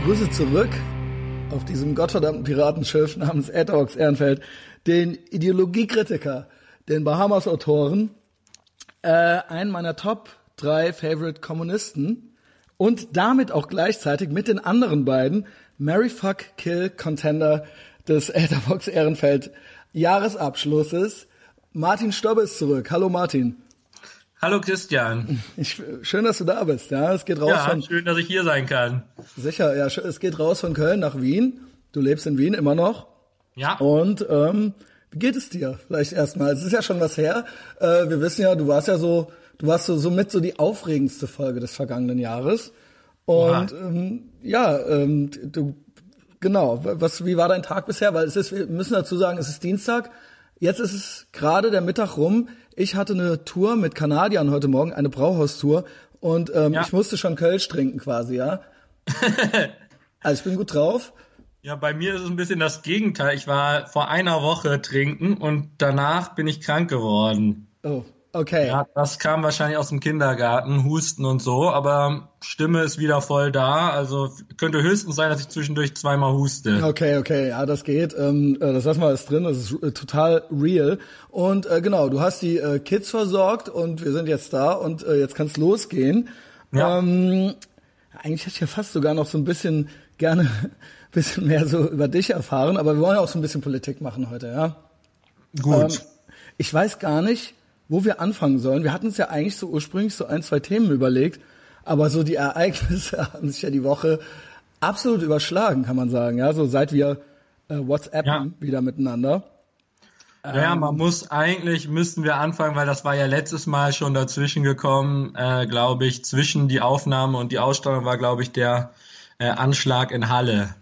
begrüße zurück auf diesem gottverdammten Piratenschiff namens Adhocs Ehrenfeld den Ideologiekritiker, den Bahamas-Autoren, äh, einen meiner Top drei Favorite Kommunisten und damit auch gleichzeitig mit den anderen beiden Mary Fuck Kill Contender des Etherbox Ehrenfeld Jahresabschlusses. Martin Stobbe ist zurück. Hallo Martin. Hallo Christian. Ich, schön, dass du da bist. Ja, es geht raus ja, von. schön, dass ich hier sein kann. Sicher, ja, es geht raus von Köln nach Wien. Du lebst in Wien immer noch. Ja. Und ähm, wie geht es dir? Vielleicht erstmal. Es ist ja schon was her. Äh, wir wissen ja, du warst ja so, du warst so somit so die aufregendste Folge des vergangenen Jahres. Und ähm, ja, ähm, du genau. Was? Wie war dein Tag bisher? Weil es ist, wir müssen dazu sagen, es ist Dienstag. Jetzt ist es gerade der Mittag rum. Ich hatte eine Tour mit Kanadiern heute Morgen, eine Brauhaustour. Und ähm, Ja. ich musste schon Kölsch trinken quasi, ja. also ich bin gut drauf. Ja, bei mir ist es ein bisschen das Gegenteil. Ich war vor einer Woche trinken und danach bin ich krank geworden. Oh, okay. Ja, das kam wahrscheinlich aus dem Kindergarten, Husten und so, aber Stimme ist wieder voll da. Also könnte höchstens sein, dass ich zwischendurch zweimal huste. Okay, okay, ja, das geht. Ähm, äh, das lassen wir jetzt drin, das ist äh, total real. Und äh, genau, du hast die äh, Kids versorgt und wir sind jetzt da und äh, jetzt kann's losgehen. Ja. Ähm, eigentlich hätte ich ja fast sogar noch so ein bisschen gerne ein bisschen mehr so über dich erfahren, aber wir wollen ja auch so ein bisschen Politik machen heute, ja. Gut. Ähm, ich weiß gar nicht, wo wir anfangen sollen. Wir hatten uns ja eigentlich so ursprünglich so ein, zwei Themen überlegt, aber so die Ereignisse haben sich ja die Woche absolut überschlagen, kann man sagen. Ja, so seit wir äh, WhatsAppen Ja. wieder miteinander. Ja, ähm, man muss eigentlich müssten wir anfangen, weil das war ja letztes Mal schon dazwischen gekommen, äh, glaube ich. Zwischen die Aufnahme und die Ausstrahlung war, glaube ich, der äh, Anschlag in Halle.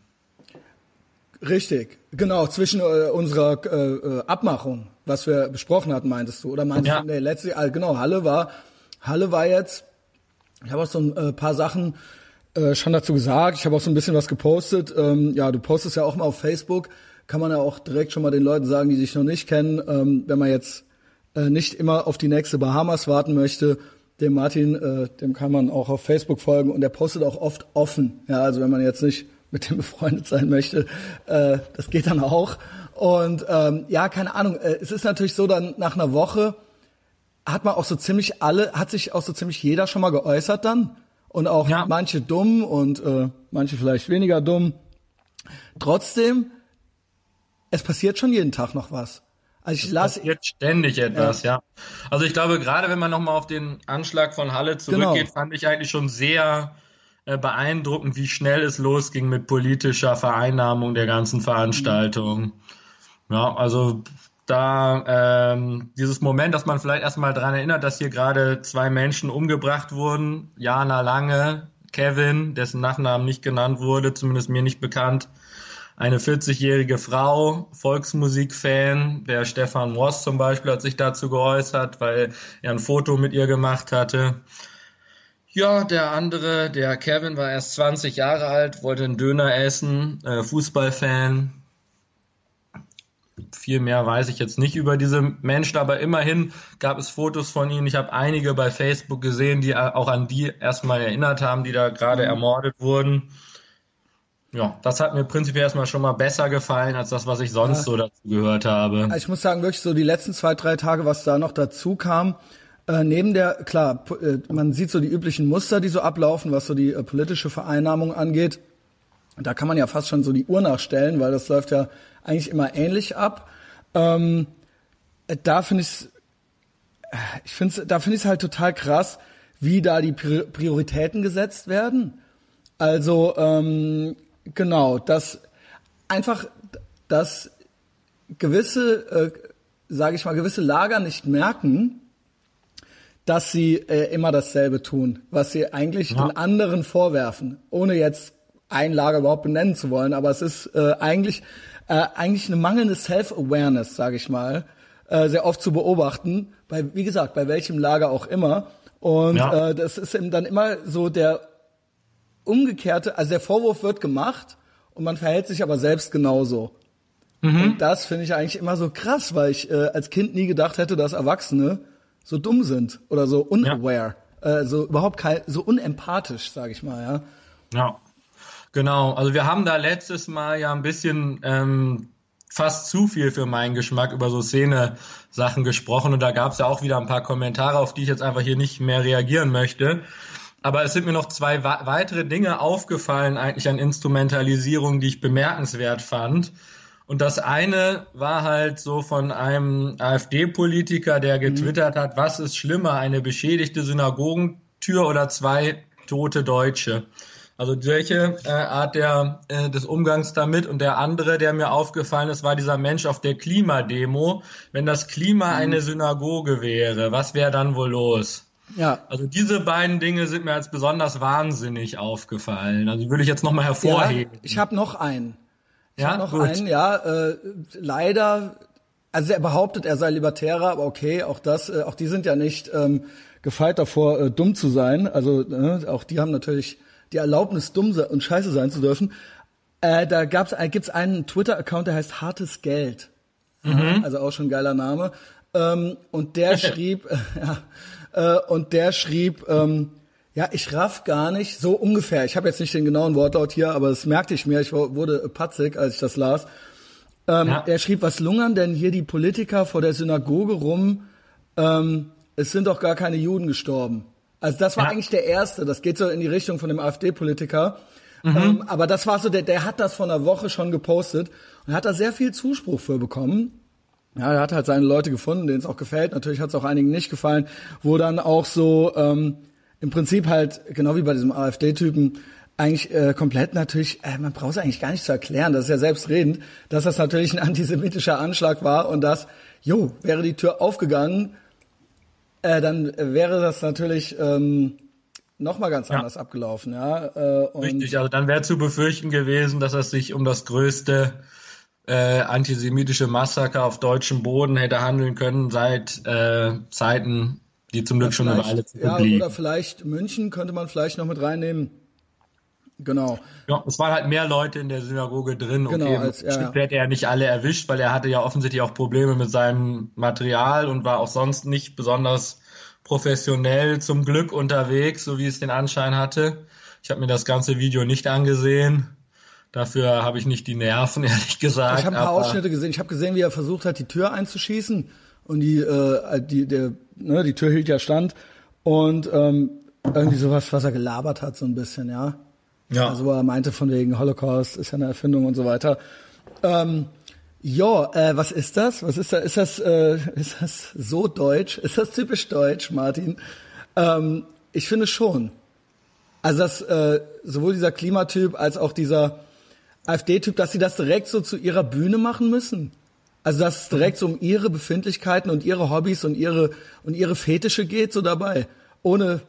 Richtig, genau, zwischen äh, unserer äh, äh, Abmachung, was wir besprochen hatten, meintest du? Oder meintest Ja. du, nee, letztlich, äh, genau, Halle war, Halle war jetzt, ich habe auch so ein äh, paar Sachen äh, schon dazu gesagt, ich habe auch so ein bisschen was gepostet. Ähm, ja, du postest ja auch mal auf Facebook, kann man ja auch direkt schon mal den Leuten sagen, die dich noch nicht kennen, ähm, wenn man jetzt äh, nicht immer auf die nächste Bahamas warten möchte, dem Martin, äh, dem kann man auch auf Facebook folgen und der postet auch oft offen. Ja, also wenn man jetzt nicht mit dem befreundet sein möchte, äh, das geht dann auch. Und ähm, ja, keine Ahnung, äh, es ist natürlich so, dann nach einer Woche hat man auch so ziemlich alle, hat sich auch so ziemlich jeder schon mal geäußert dann. Und auch Ja. manche dumm und äh, manche vielleicht weniger dumm. Trotzdem, es passiert schon jeden Tag noch was. Also ich lasse, Passiert ständig etwas, ja. Also ich glaube, gerade wenn man nochmal auf den Anschlag von Halle Genau. zurückgeht, fand ich eigentlich schon sehr beeindruckend, wie schnell es losging mit politischer Vereinnahmung der ganzen Veranstaltung. Ja, also da ähm, dieses Moment, dass man vielleicht erstmal daran erinnert, dass hier gerade zwei Menschen umgebracht wurden, Jana Lange, Kevin, dessen Nachnamen nicht genannt wurde, zumindest mir nicht bekannt, eine 40-jährige Frau, Volksmusikfan, der Stefan Ross zum Beispiel hat sich dazu geäußert, weil er ein Foto mit ihr gemacht hatte. Ja, der andere, der Kevin, war erst 20 Jahre alt, wollte einen Döner essen, äh, Fußballfan. Viel mehr weiß ich jetzt nicht über diese Menschen, aber immerhin gab es Fotos von ihnen. Ich habe einige bei Facebook gesehen, die auch an die erstmal erinnert haben, die da gerade ermordet wurden. Ja, das hat mir prinzipiell erstmal schon mal besser gefallen als das, was ich sonst so dazu gehört habe. Also ich muss sagen, wirklich so die letzten zwei, drei Tage, was da noch dazu kam, äh, neben der, klar, äh, man sieht so die üblichen Muster, die so ablaufen, was so die äh, politische Vereinnahmung angeht. Da kann man ja fast schon so die Uhr nachstellen, weil das läuft ja eigentlich immer ähnlich ab. Ähm, äh, da finde ich ich finde da finde ich es halt total krass, wie da die Pri- Prioritäten gesetzt werden. Also ähm, genau, dass einfach, dass gewisse, äh, sage ich mal, gewisse Lager nicht merken, dass sie äh, immer dasselbe tun, was sie eigentlich Ja. den anderen vorwerfen, ohne jetzt ein Lager überhaupt benennen zu wollen. Aber es ist äh, eigentlich äh, eigentlich eine mangelnde Self-Awareness, sage ich mal, äh, sehr oft zu beobachten. Bei wie gesagt, bei welchem Lager auch immer. Und Ja. äh, das ist eben dann immer so der umgekehrte, also der Vorwurf wird gemacht und man verhält sich aber selbst genauso. Und das finde ich eigentlich immer so krass, weil ich äh, als Kind nie gedacht hätte, dass Erwachsene so dumm sind oder so unaware, äh, so überhaupt kein, so unempathisch, sage ich mal, ja. Ja. Genau, also wir haben da letztes Mal ja ein bisschen ähm, fast zu viel für meinen Geschmack über so Szene-Sachen gesprochen und da gab es ja auch wieder ein paar Kommentare, auf die ich jetzt einfach hier nicht mehr reagieren möchte. Aber es sind mir noch zwei weitere Dinge aufgefallen, eigentlich an Instrumentalisierung, die ich bemerkenswert fand. Und das eine war halt so von einem AfD-Politiker, der getwittert hat, was ist schlimmer, eine beschädigte Synagogentür oder zwei tote Deutsche? Also solche äh, Art der, äh, des Umgangs damit. Und der andere, der mir aufgefallen ist, war dieser Mensch auf der Klimademo. Wenn das Klima mhm. eine Synagoge wäre, was wäre dann wohl los? Ja. Also diese beiden Dinge sind mir als besonders wahnsinnig aufgefallen. Also die würde ich jetzt nochmal hervorheben. Ja, ich habe noch einen. Ich ja, noch gut. einen, ja. Äh, leider, also er behauptet, er sei Libertärer, aber okay, auch das, äh, auch die sind ja nicht ähm, gefeit davor, äh, dumm zu sein. Also äh, auch die haben natürlich die Erlaubnis, dumm und scheiße sein zu dürfen. Äh, da gab's, äh, gibt's einen Twitter-Account, der heißt Hartes Geld. Mhm. Also auch schon ein geiler Name. Ähm, und der schrieb, äh, ja, äh, und der schrieb, ähm, ja, ich raff gar nicht, so ungefähr. Ich habe jetzt nicht den genauen Wortlaut hier, aber das merkte ich mir. Ich wurde patzig, als ich das las. Ähm, ja. Er schrieb, was lungern denn hier die Politiker vor der Synagoge rum? Ähm, es sind doch gar keine Juden gestorben. Also das war ja. eigentlich der erste. Das geht so in die Richtung von dem AfD-Politiker. Mhm. Ähm, aber das war so, der, der hat das vor einer Woche schon gepostet und hat da sehr viel Zuspruch für bekommen. Ja, er hat halt seine Leute gefunden, denen es auch gefällt. Natürlich hat es auch einigen nicht gefallen, wo dann auch so ähm, im Prinzip halt, genau wie bei diesem AfD-Typen, eigentlich äh, komplett natürlich, äh, man braucht es eigentlich gar nicht zu erklären, das ist ja selbstredend, dass das natürlich ein antisemitischer Anschlag war und dass, jo, wäre die Tür aufgegangen äh, dann wäre das natürlich ähm, nochmal ganz ja. anders abgelaufen. Ja? Äh, und Richtig, also dann wäre zu befürchten gewesen, dass es sich um das größte äh, antisemitische Massaker auf deutschem Boden hätte handeln können seit äh, Zeiten, die zum Glück schon eine Weile. Ja, oder vielleicht München könnte man vielleicht noch mit reinnehmen. Genau. Ja, es waren halt mehr Leute in der Synagoge drin. Genau, okay, als, ja, ja. hätte er nicht alle erwischt, weil er hatte ja offensichtlich auch Probleme mit seinem Material und war auch sonst nicht besonders professionell zum Glück unterwegs, so wie es den Anschein hatte. Ich habe mir das ganze Video nicht angesehen. Dafür habe ich nicht die Nerven, ehrlich gesagt. Ich habe ein paar Ausschnitte gesehen. Ich habe gesehen, wie er versucht hat, die Tür einzuschießen. Und die, äh, die, der, ne, die Tür hielt ja stand. Und ähm, irgendwie sowas, was er gelabert hat, so ein bisschen, ja. Ja. Also er meinte von wegen Holocaust ist ja eine Erfindung und so weiter. Ähm, ja, äh, was ist das? Was ist das? Ist das, äh, ist das so deutsch? Ist das typisch deutsch, Martin? Ähm, ich finde schon. Also dass äh, sowohl dieser Klimatyp als auch dieser AfD-Typ, dass sie das direkt so zu ihrer Bühne machen müssen. Also dass es direkt so um ihre Befindlichkeiten und ihre Hobbys und ihre und ihre Fetische geht so dabei, ohne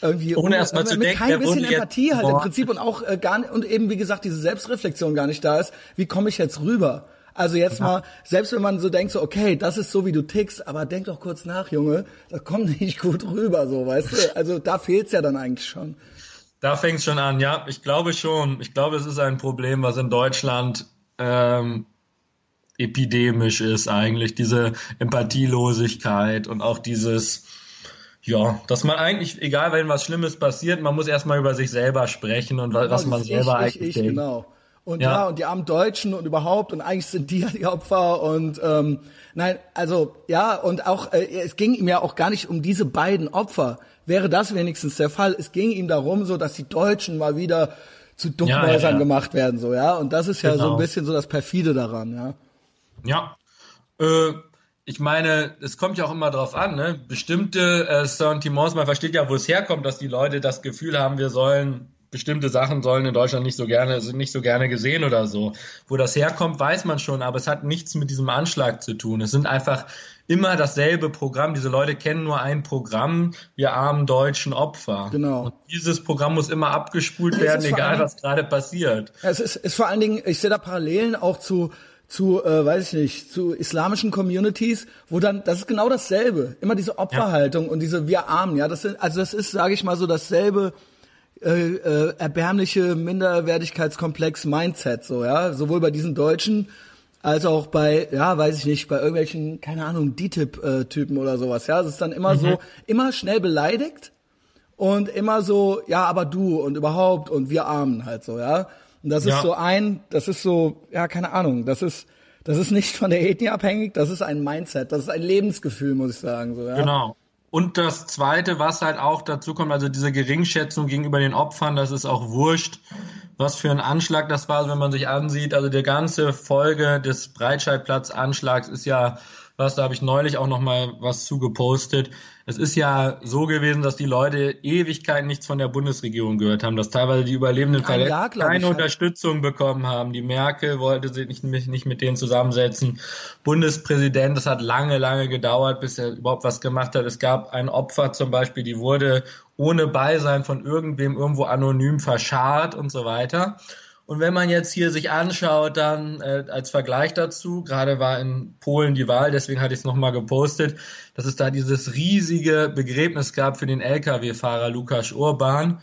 irgendwie ohne erstmal zu mit denken, kein bisschen Empathie halt im Prinzip und auch äh, gar nicht, und eben wie gesagt diese Selbstreflexion gar nicht da ist. Wie komme ich jetzt rüber? Also jetzt ja. mal, selbst wenn man so denkt, so okay, das ist so wie du tickst, aber denk doch kurz nach, Junge, das kommt nicht gut rüber, so weißt du. Also da fehlt's ja dann eigentlich schon. Da fängt's schon an, ja. Ich glaube schon. Ich glaube, es ist ein Problem, was in Deutschland ähm, epidemisch ist eigentlich diese Empathielosigkeit und auch dieses ja, dass man eigentlich, egal wenn was Schlimmes passiert, man muss erstmal über sich selber sprechen und genau, was man selber ich, eigentlich ich, denkt. Genau. Und ja. ja. und die armen Deutschen und überhaupt und eigentlich sind die ja die Opfer und ähm, nein, also ja und auch äh, es ging ihm ja auch gar nicht um diese beiden Opfer. Wäre das wenigstens der Fall? Es ging ihm darum, so dass die Deutschen mal wieder zu Duckmäusern ja, ja, gemacht werden, so ja. Und das ist ja genau. so ein bisschen so das perfide daran, ja. Ja. Äh, ich meine, es kommt ja auch immer drauf an, ne? Bestimmte äh, Sentiments, man versteht ja, wo es herkommt, dass die Leute das Gefühl haben, wir sollen bestimmte Sachen sollen in Deutschland nicht so gerne, sind nicht so gerne gesehen oder so. Wo das herkommt, weiß man schon, aber es hat nichts mit diesem Anschlag zu tun. Es sind einfach immer dasselbe Programm. Diese Leute kennen nur ein Programm, wir armen deutschen Opfer. Genau. Und dieses Programm muss immer abgespult werden, egal was gerade passiert. Es ist, ist vor allen Dingen, ich sehe da Parallelen auch zu zu, äh, weiß ich nicht, zu islamischen Communities, wo dann, das ist genau dasselbe, immer diese Opferhaltung ja. und diese wir Armen, ja, das sind, also das ist, sage ich mal so, dasselbe äh, äh, erbärmliche Minderwertigkeitskomplex-Mindset, so, ja, sowohl bei diesen Deutschen als auch bei, ja, weiß ich nicht, bei irgendwelchen, keine Ahnung, DTIP-Typen oder sowas, ja, es ist dann immer mhm. so, immer schnell beleidigt und immer so, ja, aber du und überhaupt und wir Armen halt so, ja. Und das ja. ist so ein, das ist so, ja, keine Ahnung, das ist, das ist nicht von der Ethnie abhängig, das ist ein Mindset, das ist ein Lebensgefühl, muss ich sagen, so, ja. Genau. Und das Zweite, was halt auch dazu kommt, also diese Geringschätzung gegenüber den Opfern, das ist auch wurscht, was für ein Anschlag das war, wenn man sich ansieht. Also die ganze Folge des Breitscheidplatz-Anschlags ist ja was, da habe ich neulich auch noch mal was zugepostet. Es ist ja so gewesen, dass die Leute Ewigkeiten nichts von der Bundesregierung gehört haben, dass teilweise die überlebenden Verletzten keine ich, Unterstützung bekommen haben. Die Merkel wollte sich nicht, nicht mit denen zusammensetzen. Bundespräsident, das hat lange, lange gedauert, bis er überhaupt was gemacht hat. Es gab ein Opfer zum Beispiel, die wurde ohne Beisein von irgendwem irgendwo anonym verscharrt und so weiter. Und wenn man jetzt hier sich anschaut, dann äh, als Vergleich dazu, gerade war in Polen die Wahl, deswegen hatte ich es nochmal gepostet, dass es da dieses riesige Begräbnis gab für den Lkw-Fahrer Lukas Urban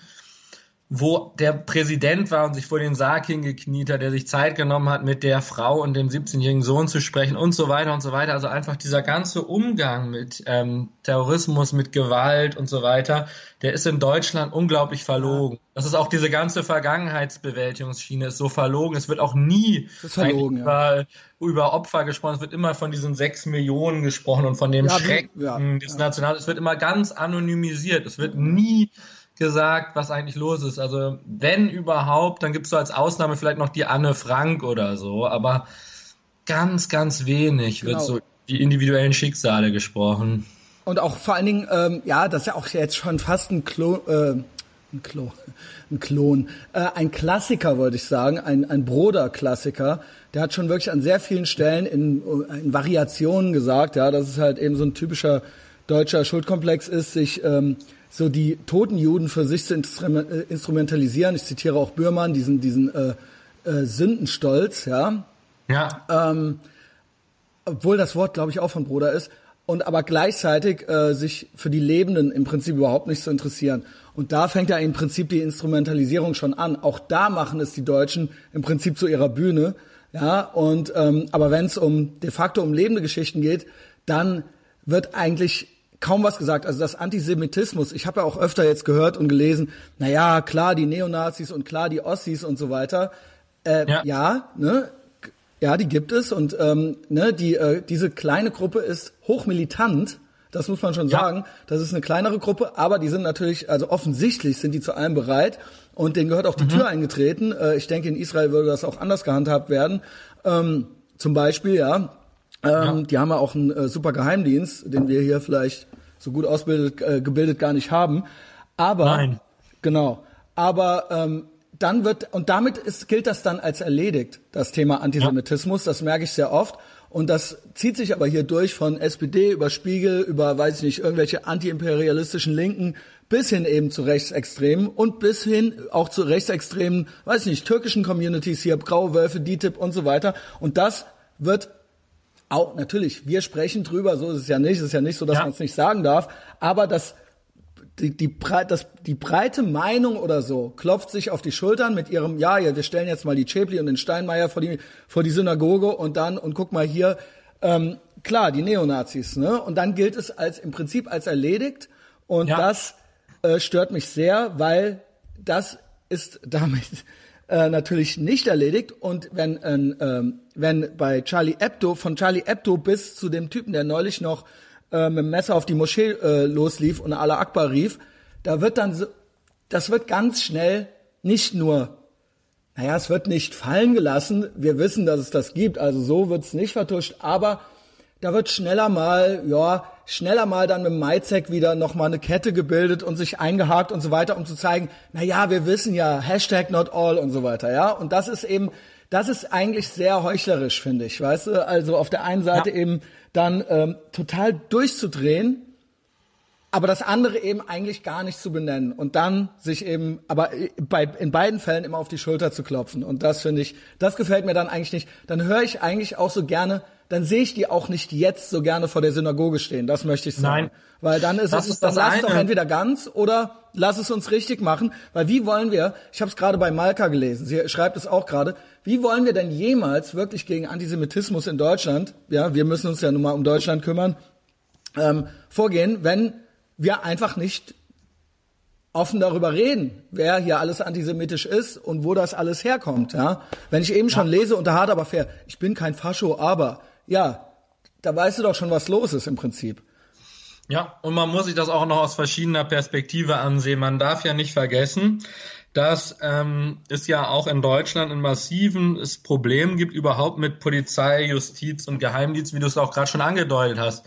wo der Präsident war und sich vor den Sarg hingekniet hat, der sich Zeit genommen hat, mit der Frau und dem 17-jährigen Sohn zu sprechen und so weiter und so weiter. Also einfach dieser ganze Umgang mit ähm, Terrorismus, mit Gewalt und so weiter, der ist in Deutschland unglaublich verlogen. Das ist auch diese ganze Vergangenheitsbewältigungsschiene ist so verlogen. Es wird auch nie verlogen, über, ja. über, Opfer gesprochen. Es wird immer von diesen sechs Millionen gesprochen und von dem ja, Schrecken ja, des National. Es wird immer ganz anonymisiert. Es wird nie gesagt, was eigentlich los ist. Also wenn überhaupt, dann gibt's so als Ausnahme vielleicht noch die Anne Frank oder so, aber ganz, ganz wenig genau. wird so die individuellen Schicksale gesprochen. Und auch vor allen Dingen, ähm, ja, das ist ja auch jetzt schon fast ein Klo, äh, ein Klo, ein Klon, äh, ein Klassiker, würde ich sagen, ein, ein Broder-Klassiker. Der hat schon wirklich an sehr vielen Stellen in, in Variationen gesagt, ja, dass es halt eben so ein typischer deutscher Schuldkomplex ist, sich ähm, so die toten Juden für sich zu äh, instrumentalisieren. Ich zitiere auch Bürmann, diesen, diesen äh, äh, Sündenstolz, ja. Ja. Ähm, obwohl das Wort, glaube ich, auch von Bruder ist. Und aber gleichzeitig äh, sich für die Lebenden im Prinzip überhaupt nicht zu interessieren. Und da fängt ja im Prinzip die Instrumentalisierung schon an. Auch da machen es die Deutschen im Prinzip zu ihrer Bühne. Ja, und ähm, aber wenn es um de facto um lebende Geschichten geht, dann wird eigentlich kaum was gesagt. Also das Antisemitismus, ich habe ja auch öfter jetzt gehört und gelesen, na ja, klar, die Neonazis und klar, die Ossis und so weiter. Äh, ja. ja, ne? Ja, die gibt es und ähm, ne, die, äh, diese kleine Gruppe ist hochmilitant, das muss man schon ja. sagen. Das ist eine kleinere Gruppe, aber die sind natürlich, also offensichtlich sind die zu allem bereit und denen gehört auch die mhm. Tür eingetreten. Äh, ich denke, in Israel würde das auch anders gehandhabt werden. Ähm, zum Beispiel, ja, ähm, ja. Die haben ja auch einen äh, super Geheimdienst, den wir hier vielleicht so gut ausgebildet äh, gebildet gar nicht haben. Aber Nein. genau. Aber ähm, dann wird und damit ist, gilt das dann als erledigt, das Thema Antisemitismus. Ja. Das merke ich sehr oft. Und das zieht sich aber hier durch von SPD über Spiegel, über, weiß ich nicht, irgendwelche antiimperialistischen Linken bis hin eben zu Rechtsextremen und bis hin auch zu rechtsextremen, weiß ich nicht, türkischen Communities hier, Graue Wölfe, DITIB und so weiter. Und das wird auch natürlich, wir sprechen drüber, so ist es ja nicht, es ist ja nicht so, dass ja. man es nicht sagen darf, aber das die, die, das, die breite Meinung oder so klopft sich auf die Schultern mit ihrem, ja, ja, wir stellen jetzt mal die Chepli und den Steinmeier vor die, vor die Synagoge und dann, und guck mal hier, ähm, klar, die Neonazis, ne? Und dann gilt es als im Prinzip als erledigt und ja. das äh, stört mich sehr, weil das ist damit äh, natürlich nicht erledigt. Und wenn, äh, äh, wenn bei Charlie Hebdo, von Charlie Hebdo bis zu dem Typen, der neulich noch äh, mit dem Messer auf die Moschee äh, loslief und Allah Akbar rief, da wird dann so, das wird ganz schnell nicht nur, naja, es wird nicht fallen gelassen, wir wissen, dass es das gibt, also so wird's nicht vertuscht, aber da wird schneller mal, ja, schneller mal dann mit dem Maizek wieder nochmal eine Kette gebildet und sich eingehakt und so weiter, um zu zeigen, na ja, wir wissen ja, Hashtag not all und so weiter, ja. Und das ist eben, das ist eigentlich sehr heuchlerisch, finde ich, weißt du? Also auf der einen Seite ja. eben dann ähm, total durchzudrehen, aber das andere eben eigentlich gar nicht zu benennen und dann sich eben, aber bei, in beiden Fällen immer auf die Schulter zu klopfen. Und das finde ich, das gefällt mir dann eigentlich nicht. Dann höre ich eigentlich auch so gerne dann sehe ich die auch nicht jetzt so gerne vor der Synagoge stehen. Das möchte ich sagen. Nein. Weil dann ist das es, ist dann lass es doch entweder ganz oder lass es uns richtig machen. Weil wie wollen wir, ich habe es gerade bei Malka gelesen, sie schreibt es auch gerade, wie wollen wir denn jemals wirklich gegen Antisemitismus in Deutschland, ja, wir müssen uns ja nun mal um Deutschland kümmern, ähm, vorgehen, wenn wir einfach nicht offen darüber reden, wer hier alles antisemitisch ist und wo das alles herkommt. Ja? Wenn ich eben schon lese unter hart aber fair, ich bin kein Fascho, aber ja, da weißt du doch schon, was los ist im Prinzip. Ja, und man muss sich das auch noch aus verschiedener Perspektive ansehen. Man darf ja nicht vergessen, dass ähm, es ja auch in Deutschland ein massives Problem gibt überhaupt mit Polizei, Justiz und Geheimdienst, wie du es auch gerade schon angedeutet hast.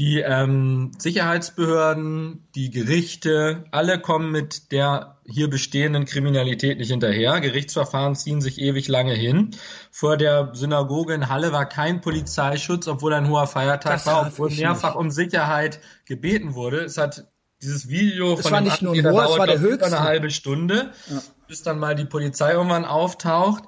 Die ähm, Sicherheitsbehörden, die Gerichte, alle kommen mit der hier bestehenden Kriminalität nicht hinterher. Gerichtsverfahren ziehen sich ewig lange hin. Vor der Synagoge in Halle war kein Polizeischutz, obwohl ein hoher Feiertag das war, obwohl mehrfach nicht. um Sicherheit gebeten wurde. Es hat dieses Video von war dem nicht nur ein hoher, es war der höchste. eine halbe Stunde, ja. bis dann mal die Polizei irgendwann auftaucht.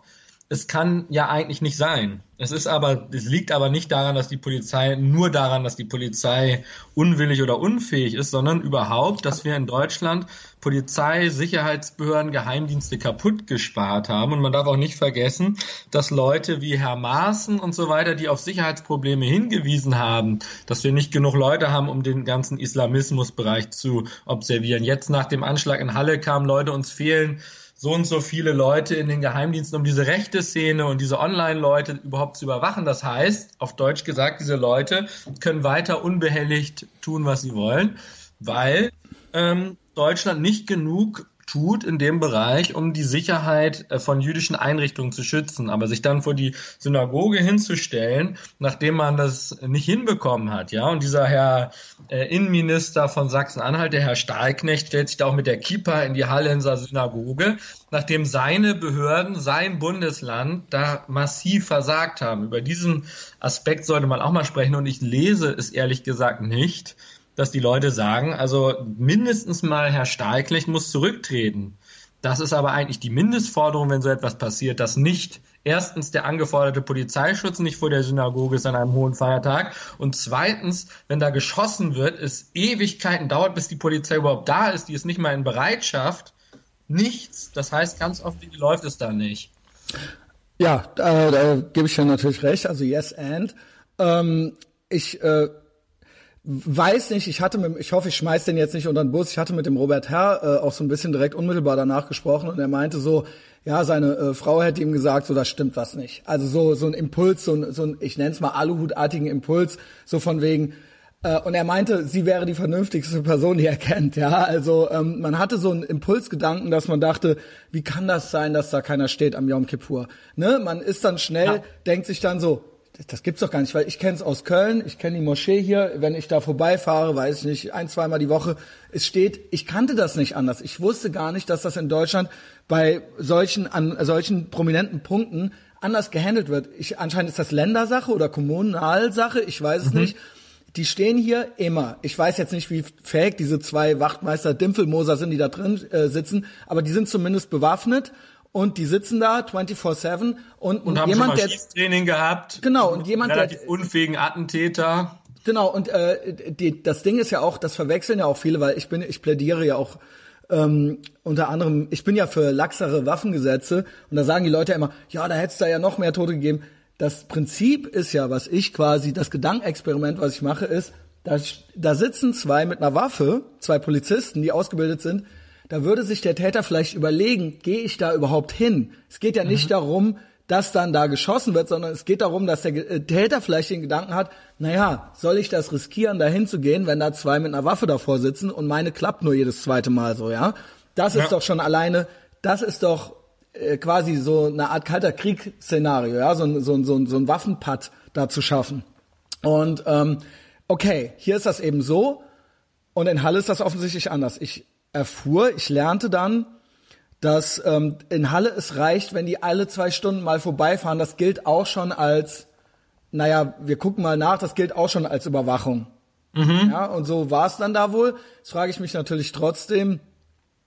Es kann ja eigentlich nicht sein. Es ist aber, es liegt aber nicht daran, dass die Polizei, nur daran, dass die Polizei unwillig oder unfähig ist, sondern überhaupt, dass wir in Deutschland Polizei, Sicherheitsbehörden, Geheimdienste kaputt gespart haben. Und man darf auch nicht vergessen, dass Leute wie Herr Maaßen und so weiter, die auf Sicherheitsprobleme hingewiesen haben, dass wir nicht genug Leute haben, um den ganzen Islamismusbereich zu observieren. Jetzt nach dem Anschlag in Halle kamen Leute, uns fehlen so und so viele Leute in den Geheimdiensten, um diese rechte Szene und diese Online-Leute überhaupt zu überwachen. Das heißt, auf Deutsch gesagt, diese Leute können weiter unbehelligt tun, was sie wollen, weil ähm, Deutschland nicht genug tut in dem Bereich, um die Sicherheit äh, von jüdischen Einrichtungen zu schützen. Aber sich dann vor die Synagoge hinzustellen, nachdem man das nicht hinbekommen hat, ja, und dieser Herr äh, Innenminister von Sachsen-Anhalt, der Herr Stahlknecht, stellt sich da auch mit der Kippa in die Hallenser Synagoge, nachdem seine Behörden, sein Bundesland da massiv versagt haben. Über diesen Aspekt sollte man auch mal sprechen und ich lese es ehrlich gesagt nicht dass die Leute sagen, also mindestens mal Herr Stahlknecht muss zurücktreten. Das ist aber eigentlich die Mindestforderung, wenn so etwas passiert, dass nicht erstens der angeforderte Polizeischutz nicht vor der Synagoge ist an einem hohen Feiertag und zweitens, wenn da geschossen wird, es Ewigkeiten dauert, bis die Polizei überhaupt da ist, die ist nicht mal in Bereitschaft. Nichts. Das heißt, ganz oft läuft es da nicht. Ja, da, da gebe ich ja natürlich recht. Also yes and. Ähm, ich äh, weiß nicht, ich hatte mit, ich hoffe, ich schmeiß den jetzt nicht unter den Bus. Ich hatte mit dem Robert Herr äh, auch so ein bisschen direkt unmittelbar danach gesprochen und er meinte so, ja, seine äh, Frau hätte ihm gesagt, so, das stimmt was nicht. Also so, so ein Impuls, so ein, so ein ich nenne es mal Aluhutartigen Impuls, so von wegen, äh, und er meinte, sie wäre die vernünftigste Person, die er kennt. Ja, also ähm, man hatte so einen Impulsgedanken, dass man dachte, wie kann das sein, dass da keiner steht am Yom Kippur? Ne? Man ist dann schnell, ja. denkt sich dann so, das gibt's doch gar nicht, weil ich kenne es aus Köln, ich kenne die Moschee hier, wenn ich da vorbeifahre, weiß ich nicht, ein, zweimal die Woche, es steht, ich kannte das nicht anders. Ich wusste gar nicht, dass das in Deutschland bei solchen, an solchen prominenten Punkten anders gehandelt wird. Ich, anscheinend ist das Ländersache oder Kommunalsache, ich weiß es mhm. nicht. Die stehen hier immer. Ich weiß jetzt nicht, wie fähig diese zwei Wachtmeister Dimpfelmoser sind, die da drin äh, sitzen, aber die sind zumindest bewaffnet und die sitzen da 24/7 und, und haben jemand schon mal Schießtraining gehabt. Genau und jemand relativ der unfähigen Attentäter. Genau und äh, die, das Ding ist ja auch, das verwechseln ja auch viele, weil ich bin, ich plädiere ja auch ähm, unter anderem, ich bin ja für laxere Waffengesetze und da sagen die Leute ja immer, ja, da hätte es da ja noch mehr Tote gegeben. Das Prinzip ist ja, was ich quasi, das Gedankenexperiment, was ich mache, ist, da, da sitzen zwei mit einer Waffe, zwei Polizisten, die ausgebildet sind, da würde sich der Täter vielleicht überlegen, gehe ich da überhaupt hin? Es geht ja nicht mhm. darum, dass dann da geschossen wird, sondern es geht darum, dass der äh, Täter vielleicht den Gedanken hat, naja, soll ich das riskieren, da hinzugehen, wenn da zwei mit einer Waffe davor sitzen und meine klappt nur jedes zweite Mal so, ja? Das ja. ist doch schon alleine, das ist doch äh, quasi so eine Art kalter Krieg-Szenario, ja, so, so, so, so ein Waffenpad da zu schaffen. Und ähm, okay, hier ist das eben so und in Halle ist das offensichtlich anders. Ich erfuhr, ich lernte dann, dass ähm, in Halle es reicht, wenn die alle zwei Stunden mal vorbeifahren. Das gilt auch schon als, naja, wir gucken mal nach, das gilt auch schon als Überwachung. Mhm. Ja, und so war es dann da wohl. Jetzt frage ich mich natürlich trotzdem,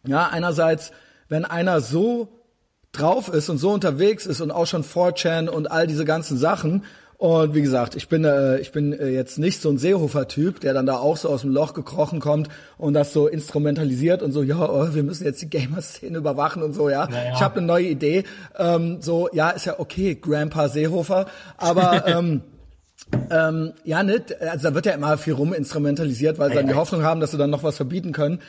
ja, einerseits, wenn einer so drauf ist und so unterwegs ist und auch schon 4chan und all diese ganzen Sachen und wie gesagt, ich bin äh, ich bin äh, jetzt nicht so ein Seehofer-Typ, der dann da auch so aus dem Loch gekrochen kommt und das so instrumentalisiert und so, ja, oh, wir müssen jetzt die Gamer-Szene überwachen und so, ja. Naja. Ich habe eine neue Idee. Ähm, so, ja, ist ja okay, Grandpa Seehofer, aber ähm, ähm, ja, nicht. Also da wird ja immer viel ruminstrumentalisiet, weil sie dann die Hoffnung haben, dass sie dann noch was verbieten können.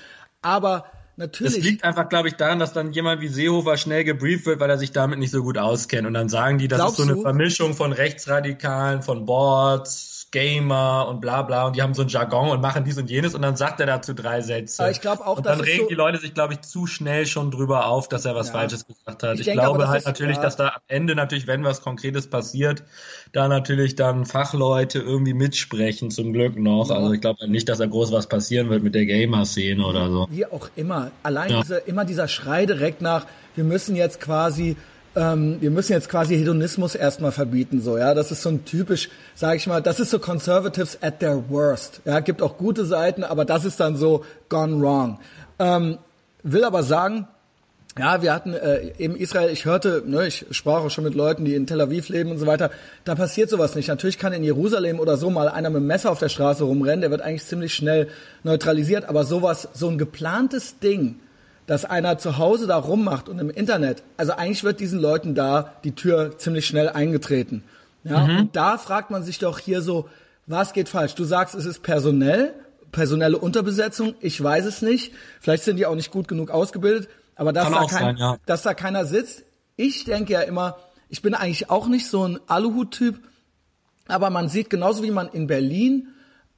Aber natürlich. Es liegt einfach, glaube ich, daran, dass dann jemand wie Seehofer schnell gebrieft wird, weil er sich damit nicht so gut auskennt. Und dann sagen die, das Glaubst ist so eine du? Vermischung von Rechtsradikalen, von Boards, Gamer und bla bla. Und die haben so ein Jargon und machen dies und jenes. Und dann sagt er dazu drei Sätze. Aber ich glaube auch, und dann regen so- die Leute sich, glaube ich, zu schnell schon drüber auf, dass er was Ja. Falsches gesagt hat. Ich Ich, denke glaube halt natürlich, ja. dass da am Ende natürlich, wenn was Konkretes passiert, da natürlich dann Fachleute irgendwie mitsprechen, zum Glück noch. Also ich glaube nicht, dass da groß was passieren wird mit der Gamer-Szene oder so. Wie auch immer. Allein Ja. diese, immer dieser Schrei direkt nach, wir müssen jetzt quasi, ähm, wir müssen jetzt quasi Hedonismus erstmal verbieten, so, ja. Das ist so ein typisch, sag ich mal, das ist so Conservatives at their worst. Ja, gibt auch gute Seiten, aber das ist dann so gone wrong. Ähm, will aber sagen, ja, wir hatten äh, eben Israel, ich hörte, ne, ich sprach auch schon mit Leuten, die in Tel Aviv leben und so weiter, da passiert sowas nicht. Natürlich kann in Jerusalem oder so mal einer mit dem Messer auf der Straße rumrennen, der wird eigentlich ziemlich schnell neutralisiert, aber sowas, so ein geplantes Ding, dass einer zu Hause da rummacht und im Internet, also eigentlich wird diesen Leuten da die Tür ziemlich schnell eingetreten. Ja, und da fragt man sich doch hier so, was geht falsch? Du sagst, es ist personell, personelle Unterbesetzung, ich weiß es nicht. Vielleicht sind die auch nicht gut genug ausgebildet, aber dass, da, kein, sein, ja. dass da keiner sitzt. Ich denke ja immer, ich bin eigentlich auch nicht so ein Aluhut-Typ, aber man sieht genauso wie man in Berlin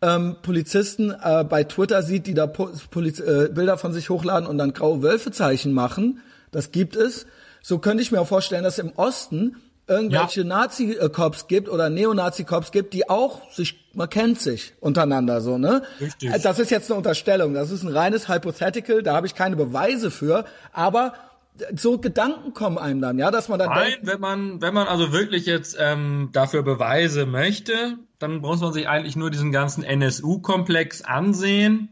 ähm, Polizisten äh, bei Twitter sieht, die da po Poliz äh, Bilder von sich hochladen und dann graue Wölfezeichen machen. Das gibt es. So könnte ich mir auch vorstellen, dass im Osten irgendwelche Nazi-Cops gibt oder Neonazi-Cops gibt, die auch sich, man kennt sich untereinander so, ne? Richtig. Äh, Das ist jetzt eine Unterstellung, das ist ein reines Hypothetical, da habe ich keine Beweise für, aber so Gedanken kommen einem dann, ja, dass man dann Nein, wenn man, wenn man also wirklich jetzt ähm, dafür Beweise möchte, dann muss man sich eigentlich nur diesen ganzen NSU-Komplex ansehen,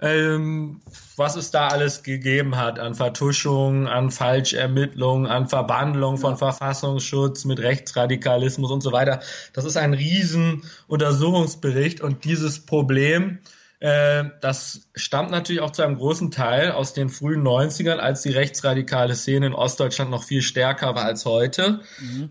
ähm, was es da alles gegeben hat an Vertuschung, an Falschermittlung, an Verbandlung von Verfassungsschutz mit Rechtsradikalismus und so weiter. Das ist ein riesen Untersuchungsbericht und dieses Problem, das stammt natürlich auch zu einem großen Teil aus den frühen 90ern, als die rechtsradikale Szene in Ostdeutschland noch viel stärker war als heute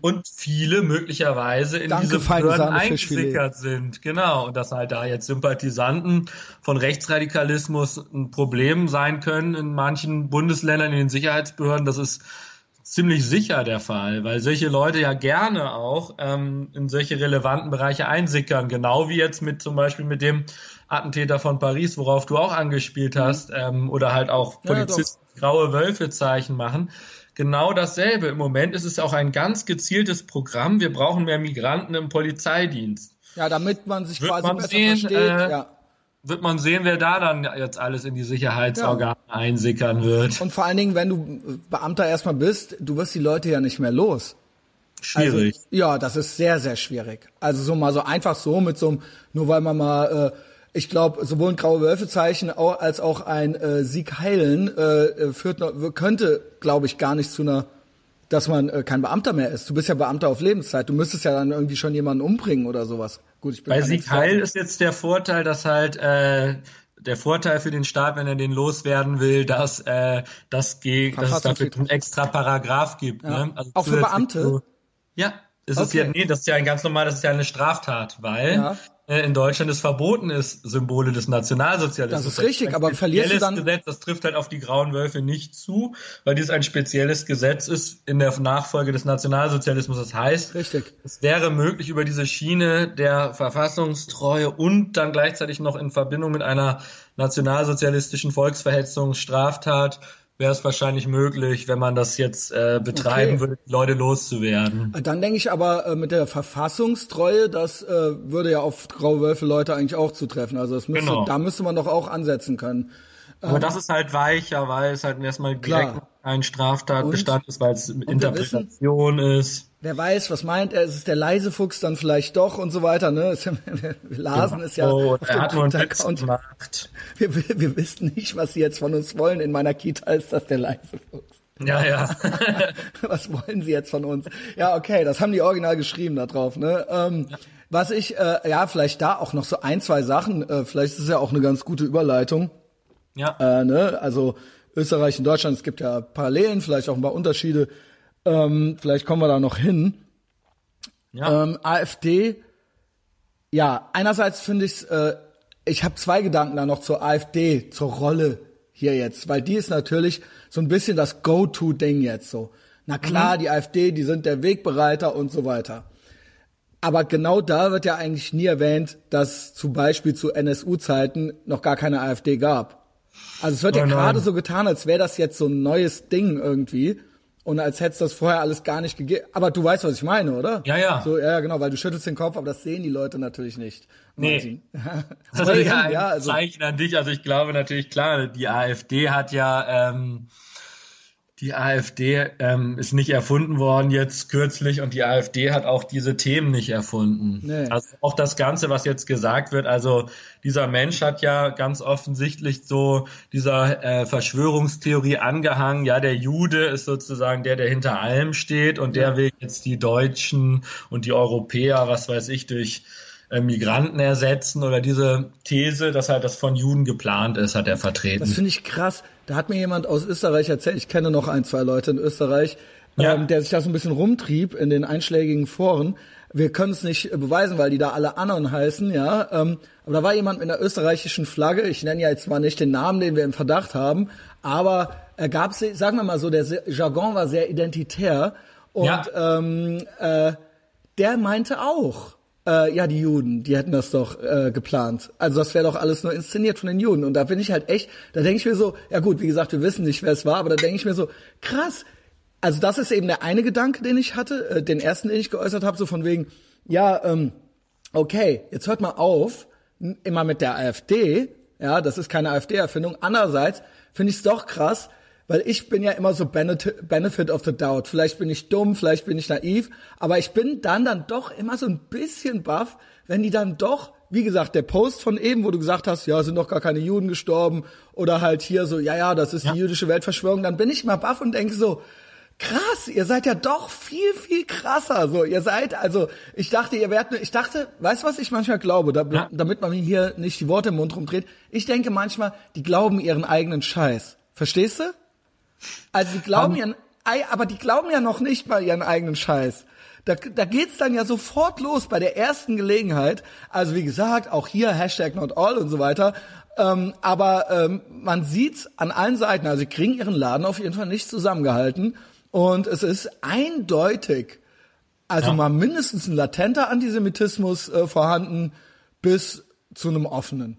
und viele möglicherweise in Mhm. Danke, diese Behörden eingesickert sind. Genau, und dass halt da jetzt Sympathisanten von Rechtsradikalismus ein Problem sein können in manchen Bundesländern, in den Sicherheitsbehörden, das ist ziemlich sicher der Fall, weil solche Leute ja gerne auch ähm, in solche relevanten Bereiche einsickern, genau wie jetzt mit zum Beispiel mit dem Attentäter von Paris, worauf du auch angespielt hast, ähm, oder halt auch Mhm. Ja, Polizisten graue Wölfezeichen machen. Genau dasselbe. Im Moment ist es auch ein ganz gezieltes Programm. Wir brauchen mehr Migranten im Polizeidienst. ja, damit man sich Wird quasi man besser sehen, versteht, äh, ja. Wird man sehen, wer da dann jetzt alles in die Sicherheitsorgane einsickern wird. Und vor allen Dingen, wenn du Beamter erstmal bist, du wirst die Leute ja nicht mehr los. Schwierig. Also, ja, das ist sehr, sehr schwierig. Also so mal so einfach so mit so einem, nur weil man mal, äh, ich glaube, sowohl ein graue Wölfezeichen als auch ein äh, Sieg heilen äh, äh, führt noch, könnte, glaube ich, gar nicht zu einer, dass man äh, kein Beamter mehr ist. Du bist ja Beamter auf Lebenszeit. Du müsstest ja dann irgendwie schon jemanden umbringen oder sowas. Gut, ich bin Bei Sieg Experte. Heil ist jetzt der Vorteil, dass halt äh, der Vorteil für den Staat, wenn er den loswerden will, dass äh, das gegen, dass es dafür einen extra Paragraph gibt. Ja. Ne? Also Auch für Beamte? zu- Ja, es ist Okay. ja nee, das ist ja ein ganz normal, das ist ja eine Straftat, weil Ja. Äh, in Deutschland es verboten ist, Symbole des Nationalsozialismus. Das ist richtig, aber verlierst du dann- Gesetz, das trifft halt auf die grauen Wölfe nicht zu, weil dies ein spezielles Gesetz ist in der Nachfolge des Nationalsozialismus. Das heißt, Richtig. es wäre möglich über diese Schiene der Verfassungstreue und dann gleichzeitig noch in Verbindung mit einer nationalsozialistischen Volksverhetzungsstraftat wäre es wahrscheinlich möglich, wenn man das jetzt äh, betreiben Okay. würde, die Leute loszuwerden. Dann denke ich aber äh, mit der Verfassungstreue, das äh, würde ja auf graue Wölfe Leute eigentlich auch zutreffen. Also das müsste, Genau. da müsste man doch auch ansetzen können. Aber das ist halt weicher, weil es halt erstmal direkt Klar. ein Straftatbestand ist, weil es Interpretation ist. Wer weiß, was meint er? Ist es der leise Fuchs dann vielleicht doch und so weiter, ne? Wir lasen es ja Oh, auf dem Twitter-Account. gemacht. Wir, wir, wir wissen nicht, was sie jetzt von uns wollen. In meiner Kita ist das der leise Fuchs. Ja, ja. was wollen sie jetzt von uns? Ja, okay, das haben die original geschrieben da drauf, ne? Ähm, was ich, äh, ja, vielleicht da auch noch so ein, zwei Sachen, äh, vielleicht ist es ja auch eine ganz gute Überleitung. ja. Äh, ne? Also Österreich und Deutschland, es gibt ja Parallelen, vielleicht auch ein paar Unterschiede. Ähm, vielleicht kommen wir da noch hin. ja. Ähm, AfD, ja, einerseits finde ich äh, ich habe zwei Gedanken da noch zur AfD, zur Rolle hier jetzt, weil die ist natürlich so ein bisschen das Go-To-Ding jetzt so. Na klar, mhm. die AfD, die sind der Wegbereiter und so weiter. Aber genau da wird ja eigentlich nie erwähnt, dass zum Beispiel zu NSU-Zeiten noch gar keine AfD gab. Also es wird oh ja gerade so getan, als wäre das jetzt so ein neues Ding irgendwie und als hätte das vorher alles gar nicht gegeben. Aber du weißt, was ich meine, oder? Ja, ja. So, ja, genau, weil du schüttelst den Kopf, aber das sehen die Leute natürlich nicht. Nee. also, ja, ja, also, Zeichen an dich. Also ich glaube natürlich klar, die AfD hat ja ähm, die AfD ähm, ist nicht erfunden worden jetzt kürzlich und die AfD hat auch diese Themen nicht erfunden. Nee. Also auch das Ganze, was jetzt gesagt wird, also dieser Mensch hat ja ganz offensichtlich so dieser äh, Verschwörungstheorie angehangen, ja, der Jude ist sozusagen der, der hinter allem steht und der will jetzt die Deutschen und die Europäer, was weiß ich, durch Migranten ersetzen oder diese These, dass halt das von Juden geplant ist, hat er vertreten. Das finde ich krass. Da hat mir jemand aus Österreich erzählt, ich kenne noch ein, zwei Leute in Österreich, ja. ähm, der sich da so ein bisschen rumtrieb in den einschlägigen Foren. Wir können es nicht beweisen, weil die da alle Anon heißen, ja. Ähm, aber da war jemand mit einer österreichischen Flagge. Ich nenne ja jetzt zwar nicht den Namen, den wir im Verdacht haben, aber er gab sagen wir mal so, der Jargon war sehr identitär und ja. ähm, äh, der meinte auch, äh, ja, die Juden, die hätten das doch äh, geplant. Also das wäre doch alles nur inszeniert von den Juden. Und da bin ich halt echt, da denke ich mir so, ja gut, wie gesagt, wir wissen nicht, wer es war, aber da denke ich mir so, krass. Also das ist eben der eine Gedanke, den ich hatte, äh, den ersten, den ich geäußert habe, so von wegen, ja, ähm, okay, jetzt hört mal auf, immer mit der AfD, ja, das ist keine AfD-Erfindung. Andererseits finde ich es doch krass, weil ich bin ja immer so Benefit of the Doubt. Vielleicht bin ich dumm, vielleicht bin ich naiv, aber ich bin dann dann doch immer so ein bisschen baff, wenn die dann doch, wie gesagt, der Post von eben, wo du gesagt hast, ja, sind doch gar keine Juden gestorben oder halt hier so, ja, ja, das ist ja. die jüdische Weltverschwörung, dann bin ich mal baff und denke so, krass, ihr seid ja doch viel, viel krasser. So, ihr seid, also, ich dachte, ihr werdet, ich dachte, weißt du, was ich manchmal glaube, da, ja. damit man mir hier nicht die Worte im Mund rumdreht? Ich denke manchmal, die glauben ihren eigenen Scheiß. Verstehst du? Also die glauben um, ja, aber die glauben ja noch nicht mal ihren eigenen Scheiß. Da, da geht's dann ja sofort los bei der ersten Gelegenheit. Also wie gesagt, auch hier Hashtag not all und so weiter. Ähm, aber ähm, man sieht's an allen Seiten. Also sie kriegen ihren Laden auf jeden Fall nicht zusammengehalten. Und es ist eindeutig, also ja. mal mindestens ein latenter Antisemitismus äh, vorhanden bis zu einem offenen.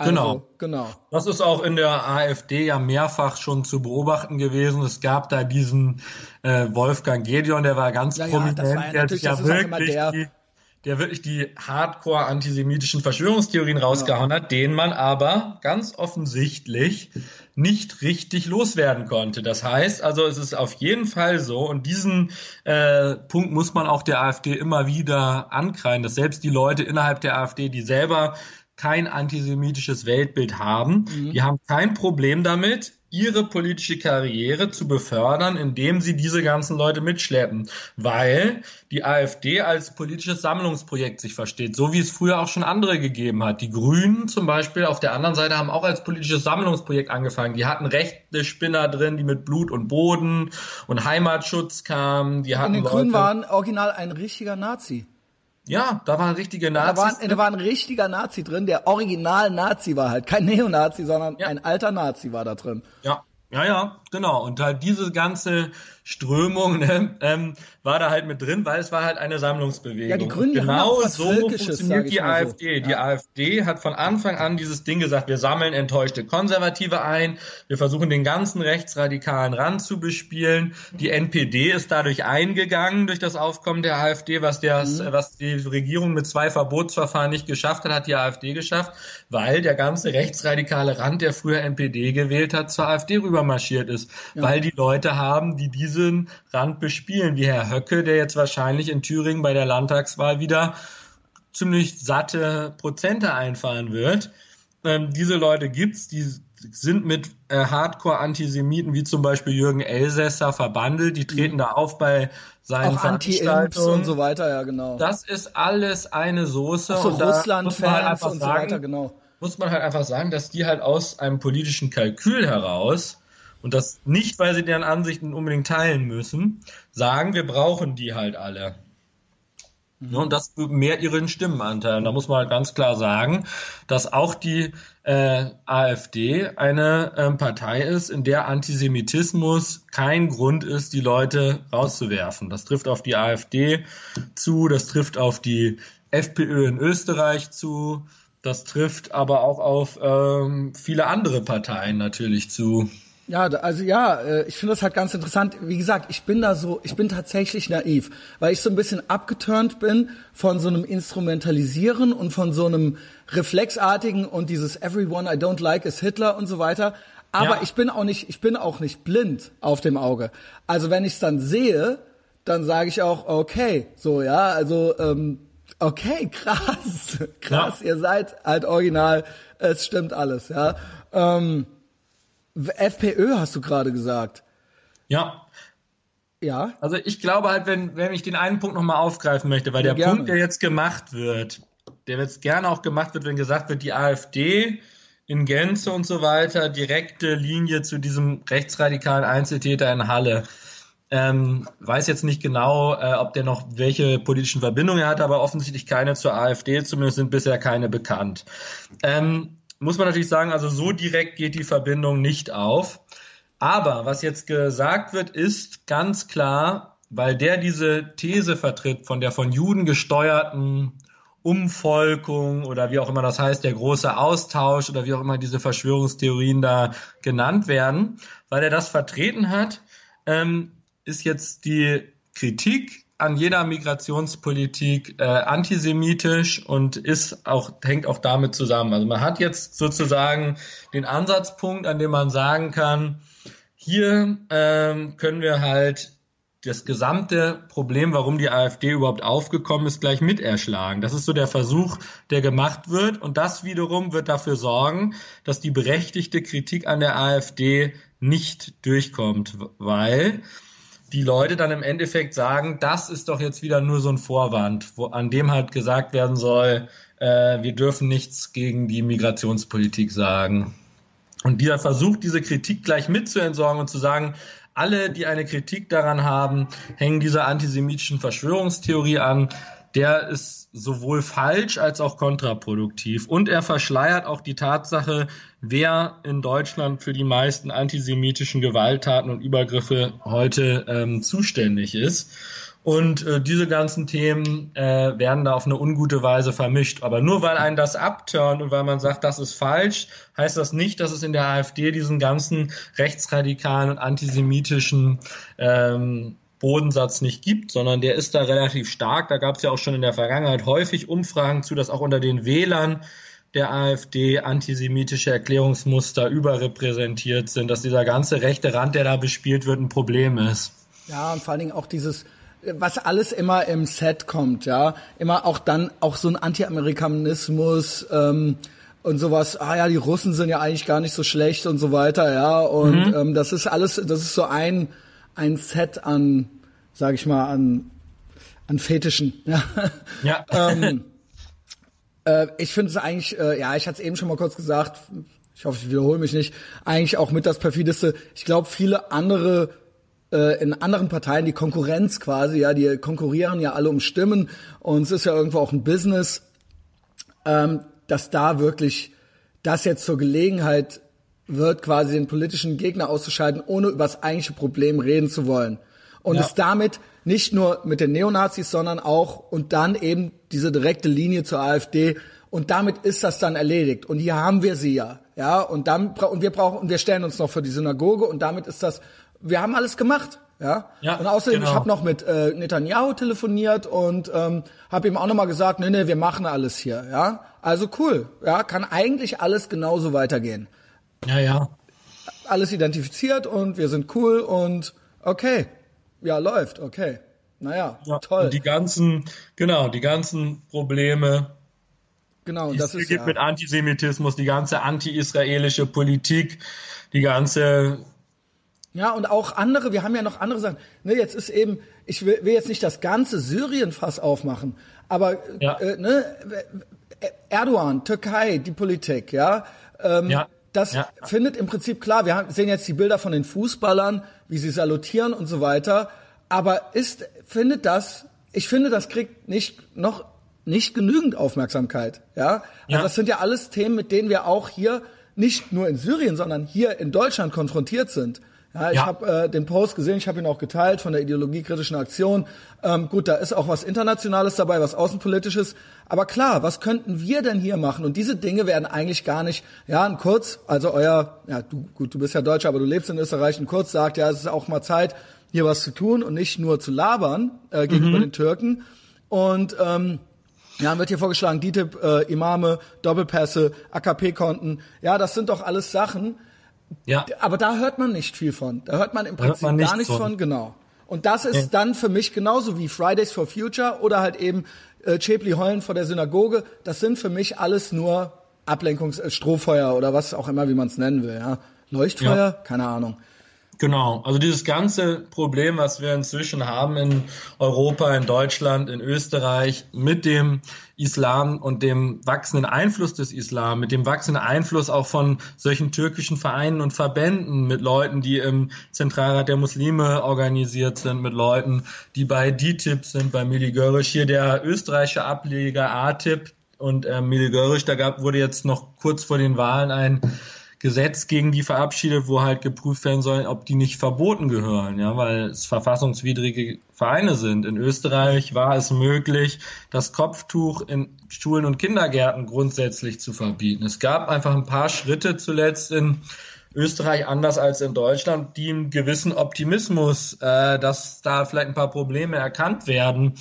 Also, genau. genau. Das ist auch in der AfD ja mehrfach schon zu beobachten gewesen. Es gab da diesen äh, Wolfgang Gedeon, der war ganz ja, prominent, ja, der sich ja wirklich der, die, der wirklich die hardcore antisemitischen Verschwörungstheorien rausgehauen ja. hat, denen man aber ganz offensichtlich nicht richtig loswerden konnte. Das heißt also, es ist auf jeden Fall so, und diesen äh, Punkt muss man auch der AfD immer wieder ankreiden, dass selbst die Leute innerhalb der AfD, die selber kein antisemitisches Weltbild haben. Mhm. Die haben kein Problem damit, ihre politische Karriere zu befördern, indem sie diese ganzen Leute mitschleppen, weil die AfD als politisches Sammlungsprojekt sich versteht, so wie es früher auch schon andere gegeben hat. Die Grünen zum Beispiel auf der anderen Seite haben auch als politisches Sammlungsprojekt angefangen. Die hatten rechte Spinner drin, die mit Blut und Boden und Heimatschutz kamen. Die hatten und die Grünen waren original ein richtiger Nazi. Ja, da waren richtige Nazis. Da, waren, da war ein richtiger Nazi drin, der original Nazi war halt. Kein Neonazi, sondern ja. ein alter Nazi war da drin. Ja, ja, ja, genau. Und halt diese ganze Strömung ne, ähm, war da halt mit drin, weil es war halt eine Sammlungsbewegung. Ja, die Grünen genau so funktioniert die AfD. So. Die ja. AfD hat von Anfang an dieses Ding gesagt, wir sammeln enttäuschte Konservative ein, wir versuchen den ganzen rechtsradikalen Rand zu bespielen. Die NPD ist dadurch eingegangen durch das Aufkommen der AfD, was, der, mhm. was die Regierung mit zwei Verbotsverfahren nicht geschafft hat, hat die AfD geschafft, weil der ganze rechtsradikale Rand, der früher NPD gewählt hat, zur AfD rübermarschiert ist, ja. weil die Leute haben, die diese diesen Rand bespielen, wie Herr Höcke, der jetzt wahrscheinlich in Thüringen bei der Landtagswahl wieder ziemlich satte Prozente einfahren wird. Ähm, diese Leute gibt's, die sind mit äh, Hardcore-Antisemiten wie zum Beispiel Jürgen Elsässer verbandelt, die treten mhm. da auf bei seinen Auch Veranstaltungen und so weiter, ja genau. Das ist alles eine Soße. So, Russland-Fans halt und so weiter, genau. Muss man halt einfach sagen, dass die halt aus einem politischen Kalkül heraus und das nicht, weil sie deren Ansichten unbedingt teilen müssen, sagen, wir brauchen die halt alle. Mhm. Und das mehrt ihren Stimmenanteil. Und da muss man halt ganz klar sagen, dass auch die äh, AfD eine ähm, Partei ist, in der Antisemitismus kein Grund ist, die Leute rauszuwerfen. Das trifft auf die AfD zu, das trifft auf die FPÖ in Österreich zu, das trifft aber auch auf ähm, viele andere Parteien natürlich zu. Ja, also ja, äh, ich finde das halt ganz interessant. Wie gesagt, ich bin da so, ich bin tatsächlich naiv, weil ich so ein bisschen abgeturnt bin von so einem Instrumentalisieren und von so einem reflexartigen und dieses Everyone I don't like is Hitler und so weiter. Aber ja. ich bin auch nicht, ich bin auch nicht blind auf dem Auge. Also wenn ich es dann sehe, dann sage ich auch, okay, so ja, also ähm, okay, krass, krass, ja. ihr seid halt original, es stimmt alles, ja. Ähm, FPÖ hast du gerade gesagt. Ja. Ja. Also ich glaube halt, wenn, wenn ich den einen Punkt nochmal aufgreifen möchte, weil ja, der gerne. Punkt, der jetzt gemacht wird, der jetzt gerne auch gemacht wird, wenn gesagt wird, die AfD in Gänze und so weiter, direkte Linie zu diesem rechtsradikalen Einzeltäter in Halle. Ähm, weiß jetzt nicht genau, äh, ob der noch welche politischen Verbindungen er hat, aber offensichtlich keine zur AfD, zumindest sind bisher keine bekannt. Ähm, muss man natürlich sagen, also so direkt geht die Verbindung nicht auf. Aber was jetzt gesagt wird, ist ganz klar, weil der diese These vertritt von der von Juden gesteuerten Umvolkung oder wie auch immer das heißt, der große Austausch oder wie auch immer diese Verschwörungstheorien da genannt werden, weil er das vertreten hat, ähm, ist jetzt die Kritik an jeder Migrationspolitik äh, antisemitisch und ist auch hängt auch damit zusammen. Also man hat jetzt sozusagen den Ansatzpunkt, an dem man sagen kann, hier ähm, können wir halt das gesamte Problem, warum die AfD überhaupt aufgekommen ist, gleich mit erschlagen. Das ist so der Versuch, der gemacht wird. Und das wiederum wird dafür sorgen, dass die berechtigte Kritik an der AfD nicht durchkommt, weil die Leute dann im Endeffekt sagen, das ist doch jetzt wieder nur so ein Vorwand, wo, an dem halt gesagt werden soll, äh, wir dürfen nichts gegen die Migrationspolitik sagen. Und dieser Versuch, diese Kritik gleich mitzuentsorgen und zu sagen, alle, die eine Kritik daran haben, hängen dieser antisemitischen Verschwörungstheorie an, der ist sowohl falsch als auch kontraproduktiv. Und er verschleiert auch die Tatsache, wer in Deutschland für die meisten antisemitischen Gewalttaten und Übergriffe heute ähm, zuständig ist. Und äh, diese ganzen Themen äh, werden da auf eine ungute Weise vermischt. Aber nur weil einen das abturnt und weil man sagt, das ist falsch, heißt das nicht, dass es in der AfD diesen ganzen rechtsradikalen und antisemitischen ähm, Bodensatz nicht gibt, sondern der ist da relativ stark. Da gab es ja auch schon in der Vergangenheit häufig Umfragen zu, dass auch unter den Wählern der AfD antisemitische Erklärungsmuster überrepräsentiert sind, dass dieser ganze rechte Rand, der da bespielt wird, ein Problem ist. Ja, und vor allen Dingen auch dieses, was alles immer im Set kommt, ja, immer auch dann auch so ein Anti-Amerikanismus ähm, und sowas. Ah ja, die Russen sind ja eigentlich gar nicht so schlecht und so weiter, ja. Und mhm. ähm, das ist alles, das ist so ein ein Set an, sag ich mal, an, an Fetischen. Ja. ja. ähm, äh, ich finde es eigentlich, äh, ja, ich hatte es eben schon mal kurz gesagt, ich hoffe, ich wiederhole mich nicht, eigentlich auch mit das perfideste. Ich glaube, viele andere äh, in anderen Parteien, die Konkurrenz quasi, ja, die konkurrieren ja alle um Stimmen und es ist ja irgendwo auch ein Business, ähm, dass da wirklich das jetzt zur Gelegenheit wird, quasi den politischen Gegner auszuschalten, ohne über das eigentliche Problem reden zu wollen. Und ja. es damit nicht nur mit den Neonazis, sondern auch und dann eben diese direkte Linie zur AfD. Und damit ist das dann erledigt. Und hier haben wir sie ja, ja. Und dann und wir brauchen und wir stellen uns noch für die Synagoge und damit ist das. Wir haben alles gemacht, ja. ja und außerdem genau. ich habe noch mit äh, Netanyahu telefoniert und ähm, habe ihm auch noch mal gesagt, nee, nee, wir machen alles hier, ja. Also cool, ja, kann eigentlich alles genauso weitergehen. Ja, ja. Alles identifiziert und wir sind cool und okay. Ja, läuft, okay. Naja, ja, toll. Und die ganzen, genau, die ganzen Probleme, genau, die das es gibt ja. mit Antisemitismus, die ganze anti-israelische Politik, die ganze ja, und auch andere, wir haben ja noch andere Sachen. Ne, jetzt ist eben, ich will, will jetzt nicht das ganze Syrien-Fass aufmachen, aber ja. äh, ne, Erdogan, Türkei, die Politik, ja, ähm, ja. Das ja. findet im Prinzip klar. Wir sehen jetzt die Bilder von den Fußballern, wie sie salutieren und so weiter. Aber ist, findet das ich finde, das kriegt nicht noch nicht genügend Aufmerksamkeit. Ja, also ja. das sind ja alles Themen, mit denen wir auch hier nicht nur in Syrien, sondern hier in Deutschland konfrontiert sind. Ja, ich ja. habe äh, den Post gesehen, ich habe ihn auch geteilt von der ideologiekritischen Aktion. Ähm, gut, da ist auch was Internationales dabei, was Außenpolitisches. Aber klar, was könnten wir denn hier machen? Und diese Dinge werden eigentlich gar nicht, ja, ein Kurz, also euer, ja, du, gut, du bist ja Deutscher, aber du lebst in Österreich, ein Kurz sagt, ja, es ist auch mal Zeit, hier was zu tun und nicht nur zu labern äh, gegenüber mhm. den Türken. Und ähm, ja, wird hier vorgeschlagen, DITIB, äh, Imame, Doppelpässe, AKP-Konten. Ja, das sind doch alles Sachen. Ja. Aber da hört man nicht viel von. Da hört man im Prinzip man gar nichts von. von. genau. Und das ist ja. dann für mich genauso wie Fridays for Future oder halt eben äh, Chepli heulen vor der Synagoge. Das sind für mich alles nur Ablenkungs-, äh, Strohfeuer oder was auch immer, wie man es nennen will. Ja. Leuchtfeuer? Ja. Keine Ahnung. Genau, also dieses ganze Problem, was wir inzwischen haben in Europa, in Deutschland, in Österreich mit dem Islam und dem wachsenden Einfluss des Islam, mit dem wachsenden Einfluss auch von solchen türkischen Vereinen und Verbänden, mit Leuten, die im Zentralrat der Muslime organisiert sind, mit Leuten, die bei DTIP sind, bei Mili Görisch, hier der österreichische Ableger ATIP und äh, Mili Görisch, da gab, wurde jetzt noch kurz vor den Wahlen ein Gesetz gegen die verabschiedet, wo halt geprüft werden soll, ob die nicht verboten gehören, ja, weil es verfassungswidrige Vereine sind. In Österreich war es möglich, das Kopftuch in Schulen und Kindergärten grundsätzlich zu verbieten. Es gab einfach ein paar Schritte zuletzt in Österreich anders als in Deutschland, die einen gewissen Optimismus, äh, dass da vielleicht ein paar Probleme erkannt werden,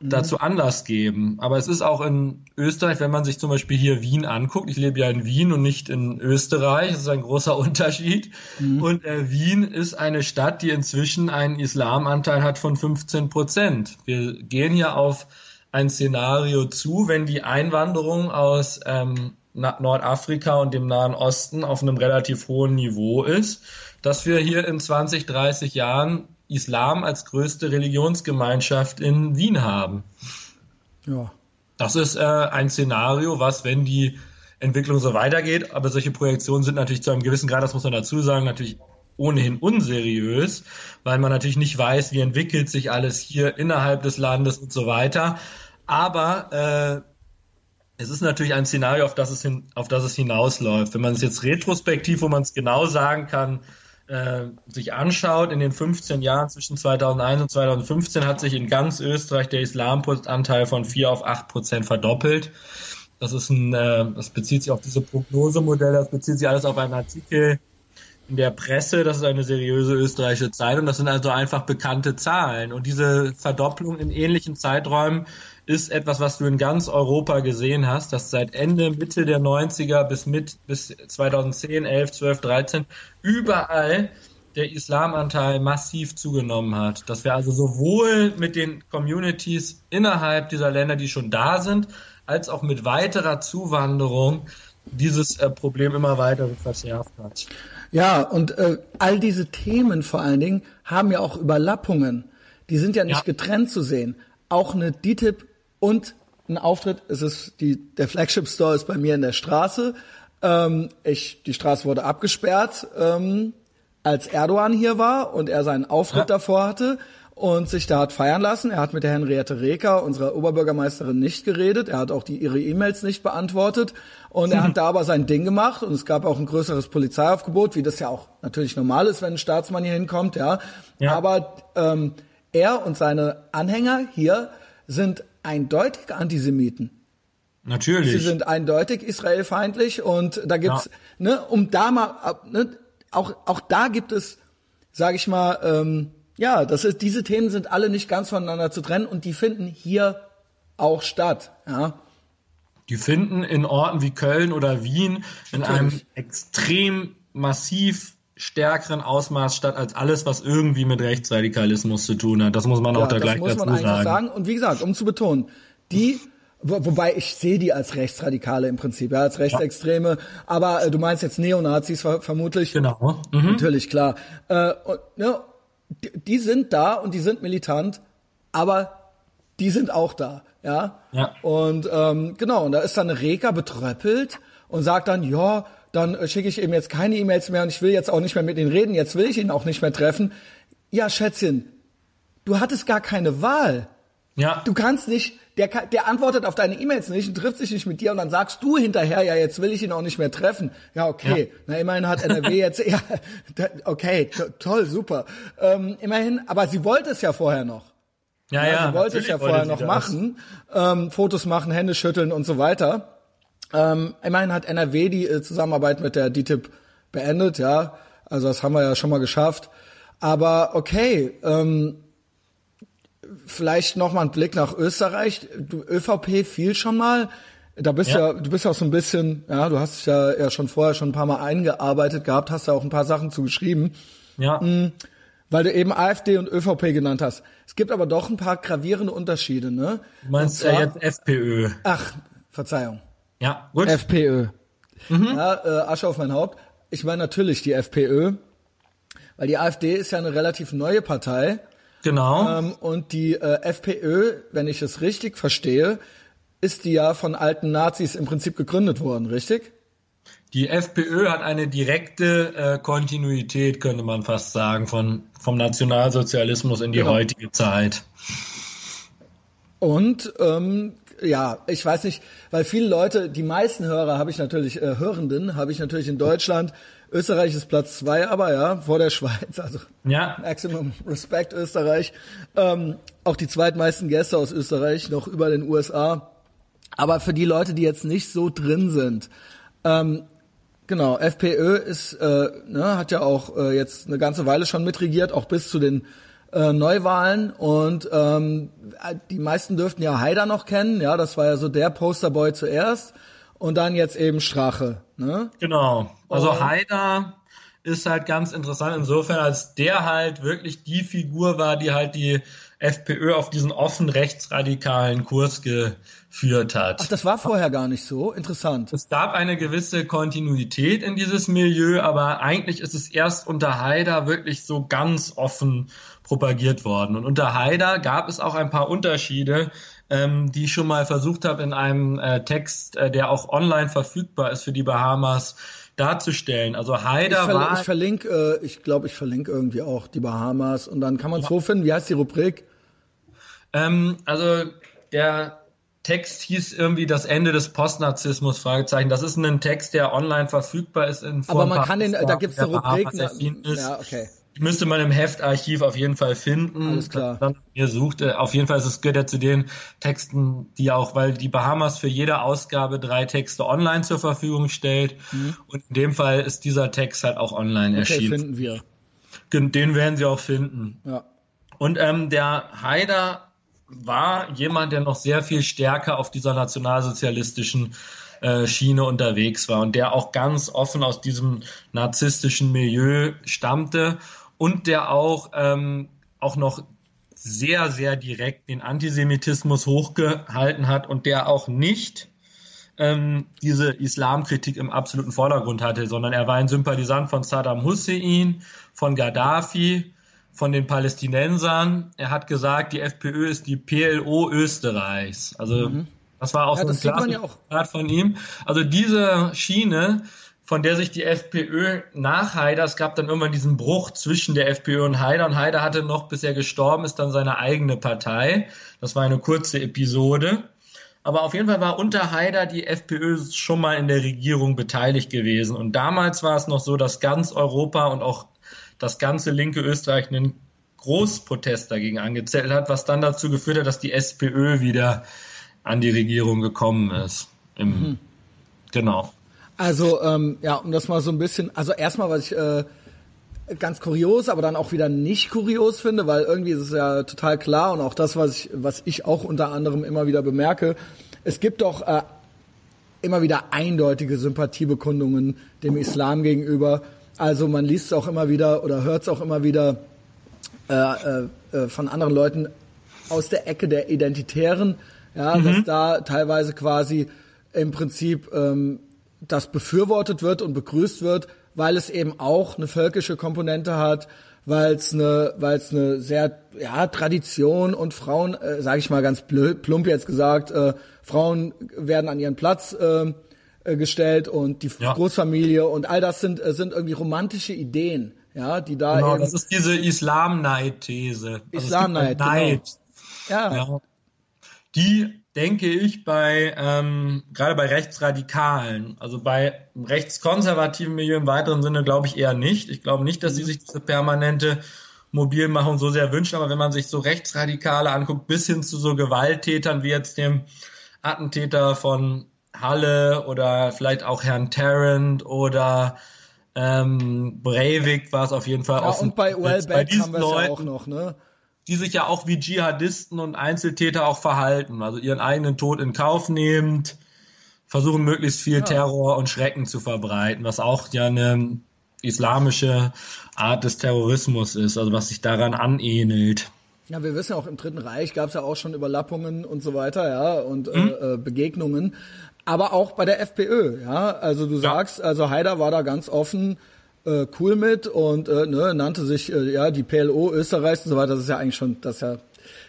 Mhm. dazu Anlass geben. Aber es ist auch in Österreich, wenn man sich zum Beispiel hier Wien anguckt, ich lebe ja in Wien und nicht in Österreich, das ist ein großer Unterschied. Mhm. Und äh, Wien ist eine Stadt, die inzwischen einen Islamanteil hat von 15 Prozent. Wir gehen hier auf ein Szenario zu, wenn die Einwanderung aus ähm, Nordafrika und dem Nahen Osten auf einem relativ hohen Niveau ist, dass wir hier in 20, 30 Jahren Islam als größte Religionsgemeinschaft in Wien haben. Ja. Das ist äh, ein Szenario, was, wenn die Entwicklung so weitergeht, aber solche Projektionen sind natürlich zu einem gewissen Grad, das muss man dazu sagen, natürlich ohnehin unseriös, weil man natürlich nicht weiß, wie entwickelt sich alles hier innerhalb des Landes und so weiter. Aber äh, es ist natürlich ein Szenario, auf das es, hin, auf das es hinausläuft. Wenn man es jetzt retrospektiv, wo man es genau sagen kann, äh, sich anschaut, in den 15 Jahren zwischen 2001 und 2015 hat sich in ganz Österreich der Islamanteil von 4 auf 8 Prozent verdoppelt. Das ist ein, äh, das bezieht sich auf diese Prognosemodelle, das bezieht sich alles auf einen Artikel in der Presse, das ist eine seriöse österreichische Zeitung, das sind also einfach bekannte Zahlen. Und diese Verdopplung in ähnlichen Zeiträumen ist etwas, was du in ganz Europa gesehen hast, dass seit Ende, Mitte der 90er bis mit, bis 2010, 11, 12, 13 überall der Islamanteil massiv zugenommen hat. Dass wir also sowohl mit den Communities innerhalb dieser Länder, die schon da sind, als auch mit weiterer Zuwanderung dieses äh, Problem immer weiter verschärft hat. Ja, und äh, all diese Themen vor allen Dingen haben ja auch Überlappungen. Die sind ja nicht ja. getrennt zu sehen. Auch eine DTIP und ein Auftritt. Es ist die, der Flagship Store ist bei mir in der Straße. Ähm, ich, die Straße wurde abgesperrt, ähm, als Erdogan hier war und er seinen Auftritt ja. davor hatte und sich da hat feiern lassen. Er hat mit der Henriette Reker, unserer Oberbürgermeisterin, nicht geredet. Er hat auch die, ihre E-Mails nicht beantwortet. Und er hat da aber sein Ding gemacht. Und es gab auch ein größeres Polizeiaufgebot, wie das ja auch natürlich normal ist, wenn ein Staatsmann hier hinkommt, ja. ja. Aber ähm, er und seine Anhänger hier sind eindeutig Antisemiten. Natürlich. Sie sind eindeutig israelfeindlich und da gibt's, ja. ne, um da mal, ne, auch, auch da gibt es, sage ich mal, ähm, ja, das ist, diese Themen sind alle nicht ganz voneinander zu trennen und die finden hier auch statt, ja. Die finden in Orten wie Köln oder Wien in Natürlich. einem extrem massiv stärkeren Ausmaß statt als alles, was irgendwie mit Rechtsradikalismus zu tun hat. Das muss man ja, auch da gleich dazu sagen. sagen. Und wie gesagt, um zu betonen, die wo, wobei ich sehe die als Rechtsradikale im Prinzip, ja, als Rechtsextreme. Ja. Aber äh, du meinst jetzt Neonazis ver vermutlich? Genau. Mhm. Natürlich, klar. Äh, und, ne, die, die sind da und die sind militant, aber die sind auch da, ja. ja. Und ähm, genau, und da ist dann Reka betröppelt und sagt dann, ja, dann äh, schicke ich ihm jetzt keine E-Mails mehr und ich will jetzt auch nicht mehr mit ihm reden, jetzt will ich ihn auch nicht mehr treffen. Ja, Schätzchen, du hattest gar keine Wahl. Ja. Du kannst nicht, der, der antwortet auf deine E-Mails nicht und trifft sich nicht mit dir und dann sagst du hinterher, ja, jetzt will ich ihn auch nicht mehr treffen. Ja, okay. Ja. Na, immerhin hat NRW jetzt, ja, okay, to toll, super. Ähm, immerhin, aber sie wollte es ja vorher noch. Ja, ja. ja sie wollte es ja vorher noch machen, ähm, Fotos machen, Hände schütteln und so weiter. Ähm, immerhin hat NRW die äh, Zusammenarbeit mit der DTIP beendet, ja. Also das haben wir ja schon mal geschafft. Aber okay, ähm, vielleicht noch mal ein Blick nach Österreich. Du, ÖVP fiel schon mal. Da bist ja. ja, du bist ja auch so ein bisschen, ja, du hast dich ja, ja schon vorher schon ein paar Mal eingearbeitet gehabt, hast ja auch ein paar Sachen zu geschrieben. Ja. Mhm, weil du eben AfD und ÖVP genannt hast. Es gibt aber doch ein paar gravierende Unterschiede, ne? Du meinst ja jetzt FPÖ. Ach, Verzeihung. Ja, gut. FPÖ. Mhm. Ja, äh, Asche auf mein Haupt. Ich meine natürlich die FPÖ, weil die AfD ist ja eine relativ neue Partei. Genau. Ähm, und die äh, FPÖ, wenn ich es richtig verstehe, ist die ja von alten Nazis im Prinzip gegründet worden, richtig? Die FPÖ hat eine direkte äh, Kontinuität, könnte man fast sagen, von, vom Nationalsozialismus in die genau. heutige Zeit. Und ähm, ja, ich weiß nicht, weil viele Leute, die meisten Hörer habe ich natürlich, äh, Hörenden habe ich natürlich in Deutschland. Österreich ist Platz zwei, aber ja, vor der Schweiz, also ja. Maximum Respect Österreich. Ähm, auch die zweitmeisten Gäste aus Österreich, noch über den USA. Aber für die Leute, die jetzt nicht so drin sind, ähm, genau, FPÖ ist, äh, ne, hat ja auch äh, jetzt eine ganze Weile schon mitregiert, auch bis zu den äh, Neuwahlen und ähm, die meisten dürften ja Haider noch kennen, ja, das war ja so der Posterboy zuerst und dann jetzt eben Strache. Ne? Genau. Also und, Haider ist halt ganz interessant insofern, als der halt wirklich die Figur war, die halt die FPÖ auf diesen offen rechtsradikalen Kurs geführt hat. Ach, das war vorher gar nicht so. Interessant. Es gab eine gewisse Kontinuität in dieses Milieu, aber eigentlich ist es erst unter Haider wirklich so ganz offen propagiert worden. Und unter Haider gab es auch ein paar Unterschiede, ähm, die ich schon mal versucht habe in einem äh, Text, äh, der auch online verfügbar ist für die Bahamas, darzustellen. Also Haider ich war. Ich verlinke, äh, ich glaube, ich verlinke irgendwie auch die Bahamas und dann kann man es ja. finden. Wie heißt die Rubrik? Ähm, also der Text hieß irgendwie das Ende des Postnarzissmus, Fragezeichen. Das ist ein Text, der online verfügbar ist in Form Aber man kann den, da gibt es eine Rubrik. Ja, okay müsste man im Heftarchiv auf jeden Fall finden. Alles klar. Dann ihr sucht. Äh, auf jeden Fall ist es gehört ja zu den Texten, die auch, weil die Bahamas für jede Ausgabe drei Texte online zur Verfügung stellt. Mhm. Und in dem Fall ist dieser Text halt auch online okay, erschienen. finden wir. Den werden sie auch finden. Ja. Und ähm, der Haider war jemand, der noch sehr viel stärker auf dieser nationalsozialistischen äh, Schiene unterwegs war und der auch ganz offen aus diesem narzisstischen Milieu stammte und der auch, ähm, auch noch sehr, sehr direkt den Antisemitismus hochgehalten hat und der auch nicht ähm, diese Islamkritik im absoluten Vordergrund hatte, sondern er war ein Sympathisant von Saddam Hussein, von Gaddafi, von den Palästinensern. Er hat gesagt, die FPÖ ist die PLO Österreichs. Also mhm. das war auch ja, so ein klares ja von ihm. Also diese Schiene von der sich die FPÖ nach Haider, es gab dann irgendwann diesen Bruch zwischen der FPÖ und Haider und Haider hatte noch, bis er gestorben ist, dann seine eigene Partei. Das war eine kurze Episode. Aber auf jeden Fall war unter Haider die FPÖ schon mal in der Regierung beteiligt gewesen. Und damals war es noch so, dass ganz Europa und auch das ganze linke Österreich einen Großprotest dagegen angezettelt hat, was dann dazu geführt hat, dass die SPÖ wieder an die Regierung gekommen ist. Im, mhm. Genau. Also, ähm, ja, um das mal so ein bisschen, also erstmal, was ich äh, ganz kurios, aber dann auch wieder nicht kurios finde, weil irgendwie ist es ja total klar und auch das, was ich, was ich auch unter anderem immer wieder bemerke, es gibt doch äh, immer wieder eindeutige Sympathiebekundungen dem Islam gegenüber. Also man liest es auch immer wieder oder hört es auch immer wieder äh, äh, äh, von anderen Leuten aus der Ecke der Identitären, ja, mhm. dass da teilweise quasi im Prinzip ähm, das befürwortet wird und begrüßt wird, weil es eben auch eine völkische Komponente hat, weil es eine, weil es eine sehr ja Tradition und Frauen, äh, sage ich mal ganz blöd, plump jetzt gesagt, äh, Frauen werden an ihren Platz äh, äh, gestellt und die ja. Großfamilie und all das sind äh, sind irgendwie romantische Ideen, ja, die da genau, eben, das ist diese Islamneid-These. Also Islamneid, genau. Ja. ja. die denke ich bei ähm, gerade bei Rechtsradikalen, also bei rechtskonservativen Milieu im weiteren Sinne glaube ich eher nicht. Ich glaube nicht, dass sie sich diese permanente Mobilmachung so sehr wünschen, aber wenn man sich so Rechtsradikale anguckt, bis hin zu so Gewalttätern wie jetzt dem Attentäter von Halle oder vielleicht auch Herrn Tarrant oder ähm, Breivik war es auf jeden Fall. Ja, und bei Wellbeck haben wir es ja auch noch, ne? Die sich ja auch wie Dschihadisten und Einzeltäter auch verhalten, also ihren eigenen Tod in Kauf nehmend, versuchen möglichst viel ja. Terror und Schrecken zu verbreiten, was auch ja eine islamische Art des Terrorismus ist, also was sich daran anähnelt. Ja, wir wissen ja auch im Dritten Reich gab es ja auch schon Überlappungen und so weiter, ja, und mhm. äh, Begegnungen aber auch bei der FPÖ, ja. Also du sagst, also Haider war da ganz offen äh, cool mit und äh, ne, nannte sich äh, ja die PLO Österreichs und so weiter. Das ist ja eigentlich schon, das ist ja,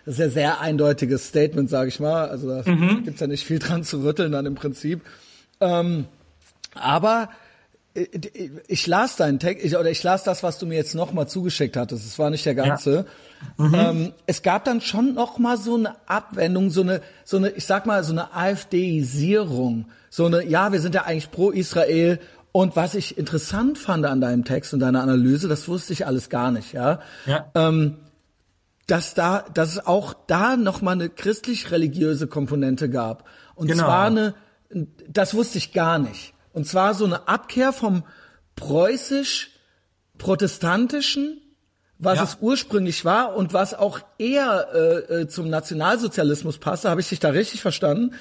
das ist ja sehr eindeutiges Statement, sage ich mal. Also da mhm. gibt's ja nicht viel dran zu rütteln dann im Prinzip. Ähm, aber äh, ich las deinen Text, ich, oder ich las das, was du mir jetzt nochmal zugeschickt hattest. Es war nicht der ganze. Ja. Mhm. Ähm, es gab dann schon nochmal so eine Abwendung, so eine, so eine, ich sag mal, so eine AfDisierung. So eine, ja, wir sind ja eigentlich pro Israel. Und was ich interessant fand an deinem Text und deiner Analyse, das wusste ich alles gar nicht, ja. ja. Ähm, dass da, dass es auch da nochmal eine christlich-religiöse Komponente gab. Und genau. zwar eine, das wusste ich gar nicht. Und zwar so eine Abkehr vom preußisch-protestantischen, was ja. es ursprünglich war und was auch eher äh, äh zum Nationalsozialismus passte. Habe ich dich da richtig verstanden?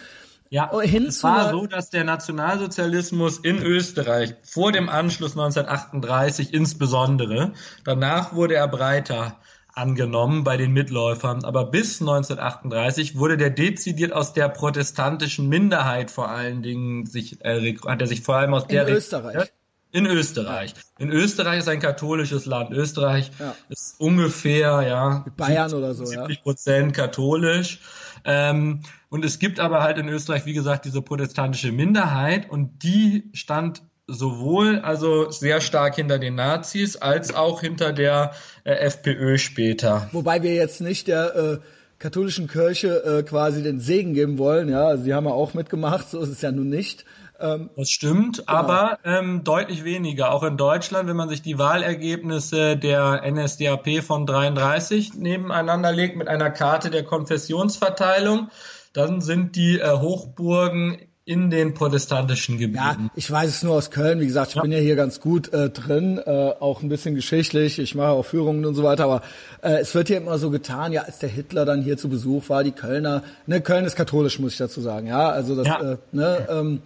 Ja, Hin es war so, dass der Nationalsozialismus in Österreich vor dem Anschluss 1938 insbesondere, danach wurde er breiter angenommen bei den Mitläufern. Aber bis 1938 wurde der dezidiert aus der protestantischen Minderheit vor allen Dingen sich, äh, hat er sich vor allem aus in der Österreich. In Österreich. In Österreich ist ein katholisches Land. Österreich ja. ist ungefähr, ja. Bayern oder so, 70 Prozent ja. katholisch. Ähm, und es gibt aber halt in Österreich, wie gesagt, diese protestantische Minderheit und die stand sowohl also sehr stark hinter den Nazis als auch hinter der äh, FPÖ später. Wobei wir jetzt nicht der äh, katholischen Kirche äh, quasi den Segen geben wollen, ja, also die haben ja auch mitgemacht, so ist es ja nun nicht. Ähm, das stimmt, genau. aber ähm, deutlich weniger. Auch in Deutschland, wenn man sich die Wahlergebnisse der NSDAP von 33 nebeneinander legt mit einer Karte der Konfessionsverteilung, dann sind die äh, Hochburgen in den protestantischen Gebieten. Ja, ich weiß es nur aus Köln. Wie gesagt, ich ja. bin ja hier ganz gut äh, drin, äh, auch ein bisschen geschichtlich. Ich mache auch Führungen und so weiter. Aber äh, es wird hier immer so getan, ja, als der Hitler dann hier zu Besuch war, die Kölner, ne, Köln ist katholisch, muss ich dazu sagen. Ja, also das, ja. Äh, ne, ähm,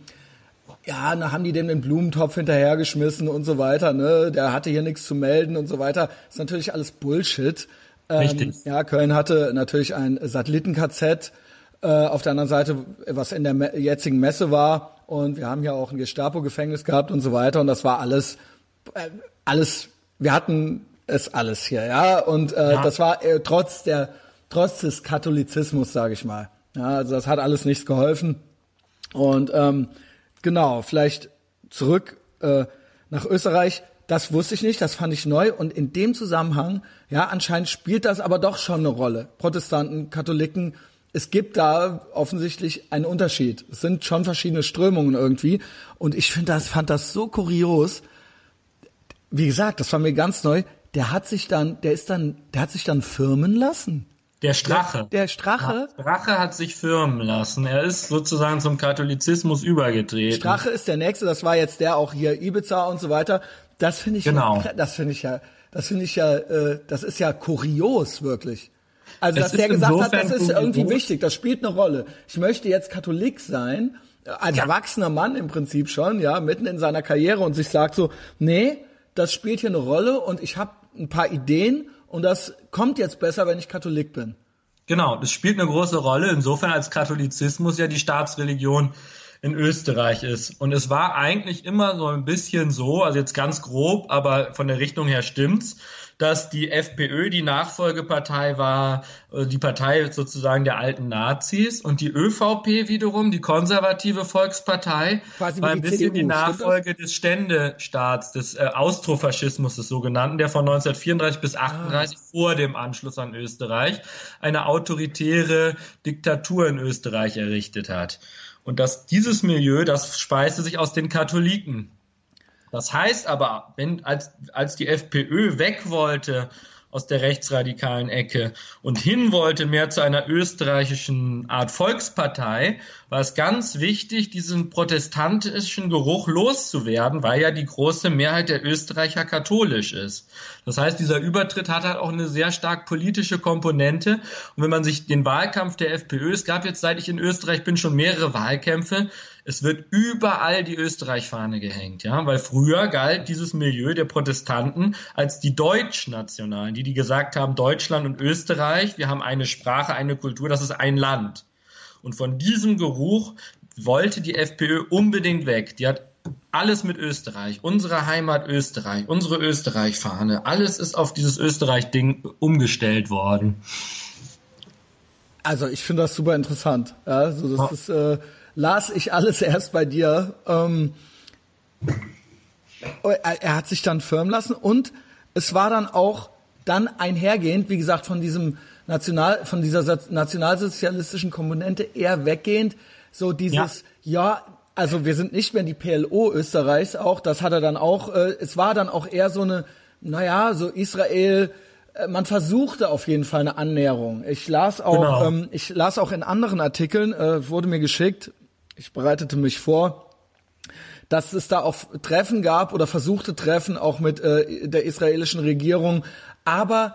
ja, dann haben die dem den Blumentopf hinterhergeschmissen und so weiter. Ne, der hatte hier nichts zu melden und so weiter. Das ist natürlich alles Bullshit. Ähm, Richtig. Ja, Köln hatte natürlich ein Satelliten-KZ äh, auf der anderen Seite, was in der me jetzigen Messe war. Und wir haben ja auch ein Gestapo-Gefängnis gehabt und so weiter. Und das war alles, äh, alles, wir hatten es alles hier, ja. Und äh, ja. das war äh, trotz der, trotz des Katholizismus, sage ich mal. Ja, also das hat alles nichts geholfen. Und ähm, genau, vielleicht zurück äh, nach Österreich. Das wusste ich nicht, das fand ich neu. Und in dem Zusammenhang, ja, anscheinend spielt das aber doch schon eine Rolle. Protestanten, Katholiken, es gibt da offensichtlich einen Unterschied. Es sind schon verschiedene Strömungen irgendwie. Und ich finde das, fand das so kurios. Wie gesagt, das war mir ganz neu. Der hat sich dann, der ist dann, der hat sich dann firmen lassen. Der Strache. Der, der Strache. Strache hat sich firmen lassen. Er ist sozusagen zum Katholizismus übergetreten. Strache ist der nächste. Das war jetzt der auch hier Ibiza und so weiter. Das finde ich, genau. Ja, das finde ich ja, das finde ich ja, äh, das ist ja kurios wirklich. Also, dass der gesagt hat, das ist irgendwie wichtig, das spielt eine Rolle. Ich möchte jetzt Katholik sein, als ja. erwachsener Mann im Prinzip schon, ja, mitten in seiner Karriere und sich sagt so, nee, das spielt hier eine Rolle und ich habe ein paar Ideen und das kommt jetzt besser, wenn ich Katholik bin. Genau, das spielt eine große Rolle, insofern als Katholizismus ja die Staatsreligion in Österreich ist. Und es war eigentlich immer so ein bisschen so, also jetzt ganz grob, aber von der Richtung her stimmt's, dass die FPÖ die Nachfolgepartei war, äh, die Partei sozusagen der alten Nazis und die ÖVP wiederum, die konservative Volkspartei, Quasi war ein bisschen CDU, die Nachfolge des Ständestaats, des äh, Austrofaschismus des sogenannten, der von 1934 bis 38 ah. vor dem Anschluss an Österreich eine autoritäre Diktatur in Österreich errichtet hat. Und dass dieses Milieu, das speiste sich aus den Katholiken. Das heißt aber, wenn als, als die FPÖ weg wollte aus der rechtsradikalen Ecke und hin wollte mehr zu einer österreichischen Art Volkspartei, war es ganz wichtig, diesen protestantischen Geruch loszuwerden, weil ja die große Mehrheit der Österreicher katholisch ist. Das heißt, dieser Übertritt hat halt auch eine sehr stark politische Komponente. Und wenn man sich den Wahlkampf der FPÖ, es gab jetzt, seit ich in Österreich bin, schon mehrere Wahlkämpfe, es wird überall die Österreich-Fahne gehängt, ja, weil früher galt dieses Milieu der Protestanten als die Deutschnationalen, die die gesagt haben, Deutschland und Österreich, wir haben eine Sprache, eine Kultur, das ist ein Land. Und von diesem Geruch wollte die FPÖ unbedingt weg. Die hat alles mit Österreich, unsere Heimat Österreich, unsere Österreich-Fahne, alles ist auf dieses Österreich-Ding umgestellt worden. Also ich finde das super interessant. Ja, also das ist äh, las ich alles erst bei dir. Ähm, oh, er hat sich dann firmen lassen und es war dann auch dann einhergehend, wie gesagt, von diesem National, von dieser nationalsozialistischen Komponente eher weggehend, so dieses, ja. ja, also wir sind nicht mehr die PLO Österreichs auch, das hat er dann auch, äh, es war dann auch eher so eine, naja, so Israel, äh, man versuchte auf jeden Fall eine Annäherung. Ich las auch, genau. ähm, ich las auch in anderen Artikeln, äh, wurde mir geschickt, ich bereitete mich vor, dass es da auch Treffen gab oder versuchte Treffen auch mit äh, der israelischen Regierung, aber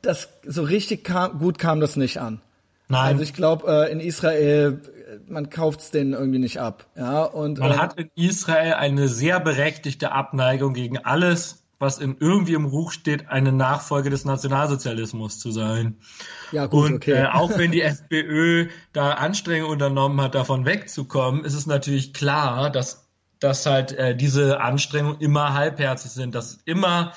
das so richtig kam, gut kam das nicht an. Nein. Also ich glaube, äh, in Israel man kauft's denen irgendwie nicht ab. Ja, und man äh, hat in Israel eine sehr berechtigte Abneigung gegen alles, was in irgendwie im Ruch steht, eine Nachfolge des Nationalsozialismus zu sein. Ja, gut, und okay. äh, auch wenn die FPÖ da Anstrengungen unternommen hat, davon wegzukommen, ist es natürlich klar, dass dass halt äh, diese Anstrengungen immer halbherzig sind, dass immer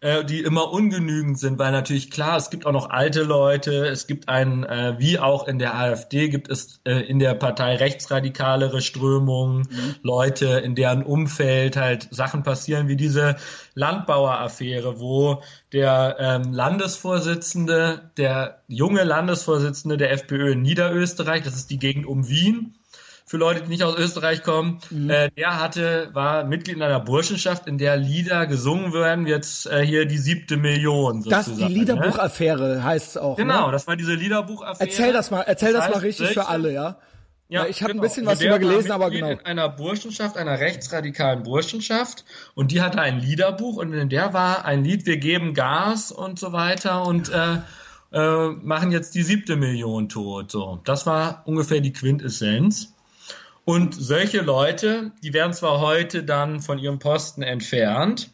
äh, die immer ungenügend sind, weil natürlich klar, es gibt auch noch alte Leute, es gibt einen, äh, wie auch in der AfD, gibt es äh, in der Partei rechtsradikalere Strömungen, mhm. Leute, in deren Umfeld halt Sachen passieren wie diese Landbaueraffäre, wo der ähm, Landesvorsitzende, der junge Landesvorsitzende der FPÖ in Niederösterreich, das ist die Gegend um Wien, für Leute, die nicht aus Österreich kommen. Mhm. Äh, der hatte, war Mitglied in einer Burschenschaft, in der Lieder gesungen werden, jetzt äh, hier die siebte Million. Sozusagen, das die ne? Liederbuchaffäre ne? heißt es auch. Genau, ne? das war diese Liederbuchaffäre. Erzähl das mal, erzähl das, das heißt, mal richtig für alle, ja. Ja, ich habe genau. ein bisschen was darüber gelesen, aber genau. In einer Burschenschaft, einer rechtsradikalen Burschenschaft und die hatte ein Liederbuch und in der war ein Lied, wir geben Gas und so weiter und äh, äh, machen jetzt die siebte Million tot. So, das war ungefähr die Quintessenz. Und solche Leute, die werden zwar heute dann von ihrem Posten entfernt,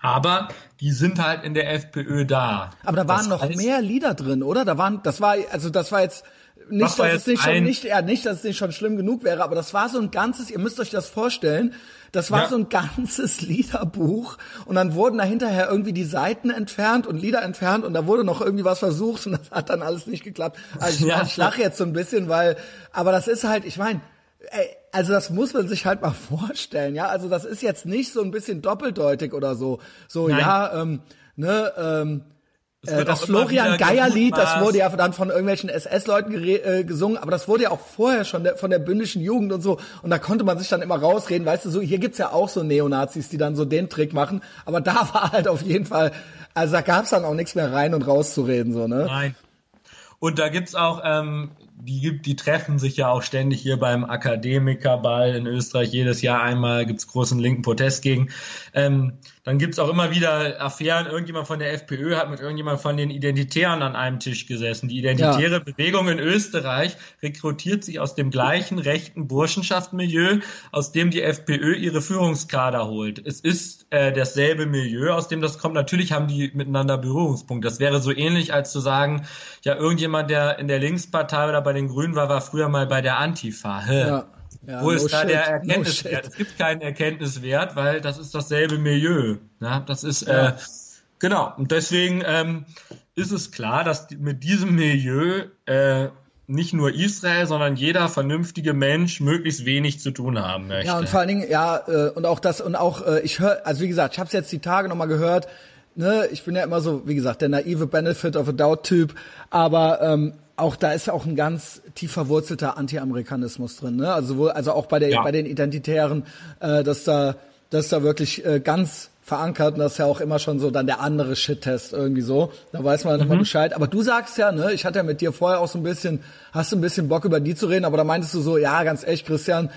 aber die sind halt in der FPÖ da. Aber da waren das noch heißt, mehr Lieder drin, oder? Da waren, das war, also das war jetzt nicht, dass es nicht schon nicht, ja, nicht, dass es nicht schon schlimm genug wäre, aber das war so ein ganzes, ihr müsst euch das vorstellen, das war ja. so ein ganzes Liederbuch und dann wurden da hinterher irgendwie die Seiten entfernt und Lieder entfernt und da wurde noch irgendwie was versucht und das hat dann alles nicht geklappt. Also ich, ja. ich lache jetzt so ein bisschen, weil, aber das ist halt, ich meine, Ey, also das muss man sich halt mal vorstellen, ja. Also das ist jetzt nicht so ein bisschen doppeldeutig oder so. So, Nein. ja, ähm, ne, ähm, äh, das Florian Geier-Lied, das wurde ja dann von irgendwelchen SS-Leuten äh, gesungen, aber das wurde ja auch vorher schon der, von der bündischen Jugend und so. Und da konnte man sich dann immer rausreden, weißt du, so hier gibt's ja auch so Neonazis, die dann so den Trick machen. Aber da war halt auf jeden Fall, also da gab's dann auch nichts mehr rein und rauszureden, so, ne? Nein. Und da gibt's auch ähm, die gibt, die treffen sich ja auch ständig hier beim Akademikerball in Österreich. Jedes Jahr einmal gibt's großen linken Protest gegen. Ähm, dann gibt's auch immer wieder Affären. Irgendjemand von der FPÖ hat mit irgendjemand von den Identitären an einem Tisch gesessen. Die identitäre ja. Bewegung in Österreich rekrutiert sich aus dem gleichen rechten Burschenschaftsmilieu, aus dem die FPÖ ihre Führungskader holt. Es ist äh, dasselbe Milieu, aus dem das kommt. Natürlich haben die miteinander Berührungspunkte. Das wäre so ähnlich, als zu sagen, ja, irgendjemand, der in der Linkspartei oder bei den Grünen war, war früher mal bei der Antifa. Ja. Ja, Wo ist no da shit, der Erkenntniswert? No es gibt keinen Erkenntniswert, weil das ist dasselbe Milieu. Ja, das ist ja. äh, genau. Und deswegen ähm, ist es klar, dass mit diesem Milieu äh, nicht nur Israel, sondern jeder vernünftige Mensch möglichst wenig zu tun haben möchte. Ja, und vor allen Dingen, ja, äh, und auch das, und auch, äh, ich höre, also wie gesagt, ich habe es jetzt die Tage nochmal gehört, ne, ich bin ja immer so, wie gesagt, der naive Benefit of a Doubt-Typ, aber ähm, auch da ist auch ein ganz tief verwurzelter Anti-Amerikanismus drin, ne? Also wohl, also auch bei der ja. bei den Identitären, äh, dass da dass da wirklich äh, ganz verankert und das ist ja auch immer schon so dann der andere Shit-Test irgendwie so. Da weiß man mhm. immer Bescheid. Aber du sagst ja, ne, ich hatte ja mit dir vorher auch so ein bisschen, hast du ein bisschen Bock über die zu reden, aber da meintest du so, ja, ganz echt, Christian,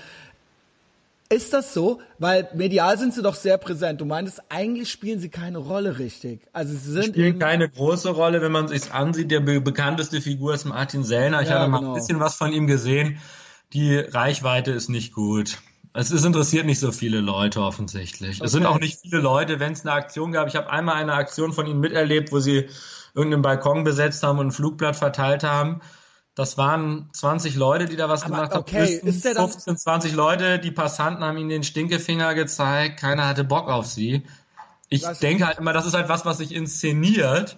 ist das so? Weil medial sind sie doch sehr präsent. Du meinst, eigentlich spielen sie keine Rolle richtig. Also sie sind spielen keine große Rolle, wenn man sich ansieht. Der be bekannteste Figur ist Martin Sellner. Ich ja, habe mal genau. ein bisschen was von ihm gesehen. Die Reichweite ist nicht gut. Es ist interessiert nicht so viele Leute offensichtlich. Okay. Es sind auch nicht viele Leute, wenn es eine Aktion gab. Ich habe einmal eine Aktion von ihnen miterlebt, wo sie irgendeinen Balkon besetzt haben und ein Flugblatt verteilt haben. Das waren 20 Leute, die da was Aber gemacht haben. Okay, ist der dann 15, 20 Leute, die Passanten haben ihnen den Stinkefinger gezeigt, keiner hatte Bock auf sie. Ich denke halt immer, das ist halt was, was sich inszeniert,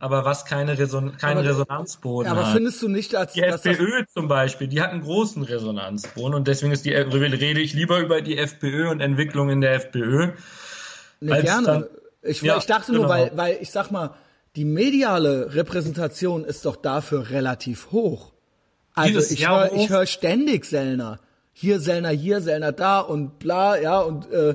aber was keine Reson keinen aber, Resonanzboden aber hat. Aber findest du nicht, als die FPÖ zum Beispiel, die hat einen großen Resonanzboden und deswegen ist die rede ich lieber über die FPÖ und Entwicklung in der FPÖ. Ne, gerne. Dann, ich, ja, ich dachte nur, genau. weil, weil ich sag mal, die mediale Repräsentation ist doch dafür relativ hoch. Also Dieses ich höre ich hör ständig Sellner. Hier Sellner, hier Sellner, da und bla, ja, und äh,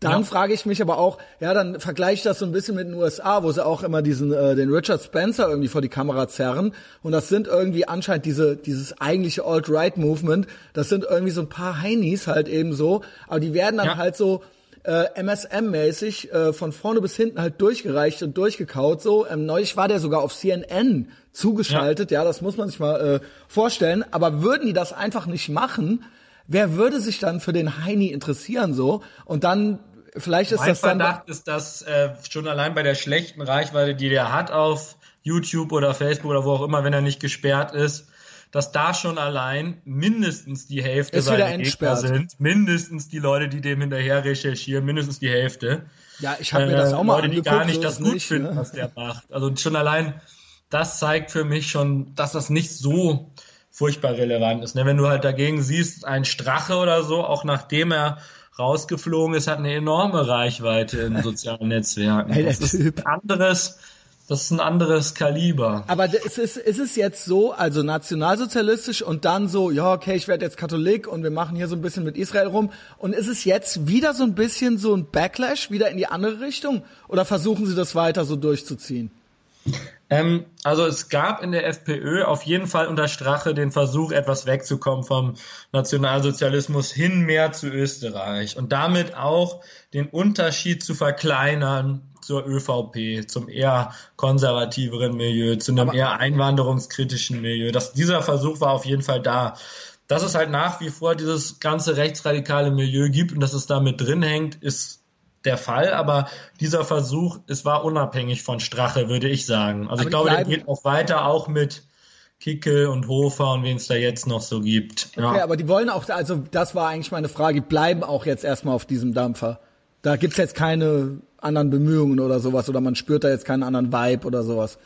dann ja. frage ich mich aber auch, ja, dann vergleiche ich das so ein bisschen mit den USA, wo sie auch immer diesen äh, den Richard Spencer irgendwie vor die Kamera zerren und das sind irgendwie anscheinend diese dieses eigentliche Alt-Right-Movement, das sind irgendwie so ein paar Heinis halt eben so, aber die werden dann ja. halt so äh, MSM-mäßig äh, von vorne bis hinten halt durchgereicht und durchgekaut. So ähm, neulich war der sogar auf CNN zugeschaltet. Ja, ja das muss man sich mal äh, vorstellen. Aber würden die das einfach nicht machen, wer würde sich dann für den Heini interessieren so? Und dann vielleicht ist mein das dann. Mein Verdacht ist, dass äh, schon allein bei der schlechten Reichweite, die der hat auf YouTube oder Facebook oder wo auch immer, wenn er nicht gesperrt ist, dass da schon allein mindestens die Hälfte seiner Gegner sind, mindestens die Leute, die dem hinterher recherchieren, mindestens die Hälfte. Ja, ich habe äh, mir das auch mal Leute, die gar nicht das gut nicht, finden, ne? was der macht. Also schon allein das zeigt für mich schon, dass das nicht so furchtbar relevant ist. Ne? Wenn du halt dagegen siehst, ein Strache oder so, auch nachdem er rausgeflogen ist, hat eine enorme Reichweite in sozialen Netzwerken. Hey, das ist ein anderes, das ist ein anderes Kaliber. Aber es ist, ist es jetzt so, also nationalsozialistisch und dann so, ja, okay, ich werde jetzt Katholik und wir machen hier so ein bisschen mit Israel rum. Und ist es jetzt wieder so ein bisschen so ein Backlash, wieder in die andere Richtung? Oder versuchen Sie das weiter so durchzuziehen? Ähm, also es gab in der FPÖ auf jeden Fall unter Strache den Versuch, etwas wegzukommen vom Nationalsozialismus hin mehr zu Österreich und damit auch den Unterschied zu verkleinern zur ÖVP, zum eher konservativeren Milieu, zu einem Aber eher einwanderungskritischen Milieu. Das, dieser Versuch war auf jeden Fall da. Dass es halt nach wie vor dieses ganze rechtsradikale Milieu gibt und dass es damit drin hängt, ist der Fall, aber dieser Versuch, es war unabhängig von Strache, würde ich sagen. Also aber ich glaube, der geht auch weiter, auch mit Kickel und Hofer und wen es da jetzt noch so gibt. Okay, aber die wollen auch, also das war eigentlich meine Frage, die bleiben auch jetzt erstmal auf diesem Dampfer. Da gibt's jetzt keine anderen Bemühungen oder sowas oder man spürt da jetzt keinen anderen Vibe oder sowas.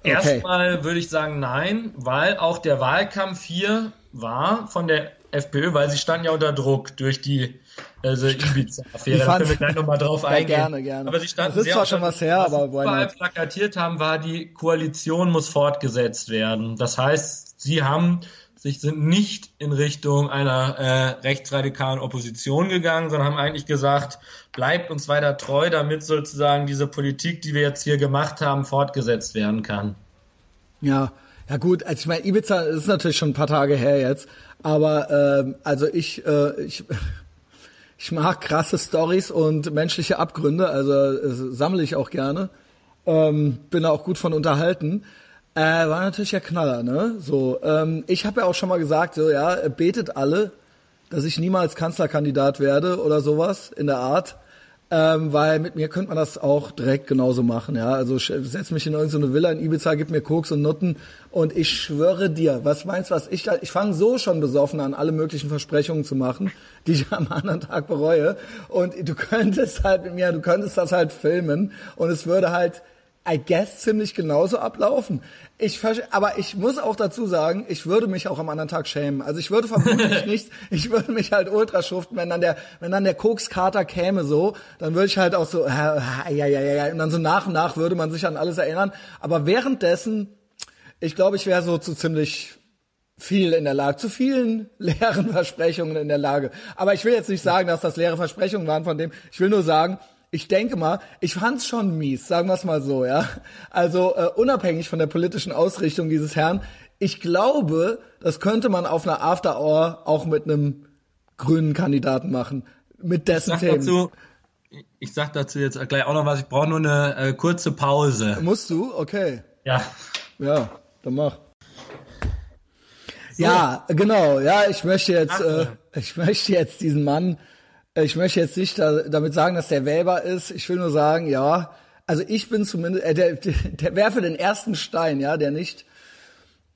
Okay. Erstmal würde ich sagen nein, weil auch der Wahlkampf hier war von der FPÖ, weil sie standen ja unter Druck durch die also Ibiza-Affäre. Da können wir gleich nochmal drauf eingehen. Gerne, gerne. Aber sie standen das ist zwar schon was her, aber was überall plakatiert haben, war, die Koalition muss fortgesetzt werden. Das heißt, sie haben sich sind nicht in Richtung einer äh, rechtsradikalen Opposition gegangen, sondern haben eigentlich gesagt, bleibt uns weiter treu, damit sozusagen diese Politik, die wir jetzt hier gemacht haben, fortgesetzt werden kann. Ja, ja gut, also ich meine, Ibiza ist natürlich schon ein paar Tage her jetzt, aber ähm, also ich, äh, ich ich mag krasse Stories und menschliche Abgründe, also äh, sammle ich auch gerne. Ähm, bin da auch gut von unterhalten. Äh, war natürlich ja Knaller, ne? So, ähm, ich habe ja auch schon mal gesagt, so ja, betet alle, dass ich niemals Kanzlerkandidat werde oder sowas in der Art. Ähm, weil mit mir könnte man das auch direkt genauso machen, ja. Also setz mich in irgendeine Villa in Ibiza, gib mir Koks und Nutten und ich schwöre dir, was meinst du, was ich da, ich fange so schon besoffen an, alle möglichen Versprechungen zu machen, die ich am anderen Tag bereue und du könntest halt mit mir, du könntest das halt filmen und es würde halt I guess ziemlich genauso ablaufen. Ich aber ich muss auch dazu sagen, ich würde mich auch am anderen Tag schämen. Also ich würde vermutlich nicht, ich würde mich halt ultra schuften, wenn dann der, wenn dann der Kokskater käme so, dann würde ich halt auch so, ja, ja, ja, ja, und dann so nach und nach würde man sich an alles erinnern. Aber währenddessen, ich glaube, ich wäre so zu ziemlich viel in der Lage, zu vielen leeren Versprechungen in der Lage. Aber ich will jetzt nicht sagen, dass das leere Versprechungen waren von dem. Ich will nur sagen, ich denke mal, ich fand's schon mies, sagen wir es mal so, ja. Also äh, unabhängig von der politischen Ausrichtung dieses Herrn, ich glaube, das könnte man auf einer After Hour auch mit einem grünen Kandidaten machen, mit dessen ich Themen. Dazu, ich sag dazu jetzt gleich auch noch was. Ich brauche nur eine äh, kurze Pause. Musst du? Okay. Ja. Ja, dann mach. So. Ja, genau. Ja, ich möchte jetzt, äh, ich möchte jetzt diesen Mann ich möchte jetzt nicht da, damit sagen, dass der wählbar ist. Ich will nur sagen, ja, also ich bin zumindest, äh, der, der werfe den ersten Stein, ja, der nicht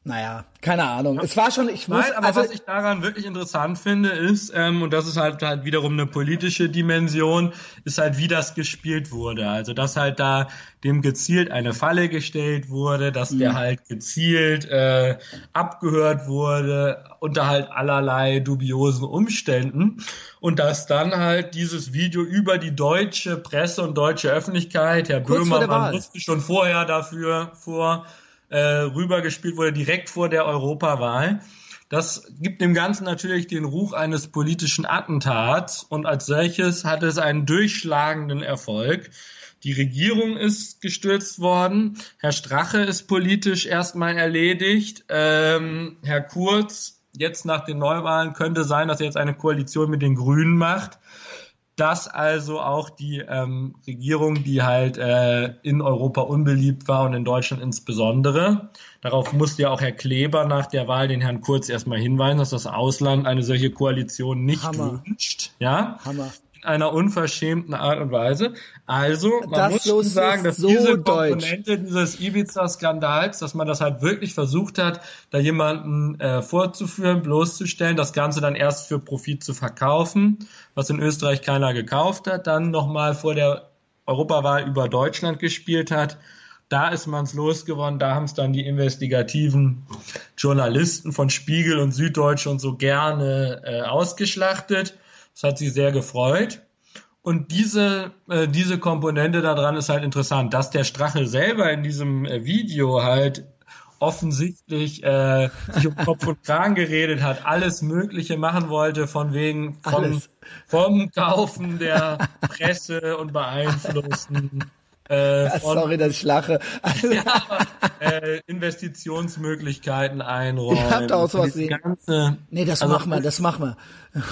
naja, keine Ahnung. Es war schon, ich muss. Nein, aber also, was ich daran wirklich interessant finde, ist, ähm, und das ist halt halt wiederum eine politische Dimension, ist halt, wie das gespielt wurde. Also, dass halt da dem gezielt eine Falle gestellt wurde, dass mhm. der halt gezielt äh, abgehört wurde unter halt allerlei dubiosen Umständen und dass dann halt dieses Video über die deutsche Presse und deutsche Öffentlichkeit, Herr Kurz Böhmermann wusste schon vorher dafür vor äh, rübergespielt wurde, direkt vor der Europawahl. Das gibt dem Ganzen natürlich den Ruch eines politischen Attentats und als solches hat es einen durchschlagenden Erfolg. Die Regierung ist gestürzt worden. Herr Strache ist politisch erstmal erledigt. Ähm, Herr Kurz, jetzt nach den Neuwahlen könnte sein, dass er jetzt eine Koalition mit den Grünen macht dass also auch die ähm, Regierung, die halt äh, in Europa unbeliebt war und in Deutschland insbesondere, darauf musste ja auch Herr Kleber nach der Wahl den Herrn Kurz erstmal hinweisen, dass das Ausland eine solche Koalition nicht Hammer. wünscht. Ja, Hammer einer unverschämten Art und Weise. Also, man das muss schon sagen, dass so diese Komponente deutsch. dieses Ibiza-Skandals, dass man das halt wirklich versucht hat, da jemanden äh, vorzuführen, bloßzustellen, das Ganze dann erst für Profit zu verkaufen, was in Österreich keiner gekauft hat, dann nochmal vor der Europawahl über Deutschland gespielt hat. Da ist man's losgeworden, da haben es dann die investigativen Journalisten von Spiegel und Süddeutsche und so gerne äh, ausgeschlachtet. Das hat sie sehr gefreut. Und diese, äh, diese Komponente daran ist halt interessant, dass der Strache selber in diesem äh, Video halt offensichtlich äh, sich um Kopf und Kragen geredet hat, alles Mögliche machen wollte, von wegen vom, vom Kaufen der Presse und Beeinflussen. Äh, ja, von, sorry, dass ich lache. ja, äh, Investitionsmöglichkeiten einräumen. Ihr habt auch sowas ganze, Nee, das also, machen wir, das machen wir.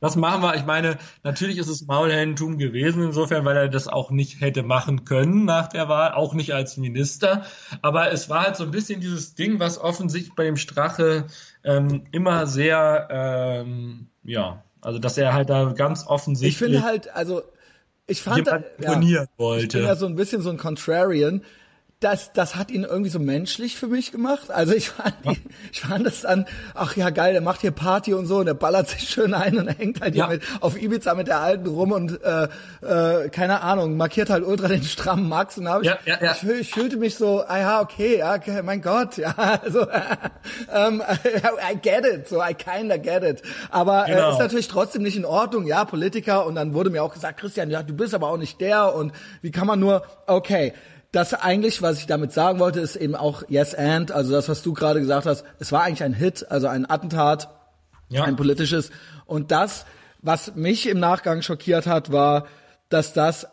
Was machen wir? Ich meine, natürlich ist es Maulheldentum gewesen insofern, weil er das auch nicht hätte machen können nach der Wahl, auch nicht als Minister. Aber es war halt so ein bisschen dieses Ding, was offensichtlich bei dem Strache ähm, immer sehr, ähm, ja, also dass er halt da ganz offensichtlich. Ich finde halt, also ich fand, ja, wollte. ich bin ja so ein bisschen so ein Contrarian das, das hat ihn irgendwie so menschlich für mich gemacht. Also ich fand, ja. ich fand das dann, ach ja geil, der macht hier Party und so und der ballert sich schön ein und hängt halt ja. hier mit, auf Ibiza mit der Alten rum und äh, äh, keine Ahnung, markiert halt ultra den strammen Max und habe ich, ja, ja, ja. Ich, ich, fühlte mich so, ah ja, okay, ja, okay, mein Gott, ja, also ähm, I get it, so I kinda get it. Aber äh, genau. äh, ist natürlich trotzdem nicht in Ordnung, ja, Politiker und dann wurde mir auch gesagt, Christian, ja, du bist aber auch nicht der und wie kann man nur, okay, das eigentlich, was ich damit sagen wollte, ist eben auch Yes and, also das, was du gerade gesagt hast, es war eigentlich ein Hit, also ein Attentat, ja. ein politisches. Und das, was mich im Nachgang schockiert hat, war, dass das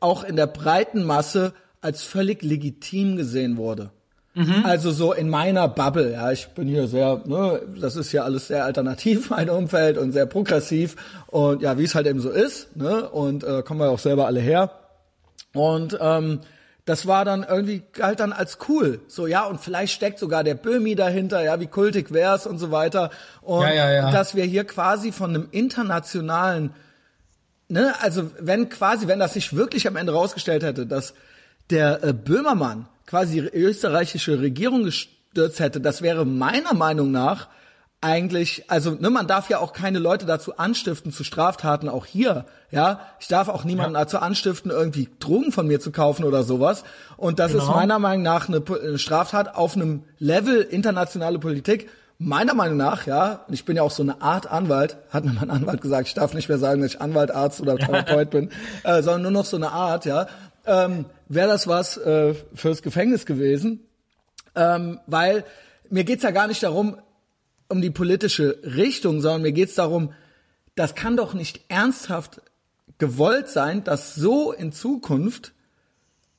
auch in der breiten Masse als völlig legitim gesehen wurde. Mhm. Also so in meiner Bubble, ja, ich bin hier sehr, ne, das ist ja alles sehr alternativ, mein Umfeld und sehr progressiv und ja, wie es halt eben so ist, ne, und äh, kommen wir auch selber alle her. Und ähm, das war dann irgendwie galt dann als cool. So, ja, und vielleicht steckt sogar der Böhmi dahinter, ja, wie kultig wär's und so weiter. Und ja, ja, ja. dass wir hier quasi von einem internationalen ne, also wenn quasi, wenn das sich wirklich am Ende rausgestellt hätte, dass der äh, Böhmermann quasi die österreichische Regierung gestürzt hätte, das wäre meiner Meinung nach eigentlich, also ne, man darf ja auch keine Leute dazu anstiften zu Straftaten, auch hier, ja. Ich darf auch niemanden ja. dazu anstiften, irgendwie Drogen von mir zu kaufen oder sowas. Und das genau. ist meiner Meinung nach eine, eine Straftat auf einem Level internationale Politik. Meiner Meinung nach, ja, und ich bin ja auch so eine Art Anwalt, hat mir mein Anwalt gesagt, ich darf nicht mehr sagen, dass ich Anwalt, Arzt oder Therapeut bin, äh, sondern nur noch so eine Art, ja. Ähm, Wäre das was äh, fürs Gefängnis gewesen? Ähm, weil mir geht's ja gar nicht darum, um die politische Richtung, sondern mir geht es darum, das kann doch nicht ernsthaft gewollt sein, dass so in Zukunft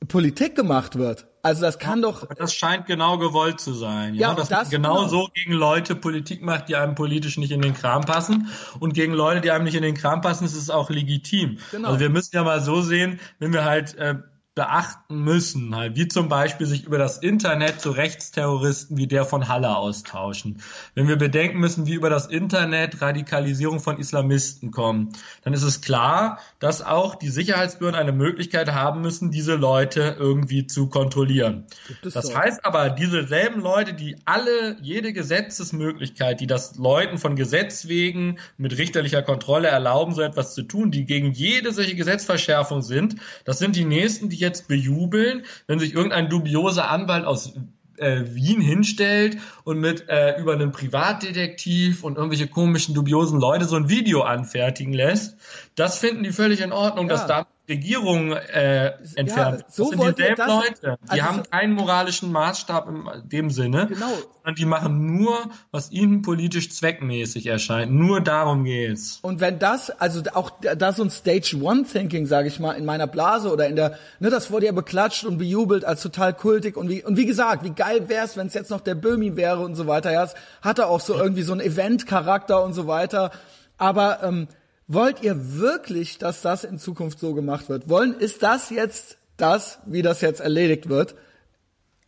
Politik gemacht wird. Also das kann doch. Das scheint genau gewollt zu sein. Ja, ja dass das genau, genau so gegen Leute Politik macht, die einem politisch nicht in den Kram passen. Und gegen Leute, die einem nicht in den Kram passen, ist es auch legitim. Genau. Also wir müssen ja mal so sehen, wenn wir halt äh, beachten müssen, halt, wie zum Beispiel sich über das Internet zu Rechtsterroristen wie der von Halle austauschen. Wenn wir bedenken müssen, wie über das Internet Radikalisierung von Islamisten kommen, dann ist es klar, dass auch die Sicherheitsbehörden eine Möglichkeit haben müssen, diese Leute irgendwie zu kontrollieren. Das so? heißt aber, diese selben Leute, die alle, jede Gesetzesmöglichkeit, die das Leuten von Gesetz wegen mit richterlicher Kontrolle erlauben, so etwas zu tun, die gegen jede solche Gesetzverschärfung sind, das sind die nächsten, die jetzt bejubeln, wenn sich irgendein dubioser Anwalt aus äh, Wien hinstellt und mit äh, über einen Privatdetektiv und irgendwelche komischen dubiosen Leute so ein Video anfertigen lässt. Das finden die völlig in Ordnung, ja. dass da Regierung äh, entfernt. Ja, so das sind dieselben das, Leute. Die also haben keinen moralischen Maßstab in dem Sinne, genau. sondern die machen nur, was ihnen politisch zweckmäßig erscheint. Nur darum geht's. Und wenn das, also auch da so ein Stage One Thinking, sage ich mal, in meiner Blase oder in der, ne, das wurde ja beklatscht und bejubelt als total kultig und wie und wie gesagt, wie geil wär's, wenn es jetzt noch der Böhmi wäre und so weiter. Ja, es hatte auch so irgendwie so einen Event-Charakter und so weiter. Aber ähm, Wollt ihr wirklich, dass das in Zukunft so gemacht wird? Wollen, ist das jetzt das, wie das jetzt erledigt wird?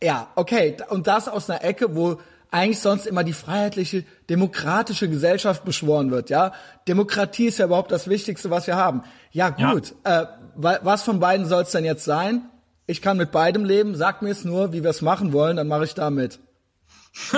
Ja, okay. Und das aus einer Ecke, wo eigentlich sonst immer die freiheitliche, demokratische Gesellschaft beschworen wird, ja? Demokratie ist ja überhaupt das Wichtigste, was wir haben. Ja, gut. Ja. Äh, was von beiden soll es denn jetzt sein? Ich kann mit beidem leben. Sagt mir es nur, wie wir es machen wollen, dann mache ich da mit.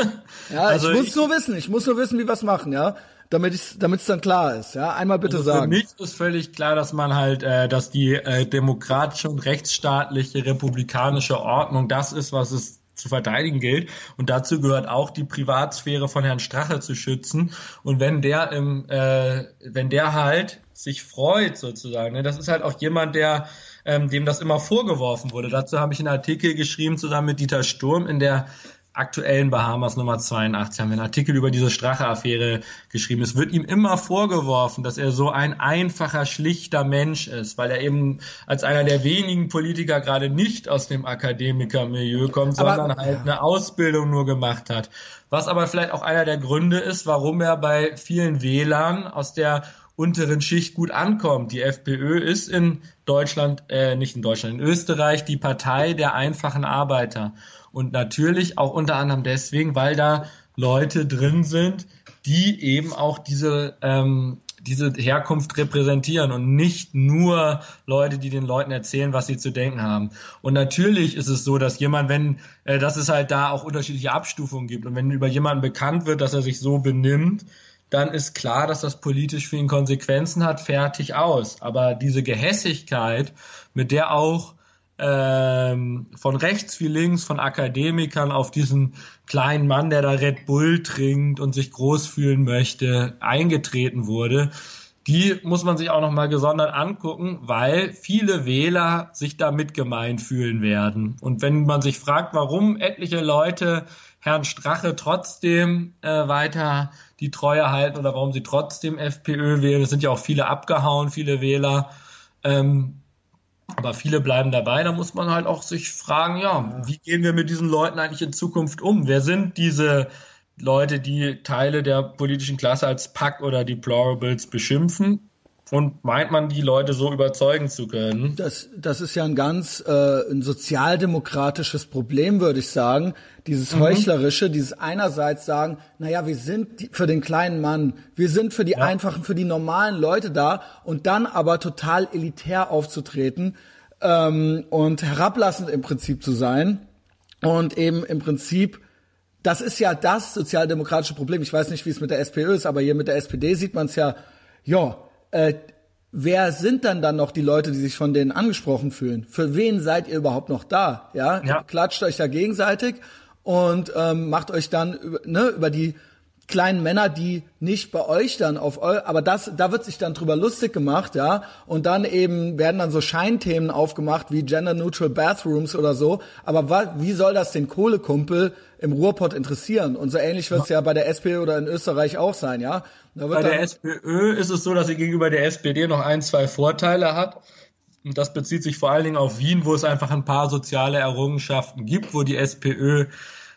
ja, also ich muss ich, nur wissen. Ich muss nur wissen, wie wir es machen, ja damit es damit es dann klar ist. Ja, einmal bitte also sagen. Für mich ist völlig klar, dass man halt, äh, dass die äh, demokratische und rechtsstaatliche republikanische Ordnung das ist, was es zu verteidigen gilt. Und dazu gehört auch die Privatsphäre von Herrn Strache zu schützen. Und wenn der im, äh, wenn der halt sich freut sozusagen, ne, das ist halt auch jemand, der ähm, dem das immer vorgeworfen wurde. Dazu habe ich einen Artikel geschrieben zusammen mit Dieter Sturm in der aktuellen Bahamas Nummer 82 haben wir einen Artikel über diese Strache-Affäre geschrieben. Es wird ihm immer vorgeworfen, dass er so ein einfacher, schlichter Mensch ist, weil er eben als einer der wenigen Politiker gerade nicht aus dem Akademikermilieu kommt, aber, sondern halt ja. eine Ausbildung nur gemacht hat. Was aber vielleicht auch einer der Gründe ist, warum er bei vielen Wählern aus der unteren Schicht gut ankommt. Die FPÖ ist in Deutschland, äh, nicht in Deutschland, in Österreich die Partei der einfachen Arbeiter. Und natürlich auch unter anderem deswegen, weil da Leute drin sind, die eben auch diese, ähm, diese Herkunft repräsentieren und nicht nur Leute, die den Leuten erzählen, was sie zu denken haben. Und natürlich ist es so, dass jemand, wenn, äh, dass es halt da auch unterschiedliche Abstufungen gibt und wenn über jemanden bekannt wird, dass er sich so benimmt, dann ist klar, dass das politisch für ihn Konsequenzen hat, fertig aus. Aber diese Gehässigkeit, mit der auch ähm, von rechts wie links, von Akademikern auf diesen kleinen Mann, der da Red Bull trinkt und sich groß fühlen möchte, eingetreten wurde, die muss man sich auch nochmal gesondert angucken, weil viele Wähler sich da mitgemeint fühlen werden. Und wenn man sich fragt, warum etliche Leute Herrn Strache trotzdem äh, weiter die Treue halten oder warum sie trotzdem FPÖ wählen, es sind ja auch viele abgehauen, viele Wähler, ähm, aber viele bleiben dabei, da muss man halt auch sich fragen, ja, wie gehen wir mit diesen Leuten eigentlich in Zukunft um? Wer sind diese Leute, die Teile der politischen Klasse als Pack oder Deplorables beschimpfen? Und meint man, die Leute so überzeugen zu können. Das, das ist ja ein ganz äh, ein sozialdemokratisches Problem, würde ich sagen. Dieses mhm. Heuchlerische, dieses einerseits sagen, naja, wir sind für den kleinen Mann, wir sind für die ja. einfachen, für die normalen Leute da und dann aber total elitär aufzutreten ähm, und herablassend im Prinzip zu sein und eben im Prinzip das ist ja das sozialdemokratische Problem. Ich weiß nicht, wie es mit der SPÖ ist, aber hier mit der SPD sieht man es ja, ja, äh, wer sind dann dann noch die Leute, die sich von denen angesprochen fühlen? Für wen seid ihr überhaupt noch da? Ja, ja. klatscht euch da gegenseitig und ähm, macht euch dann ne, über die kleinen Männer, die nicht bei euch dann auf eu, aber das, da wird sich dann drüber lustig gemacht, ja, und dann eben werden dann so Scheinthemen aufgemacht wie Gender Neutral Bathrooms oder so. Aber wie soll das den Kohlekumpel im Ruhrpott interessieren? Und so ähnlich wird es ja bei der SP oder in Österreich auch sein, ja. Bei der SPÖ ist es so, dass sie gegenüber der SPD noch ein, zwei Vorteile hat. Und das bezieht sich vor allen Dingen auf Wien, wo es einfach ein paar soziale Errungenschaften gibt, wo die SPÖ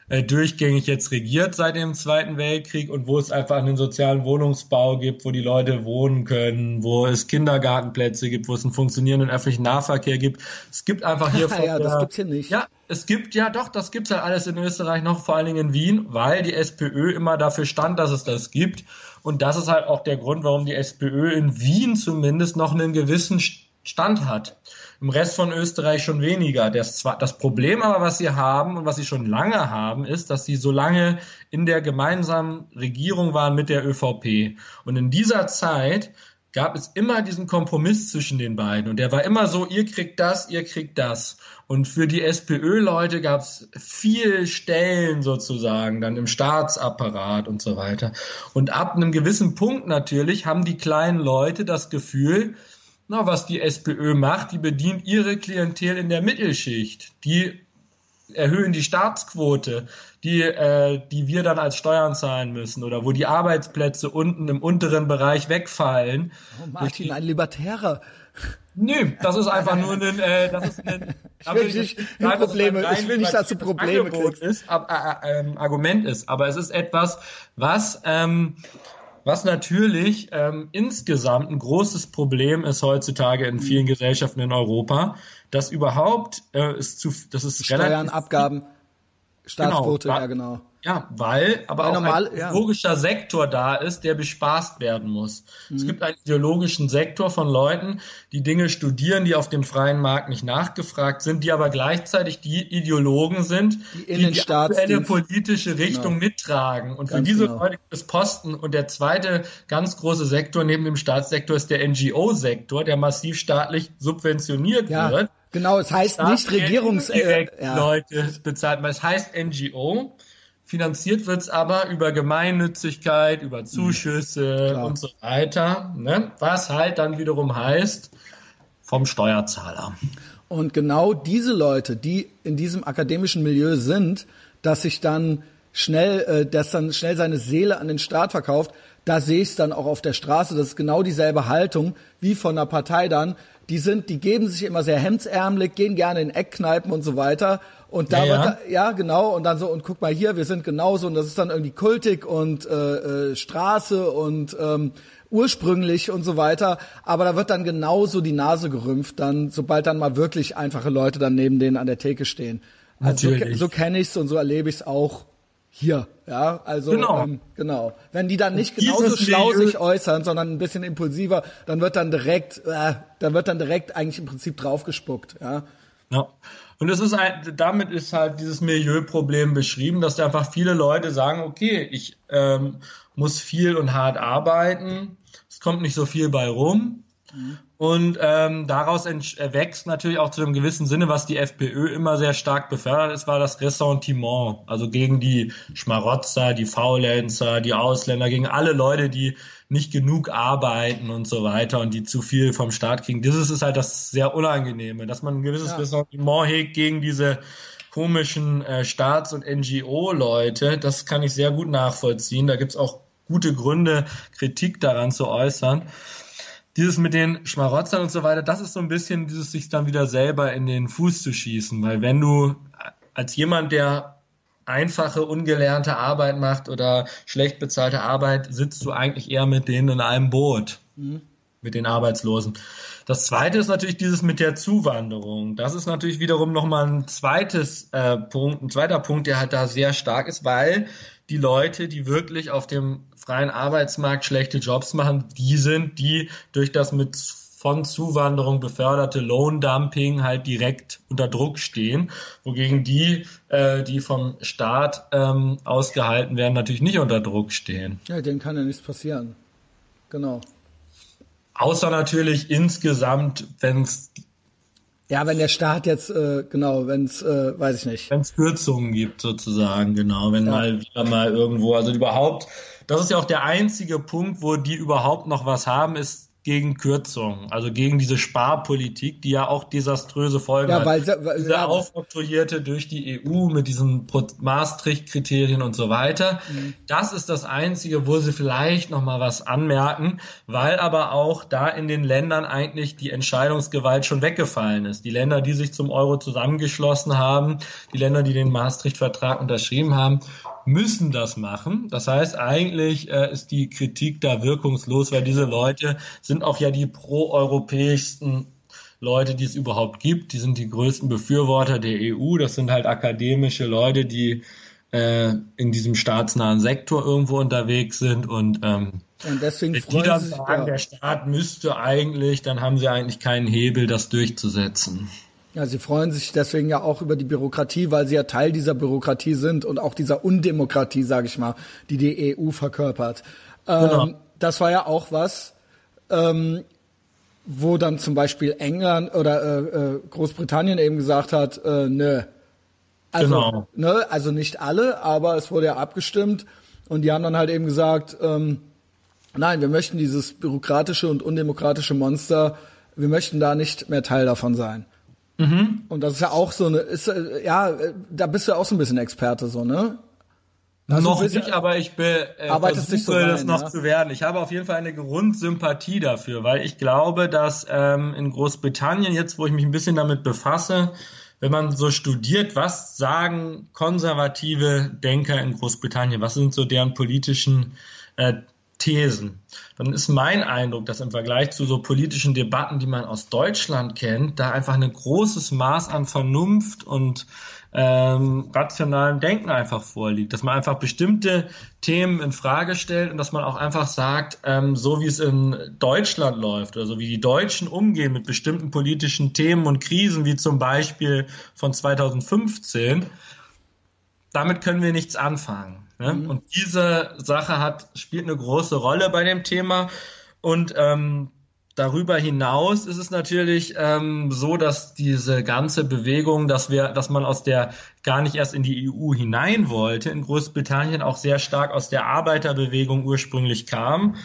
äh, durchgängig jetzt regiert seit dem Zweiten Weltkrieg und wo es einfach einen sozialen Wohnungsbau gibt, wo die Leute wohnen können, wo es Kindergartenplätze gibt, wo es einen funktionierenden öffentlichen Nahverkehr gibt. Es gibt einfach hier ja, das gibt's hier nicht. Ja, es gibt ja doch, das gibt's halt alles in Österreich noch, vor allen Dingen in Wien, weil die SPÖ immer dafür stand, dass es das gibt. Und das ist halt auch der Grund, warum die SPÖ in Wien zumindest noch einen gewissen Stand hat. Im Rest von Österreich schon weniger. Das, das Problem aber, was sie haben und was sie schon lange haben, ist, dass sie so lange in der gemeinsamen Regierung waren mit der ÖVP. Und in dieser Zeit gab es immer diesen Kompromiss zwischen den beiden. Und der war immer so, ihr kriegt das, ihr kriegt das. Und für die SPÖ-Leute gab es viel Stellen sozusagen dann im Staatsapparat und so weiter. Und ab einem gewissen Punkt natürlich haben die kleinen Leute das Gefühl, na, was die SPÖ macht, die bedient ihre Klientel in der Mittelschicht. Die erhöhen die Staatsquote, die, äh, die wir dann als Steuern zahlen müssen oder wo die Arbeitsplätze unten im unteren Bereich wegfallen. Oh, Martin, ein Libertärer. Nö, das ist einfach nur ein, äh, das ist ein, ich will nicht, nicht Probleme, ich will nicht, dass du Probleme kriegst. Ist, äh, äh, Argument ist, aber es ist etwas, was ähm, was natürlich ähm, insgesamt ein großes Problem ist heutzutage in vielen Gesellschaften in Europa, dass überhaupt äh, ist zu, das ist Steuern, relativ, Abgaben, Staatsquote, genau, ja genau. Ja, weil aber weil auch normal, ein ideologischer ja. Sektor da ist, der bespaßt werden muss. Mhm. Es gibt einen ideologischen Sektor von Leuten, die Dinge studieren, die auf dem freien Markt nicht nachgefragt sind, die aber gleichzeitig die Ideologen sind, die, die die aktuelle politische Richtung genau. mittragen. Und ganz für diese genau. Leute gibt es Posten. Und der zweite ganz große Sektor neben dem Staatssektor ist der NGO-Sektor, der massiv staatlich subventioniert ja. wird. Genau, es heißt nicht Regierungs... Äh, ja. Leute bezahlt, es heißt NGO. Finanziert wird's aber über Gemeinnützigkeit, über hm, Zuschüsse Klar. und so weiter. Ne? Was halt dann wiederum heißt, vom Steuerzahler. Und genau diese Leute, die in diesem akademischen Milieu sind, dass sich dann schnell, äh, dass dann schnell seine Seele an den Staat verkauft, da sehe ich es dann auch auf der Straße. Das ist genau dieselbe Haltung wie von der Partei dann. Die sind, die geben sich immer sehr hemdsärmelig, gehen gerne in Eckkneipen und so weiter. Und da ja, wird, ja. ja genau, und dann so, und guck mal hier, wir sind genauso, und das ist dann irgendwie kultig und äh, äh, Straße und ähm, ursprünglich und so weiter. Aber da wird dann genauso die Nase gerümpft, dann, sobald dann mal wirklich einfache Leute dann neben denen an der Theke stehen. Also Natürlich. so, so kenne ich's und so erlebe ich's auch hier, ja, also genau. Ähm, genau. Wenn die dann nicht genauso schlau sich äußern, sondern ein bisschen impulsiver, dann wird dann direkt, äh, dann wird dann direkt eigentlich im Prinzip draufgespuckt, ja. Ja. Und es ist ein, damit ist halt dieses Milieuproblem beschrieben, dass da einfach viele Leute sagen, okay, ich ähm, muss viel und hart arbeiten, es kommt nicht so viel bei rum. Mhm. Und ähm, daraus erwächst natürlich auch zu einem gewissen Sinne, was die FPÖ immer sehr stark befördert ist, war das Ressentiment. Also gegen die Schmarotzer, die Faulenzer, die Ausländer, gegen alle Leute, die nicht genug arbeiten und so weiter und die zu viel vom Staat kriegen. Das ist halt das sehr Unangenehme, dass man ein gewisses ja. Ressentiment hegt gegen diese komischen äh, Staats- und NGO-Leute. Das kann ich sehr gut nachvollziehen. Da gibt's auch gute Gründe, Kritik daran zu äußern. Dieses mit den Schmarotzern und so weiter, das ist so ein bisschen dieses sich dann wieder selber in den Fuß zu schießen, weil wenn du als jemand, der einfache, ungelernte Arbeit macht oder schlecht bezahlte Arbeit, sitzt du eigentlich eher mit denen in einem Boot. Mhm. mit den Arbeitslosen. Das zweite ist natürlich dieses mit der Zuwanderung. Das ist natürlich wiederum nochmal ein zweites äh, Punkt, ein zweiter Punkt, der halt da sehr stark ist, weil die Leute, die wirklich auf dem freien Arbeitsmarkt schlechte Jobs machen, die sind, die durch das mit von Zuwanderung beförderte Lohndumping halt direkt unter Druck stehen, wogegen die, äh, die vom Staat ähm, ausgehalten werden, natürlich nicht unter Druck stehen. Ja, denen kann ja nichts passieren. Genau. Außer natürlich insgesamt, wenn es ja, wenn der Staat jetzt, äh, genau, wenn es, äh, weiß ich nicht. Wenn es Kürzungen gibt, sozusagen, genau, wenn ja. mal wieder mal irgendwo, also überhaupt, das ist ja auch der einzige Punkt, wo die überhaupt noch was haben, ist gegen Kürzungen, also gegen diese Sparpolitik, die ja auch desaströse Folgen ja, weil, hat. Weil, diese ja, aufoktroyierte durch die EU mit diesen Maastricht-Kriterien und so weiter. Mhm. Das ist das Einzige, wo sie vielleicht noch mal was anmerken, weil aber auch da in den Ländern eigentlich die Entscheidungsgewalt schon weggefallen ist. Die Länder, die sich zum Euro zusammengeschlossen haben, die Länder, die den Maastricht-Vertrag unterschrieben haben, müssen das machen. Das heißt, eigentlich äh, ist die Kritik da wirkungslos, weil diese Leute sind auch ja die proeuropäischsten Leute, die es überhaupt gibt. Die sind die größten Befürworter der EU. Das sind halt akademische Leute, die äh, in diesem staatsnahen Sektor irgendwo unterwegs sind und ähm, und deswegen freuen die dann sagen, ja. der Staat müsste eigentlich, dann haben sie eigentlich keinen Hebel, das durchzusetzen. Ja, sie freuen sich deswegen ja auch über die Bürokratie, weil sie ja Teil dieser Bürokratie sind und auch dieser Undemokratie, sage ich mal, die die EU verkörpert. Ähm, genau. Das war ja auch was, ähm, wo dann zum Beispiel England oder äh, äh, Großbritannien eben gesagt hat, äh, nö. Also, genau. ne, also nicht alle, aber es wurde ja abgestimmt und die haben dann halt eben gesagt, ähm, nein, wir möchten dieses bürokratische und undemokratische Monster, wir möchten da nicht mehr Teil davon sein. Mhm. Und das ist ja auch so eine, ist, äh, ja, da bist du auch so ein bisschen Experte, so, ne? Also noch nicht, aber ich be, äh, versuche so rein, das noch ja? zu werden. Ich habe auf jeden Fall eine Grundsympathie dafür, weil ich glaube, dass ähm, in Großbritannien, jetzt wo ich mich ein bisschen damit befasse, wenn man so studiert, was sagen konservative Denker in Großbritannien, was sind so deren politischen äh, Thesen, dann ist mein Eindruck, dass im Vergleich zu so politischen Debatten, die man aus Deutschland kennt, da einfach ein großes Maß an Vernunft und ähm, rationalem Denken einfach vorliegt, dass man einfach bestimmte Themen in Frage stellt und dass man auch einfach sagt, ähm, so wie es in Deutschland läuft oder so wie die Deutschen umgehen mit bestimmten politischen Themen und Krisen, wie zum Beispiel von 2015, damit können wir nichts anfangen. Ne? Mhm. Und diese Sache hat, spielt eine große Rolle bei dem Thema. Und ähm, darüber hinaus ist es natürlich ähm, so, dass diese ganze Bewegung, dass wir, dass man aus der gar nicht erst in die EU hinein wollte, in Großbritannien auch sehr stark aus der Arbeiterbewegung ursprünglich kam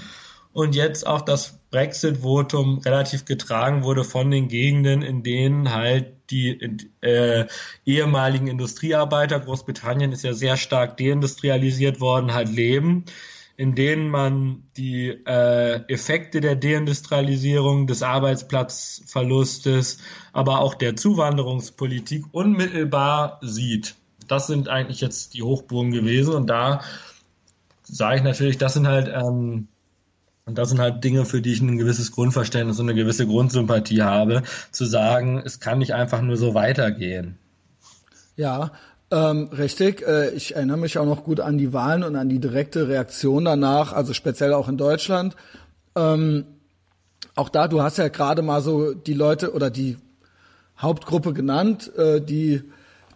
und jetzt auch das Brexit-Votum relativ getragen wurde von den Gegenden, in denen halt die äh, ehemaligen Industriearbeiter, Großbritannien ist ja sehr stark deindustrialisiert worden, halt leben, in denen man die äh, Effekte der Deindustrialisierung, des Arbeitsplatzverlustes, aber auch der Zuwanderungspolitik unmittelbar sieht. Das sind eigentlich jetzt die Hochburgen gewesen und da sage ich natürlich, das sind halt ähm, und das sind halt Dinge, für die ich ein gewisses Grundverständnis und eine gewisse Grundsympathie habe, zu sagen, es kann nicht einfach nur so weitergehen. Ja, ähm, richtig. Äh, ich erinnere mich auch noch gut an die Wahlen und an die direkte Reaktion danach, also speziell auch in Deutschland. Ähm, auch da, du hast ja gerade mal so die Leute oder die Hauptgruppe genannt, äh, die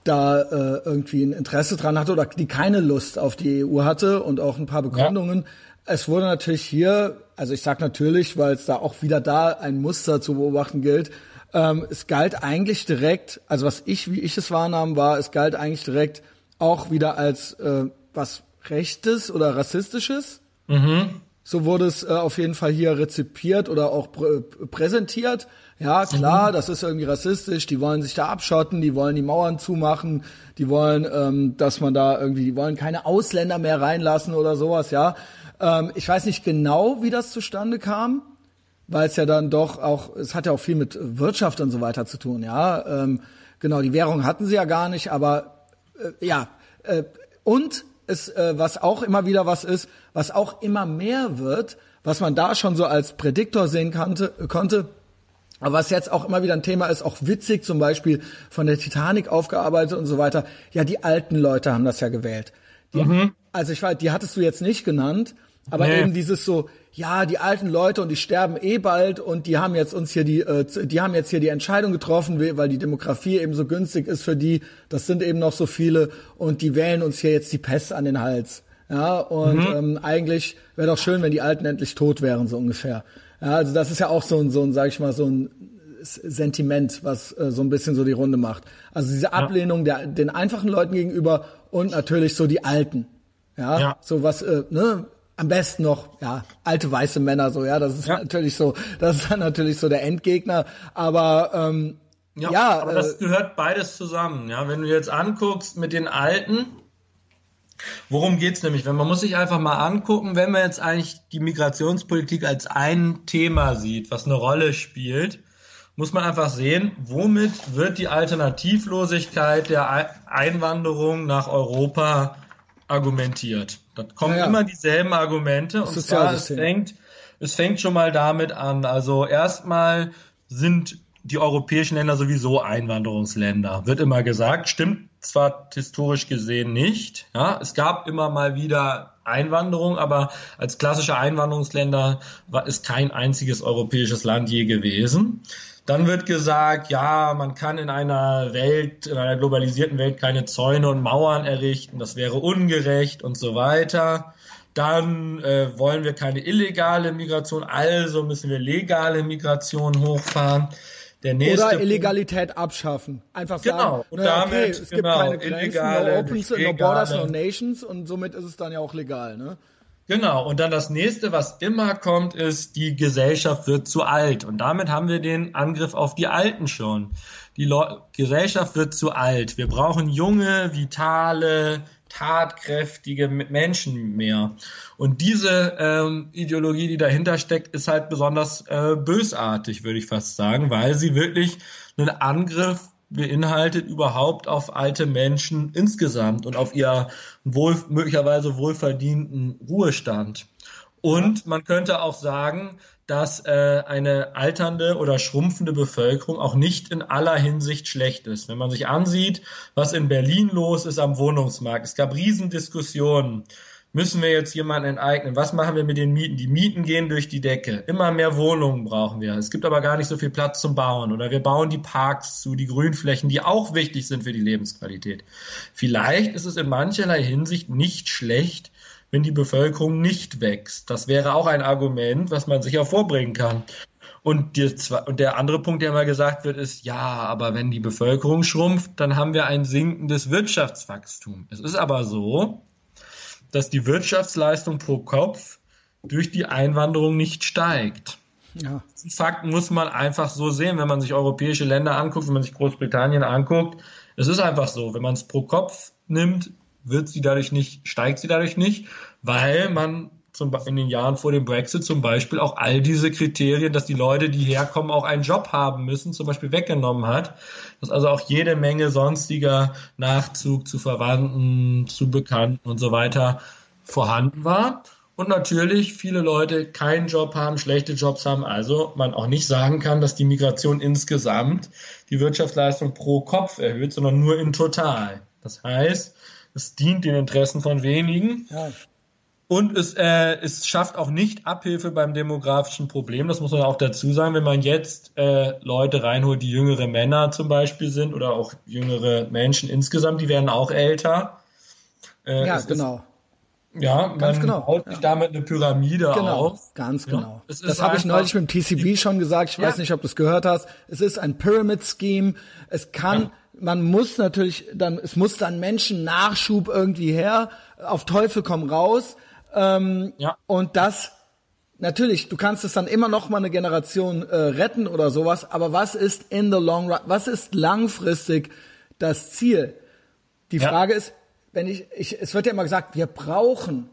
da äh, irgendwie ein Interesse dran hatte oder die keine Lust auf die EU hatte und auch ein paar Begründungen. Ja. Es wurde natürlich hier, also ich sage natürlich, weil es da auch wieder da ein Muster zu beobachten gilt. Ähm, es galt eigentlich direkt, also was ich, wie ich es wahrnahm, war, es galt eigentlich direkt auch wieder als äh, was Rechtes oder Rassistisches. Mhm. So wurde es äh, auf jeden Fall hier rezipiert oder auch prä präsentiert. Ja, klar, mhm. das ist irgendwie rassistisch. Die wollen sich da abschotten, die wollen die Mauern zumachen, die wollen, ähm, dass man da irgendwie, die wollen keine Ausländer mehr reinlassen oder sowas. Ja, ähm, ich weiß nicht genau, wie das zustande kam, weil es ja dann doch auch, es hat ja auch viel mit Wirtschaft und so weiter zu tun, ja. Ähm, genau, die Währung hatten sie ja gar nicht, aber äh, ja. Äh, und es, äh, was auch immer wieder was ist, was auch immer mehr wird, was man da schon so als Prädiktor sehen kannte, konnte. Aber was jetzt auch immer wieder ein Thema ist, auch witzig zum Beispiel von der Titanic aufgearbeitet und so weiter. Ja, die alten Leute haben das ja gewählt. Die, mhm. Also ich weiß, die hattest du jetzt nicht genannt, aber nee. eben dieses so, ja, die alten Leute und die sterben eh bald und die haben jetzt uns hier die, äh, die haben jetzt hier die Entscheidung getroffen, weil die Demografie eben so günstig ist für die. Das sind eben noch so viele und die wählen uns hier jetzt die Pest an den Hals. Ja, und mhm. ähm, eigentlich wäre doch schön, wenn die Alten endlich tot wären, so ungefähr. Ja, also das ist ja auch so ein, so ein, sag ich mal, so ein Sentiment, was äh, so ein bisschen so die Runde macht. Also diese Ablehnung der, den einfachen Leuten gegenüber und natürlich so die Alten. Ja, ja. so was, äh, ne, am besten noch, ja, alte weiße Männer, so, ja, das ist ja. natürlich so, das ist dann natürlich so der Endgegner, aber, ähm, ja, ja aber äh, das gehört beides zusammen, ja, wenn du jetzt anguckst mit den Alten, Worum geht's nämlich? Wenn man muss sich einfach mal angucken, wenn man jetzt eigentlich die Migrationspolitik als ein Thema sieht, was eine Rolle spielt, muss man einfach sehen, womit wird die Alternativlosigkeit der Einwanderung nach Europa argumentiert. Da kommen ja, ja. immer dieselben Argumente das und zwar es fängt, es fängt schon mal damit an. Also erstmal sind die europäischen Länder sowieso Einwanderungsländer, wird immer gesagt, stimmt zwar historisch gesehen nicht. Ja, es gab immer mal wieder Einwanderung, aber als klassische Einwanderungsländer war es kein einziges europäisches Land je gewesen. Dann wird gesagt, ja, man kann in einer Welt, in einer globalisierten Welt keine Zäune und Mauern errichten, das wäre ungerecht und so weiter. Dann äh, wollen wir keine illegale Migration, also müssen wir legale Migration hochfahren. Der nächste Oder Illegalität Punkt, abschaffen. Einfach genau, sagen, und damit, okay, es genau, gibt keine Grenzen, illegale, no, opens, no borders, no nations und somit ist es dann ja auch legal. Ne? Genau, und dann das nächste, was immer kommt, ist, die Gesellschaft wird zu alt. Und damit haben wir den Angriff auf die Alten schon. Die Le Gesellschaft wird zu alt. Wir brauchen junge, vitale, tatkräftige Menschen mehr. Und diese ähm, Ideologie, die dahinter steckt, ist halt besonders äh, bösartig, würde ich fast sagen, weil sie wirklich einen Angriff beinhaltet überhaupt auf alte Menschen insgesamt und auf ihr wohl, möglicherweise wohlverdienten Ruhestand. Und man könnte auch sagen, dass äh, eine alternde oder schrumpfende Bevölkerung auch nicht in aller Hinsicht schlecht ist. Wenn man sich ansieht, was in Berlin los ist am Wohnungsmarkt, es gab Riesendiskussionen Müssen wir jetzt jemanden enteignen? Was machen wir mit den Mieten? Die Mieten gehen durch die Decke. Immer mehr Wohnungen brauchen wir. Es gibt aber gar nicht so viel Platz zum Bauen. Oder wir bauen die Parks zu, die Grünflächen, die auch wichtig sind für die Lebensqualität. Vielleicht ist es in mancherlei Hinsicht nicht schlecht, wenn die Bevölkerung nicht wächst. Das wäre auch ein Argument, was man sicher vorbringen kann. Und, die, und der andere Punkt, der immer gesagt wird, ist, ja, aber wenn die Bevölkerung schrumpft, dann haben wir ein sinkendes Wirtschaftswachstum. Es ist aber so, dass die Wirtschaftsleistung pro Kopf durch die Einwanderung nicht steigt. Ja. Diesen Fakt muss man einfach so sehen, wenn man sich europäische Länder anguckt, wenn man sich Großbritannien anguckt. Es ist einfach so, wenn man es pro Kopf nimmt, wird sie dadurch nicht, steigt sie dadurch nicht, weil man zum, in den Jahren vor dem Brexit zum Beispiel auch all diese Kriterien, dass die Leute, die herkommen, auch einen Job haben müssen, zum Beispiel weggenommen hat. Dass also auch jede Menge sonstiger Nachzug zu Verwandten, zu Bekannten und so weiter vorhanden war. Und natürlich viele Leute keinen Job haben, schlechte Jobs haben, also man auch nicht sagen kann, dass die Migration insgesamt die Wirtschaftsleistung pro Kopf erhöht, sondern nur in total. Das heißt, es dient den Interessen von wenigen. Ja. Und es, äh, es schafft auch nicht Abhilfe beim demografischen Problem. Das muss man auch dazu sagen. Wenn man jetzt äh, Leute reinholt, die jüngere Männer zum Beispiel sind oder auch jüngere Menschen insgesamt, die werden auch älter. Äh, ja, genau. Ist, ja, man ganz genau. baut sich ja. damit eine Pyramide genau, auf. Ganz genau. Ja, das habe ich neulich mit dem TCB schon gesagt. Ich ja. weiß nicht, ob du es gehört hast. Es ist ein Pyramid Scheme. Es kann, man muss natürlich dann, es muss dann Menschen Nachschub irgendwie her. Auf Teufel komm raus. Ähm, ja. Und das, natürlich, du kannst es dann immer noch mal eine Generation äh, retten oder sowas, aber was ist in the long run, was ist langfristig das Ziel? Die ja. Frage ist, wenn ich, ich, es wird ja immer gesagt, wir brauchen.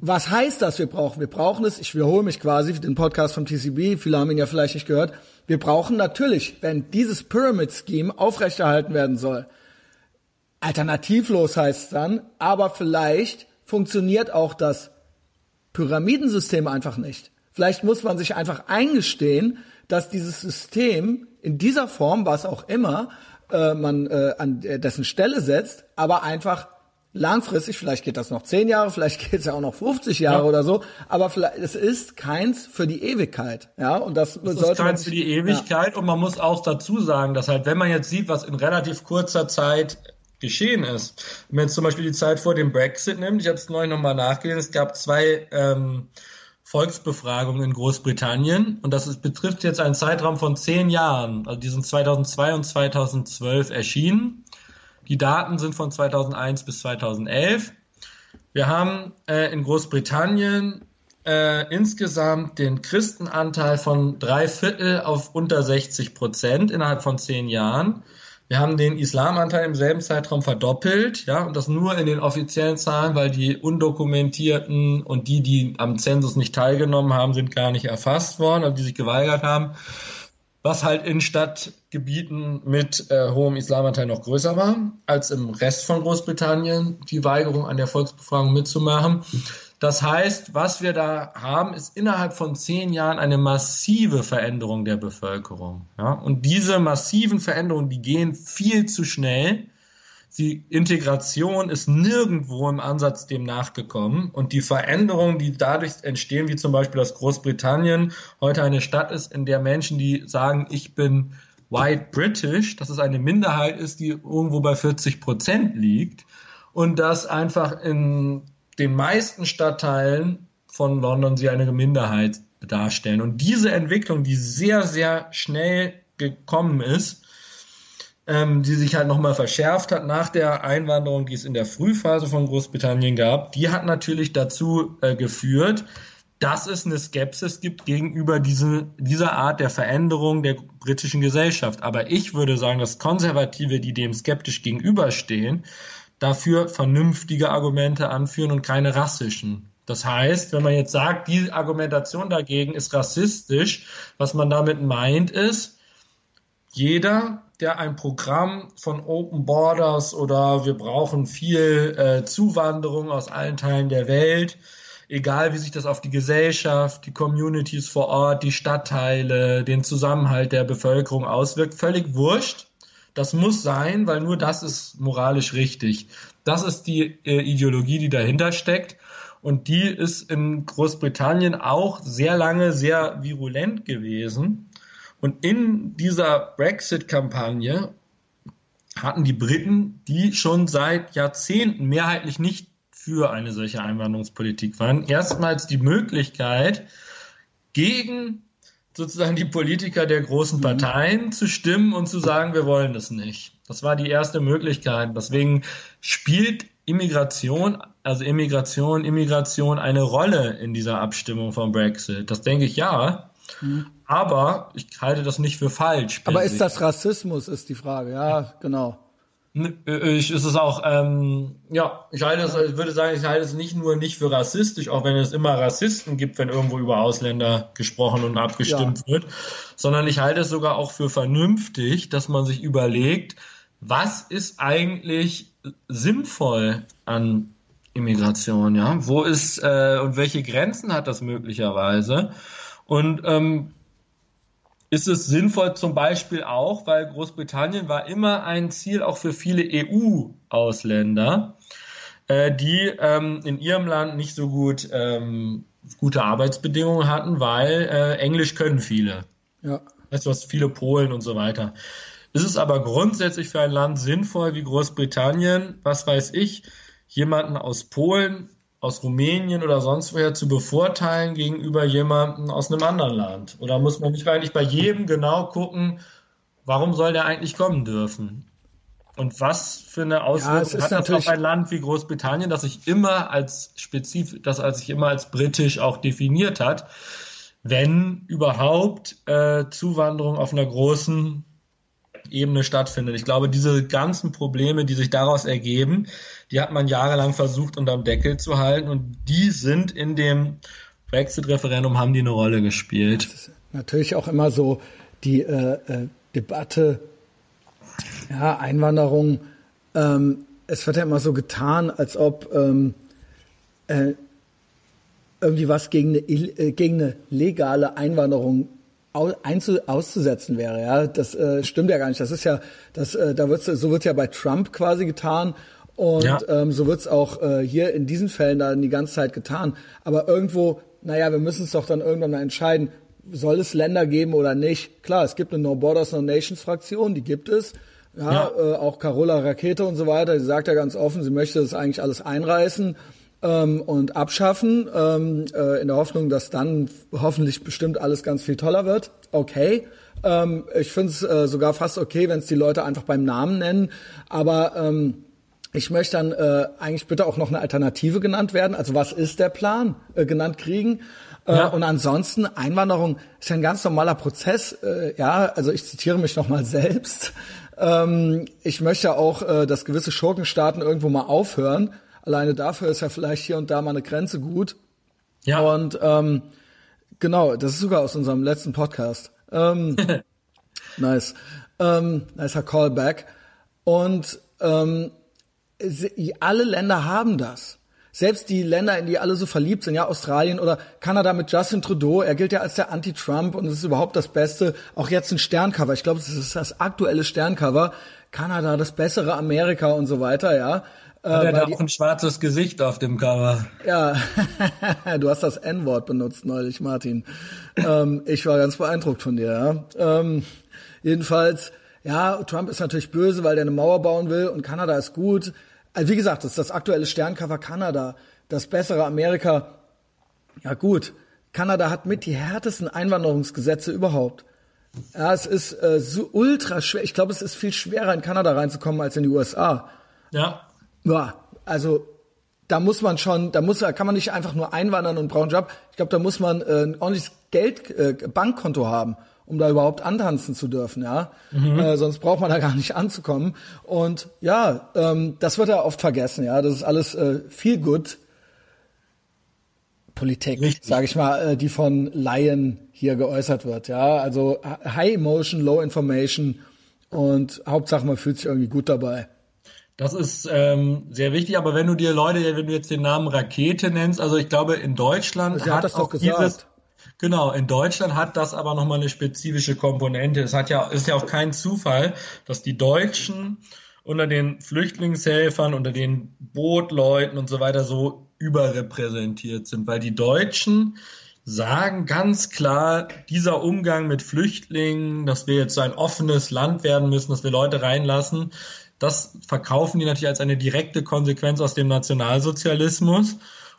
Was heißt das, wir brauchen? Wir brauchen es, ich wiederhole mich quasi, den Podcast vom TCB, viele haben ihn ja vielleicht nicht gehört. Wir brauchen natürlich, wenn dieses Pyramid Scheme aufrechterhalten werden soll, alternativlos heißt es dann, aber vielleicht funktioniert auch das Pyramidensystem einfach nicht. Vielleicht muss man sich einfach eingestehen, dass dieses System in dieser Form, was auch immer, äh, man äh, an dessen Stelle setzt, aber einfach langfristig, vielleicht geht das noch zehn Jahre, vielleicht geht es ja auch noch 50 Jahre ja. oder so, aber vielleicht, es ist keins für die Ewigkeit, ja, und das es sollte ist keins für die Ewigkeit ja. und man muss auch dazu sagen, dass halt, wenn man jetzt sieht, was in relativ kurzer Zeit geschehen ist, wenn man jetzt zum Beispiel die Zeit vor dem Brexit nimmt, ich habe es neulich nochmal nachgelesen, es gab zwei ähm, Volksbefragungen in Großbritannien und das ist, betrifft jetzt einen Zeitraum von zehn Jahren, also die sind 2002 und 2012 erschienen die Daten sind von 2001 bis 2011. Wir haben äh, in Großbritannien äh, insgesamt den Christenanteil von drei Viertel auf unter 60 Prozent innerhalb von zehn Jahren. Wir haben den Islamanteil im selben Zeitraum verdoppelt, ja, und das nur in den offiziellen Zahlen, weil die undokumentierten und die, die am Zensus nicht teilgenommen haben, sind gar nicht erfasst worden, also die sich geweigert haben was halt in Stadtgebieten mit äh, hohem Islamanteil noch größer war als im Rest von Großbritannien, die Weigerung an der Volksbefragung mitzumachen. Das heißt, was wir da haben, ist innerhalb von zehn Jahren eine massive Veränderung der Bevölkerung. Ja? Und diese massiven Veränderungen, die gehen viel zu schnell die Integration ist nirgendwo im Ansatz dem nachgekommen und die Veränderungen, die dadurch entstehen, wie zum Beispiel, dass Großbritannien heute eine Stadt ist, in der Menschen, die sagen, ich bin White British, dass es eine Minderheit ist, die irgendwo bei 40 Prozent liegt und dass einfach in den meisten Stadtteilen von London sie eine Minderheit darstellen. Und diese Entwicklung, die sehr, sehr schnell gekommen ist, ähm, die sich halt nochmal verschärft hat nach der Einwanderung, die es in der Frühphase von Großbritannien gab, die hat natürlich dazu äh, geführt, dass es eine Skepsis gibt gegenüber diese, dieser Art der Veränderung der britischen Gesellschaft. Aber ich würde sagen, dass Konservative, die dem skeptisch gegenüberstehen, dafür vernünftige Argumente anführen und keine rassischen. Das heißt, wenn man jetzt sagt, die Argumentation dagegen ist rassistisch, was man damit meint ist, jeder, der ein Programm von Open Borders oder wir brauchen viel äh, Zuwanderung aus allen Teilen der Welt, egal wie sich das auf die Gesellschaft, die Communities vor Ort, die Stadtteile, den Zusammenhalt der Bevölkerung auswirkt, völlig wurscht. Das muss sein, weil nur das ist moralisch richtig. Das ist die äh, Ideologie, die dahinter steckt. Und die ist in Großbritannien auch sehr lange sehr virulent gewesen. Und in dieser Brexit-Kampagne hatten die Briten, die schon seit Jahrzehnten mehrheitlich nicht für eine solche Einwanderungspolitik waren, erstmals die Möglichkeit, gegen sozusagen die Politiker der großen mhm. Parteien mhm. zu stimmen und zu sagen, wir wollen das nicht. Das war die erste Möglichkeit. Deswegen spielt Immigration, also Immigration, Immigration eine Rolle in dieser Abstimmung vom Brexit. Das denke ich ja. Mhm. Aber ich halte das nicht für falsch. Aber ist das Rassismus, ist die Frage. Ja, genau. Äh, ich ist es auch, ähm, ja, ich halte es, ich würde sagen, ich halte es nicht nur nicht für rassistisch, auch wenn es immer Rassisten gibt, wenn irgendwo über Ausländer gesprochen und abgestimmt ja. wird, sondern ich halte es sogar auch für vernünftig, dass man sich überlegt, was ist eigentlich sinnvoll an Immigration, ja? Wo ist äh, und welche Grenzen hat das möglicherweise? Und ähm, ist es sinnvoll zum Beispiel auch, weil Großbritannien war immer ein Ziel auch für viele EU-Ausländer, äh, die ähm, in ihrem Land nicht so gut ähm, gute Arbeitsbedingungen hatten, weil äh, Englisch können viele. Ja. Weißt du was, viele Polen und so weiter. Ist es aber grundsätzlich für ein Land sinnvoll wie Großbritannien, was weiß ich, jemanden aus Polen aus Rumänien oder sonst woher zu bevorteilen gegenüber jemandem aus einem anderen Land? Oder muss man nicht eigentlich bei jedem genau gucken, warum soll der eigentlich kommen dürfen? Und was für eine Auswirkung ja, hat das auf ein Land wie Großbritannien, das sich immer als spezifisch, das als sich immer als britisch auch definiert hat, wenn überhaupt äh, Zuwanderung auf einer großen Ebene stattfindet. Ich glaube, diese ganzen Probleme, die sich daraus ergeben, die hat man jahrelang versucht unterm Deckel zu halten und die sind in dem Brexit-Referendum haben die eine Rolle gespielt. Natürlich auch immer so die äh, äh, Debatte, ja, Einwanderung. Ähm, es wird ja immer so getan, als ob ähm, äh, irgendwie was gegen eine, äh, gegen eine legale Einwanderung auszusetzen wäre. Ja, das äh, stimmt ja gar nicht. Das ist ja, das, äh, da wird's, so wird ja bei Trump quasi getan und ja. ähm, so wird's auch äh, hier in diesen Fällen dann die ganze Zeit getan. Aber irgendwo, naja, wir müssen es doch dann irgendwann mal entscheiden, soll es Länder geben oder nicht? Klar, es gibt eine No Borders No Nations Fraktion, die gibt es. Ja, ja. Äh, auch Carola Rakete und so weiter, die sagt ja ganz offen, sie möchte das eigentlich alles einreißen ähm, und abschaffen, ähm, äh, in der Hoffnung, dass dann hoffentlich bestimmt alles ganz viel toller wird. Okay. Ähm, ich finde es äh, sogar fast okay, wenn es die Leute einfach beim Namen nennen. Aber ähm, ich möchte dann äh, eigentlich bitte auch noch eine Alternative genannt werden. Also was ist der Plan äh, genannt kriegen? Äh, ja. Und ansonsten Einwanderung ist ja ein ganz normaler Prozess. Äh, ja, also ich zitiere mich noch mal selbst. Ähm, ich möchte auch, äh, dass gewisse Schurkenstaaten irgendwo mal aufhören. Alleine dafür ist ja vielleicht hier und da mal eine Grenze gut. Ja. Und ähm, genau, das ist sogar aus unserem letzten Podcast. Ähm, nice. Ähm, nicer Callback. Und ähm, alle Länder haben das. Selbst die Länder, in die alle so verliebt sind, ja, Australien oder Kanada mit Justin Trudeau, er gilt ja als der Anti-Trump und es ist überhaupt das Beste. Auch jetzt ein Sterncover. Ich glaube, es ist das aktuelle Sterncover. Kanada, das bessere Amerika und so weiter, ja. Hat er da auch ein schwarzes Gesicht auf dem Cover? Ja, du hast das N-Wort benutzt neulich, Martin. ähm, ich war ganz beeindruckt von dir. Ja? Ähm, jedenfalls, ja, Trump ist natürlich böse, weil der eine Mauer bauen will und Kanada ist gut. Also wie gesagt, das ist das aktuelle Sterncover Kanada, das bessere Amerika. Ja gut, Kanada hat mit die härtesten Einwanderungsgesetze überhaupt. Ja, es ist äh, so ultra schwer. Ich glaube, es ist viel schwerer in Kanada reinzukommen als in die USA. Ja. Ja, also da muss man schon, da muss, da kann man nicht einfach nur einwandern und brauchen Job. Ich glaube, da muss man äh, ein ordentliches Geld, äh, Bankkonto haben, um da überhaupt antanzen zu dürfen, ja. Mhm. Äh, sonst braucht man da gar nicht anzukommen. Und ja, ähm, das wird ja oft vergessen, ja. Das ist alles äh, viel gut. Politik, sage ich mal, äh, die von Laien hier geäußert wird, ja. Also High Emotion, Low Information und Hauptsache man fühlt sich irgendwie gut dabei. Das ist ähm, sehr wichtig, aber wenn du dir Leute, wenn du jetzt den Namen Rakete nennst, also ich glaube in Deutschland Sie hat, hat das auch gesagt. dieses Genau, in Deutschland hat das aber nochmal eine spezifische Komponente. Es hat ja, ist ja auch kein Zufall, dass die Deutschen unter den Flüchtlingshelfern, unter den Bootleuten und so weiter so überrepräsentiert sind, weil die Deutschen sagen ganz klar, dieser Umgang mit Flüchtlingen, dass wir jetzt ein offenes Land werden müssen, dass wir Leute reinlassen, das verkaufen die natürlich als eine direkte Konsequenz aus dem Nationalsozialismus.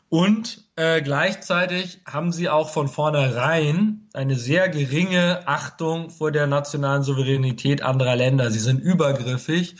Und äh, gleichzeitig haben sie auch von vornherein eine sehr geringe Achtung vor der nationalen Souveränität anderer Länder. Sie sind übergriffig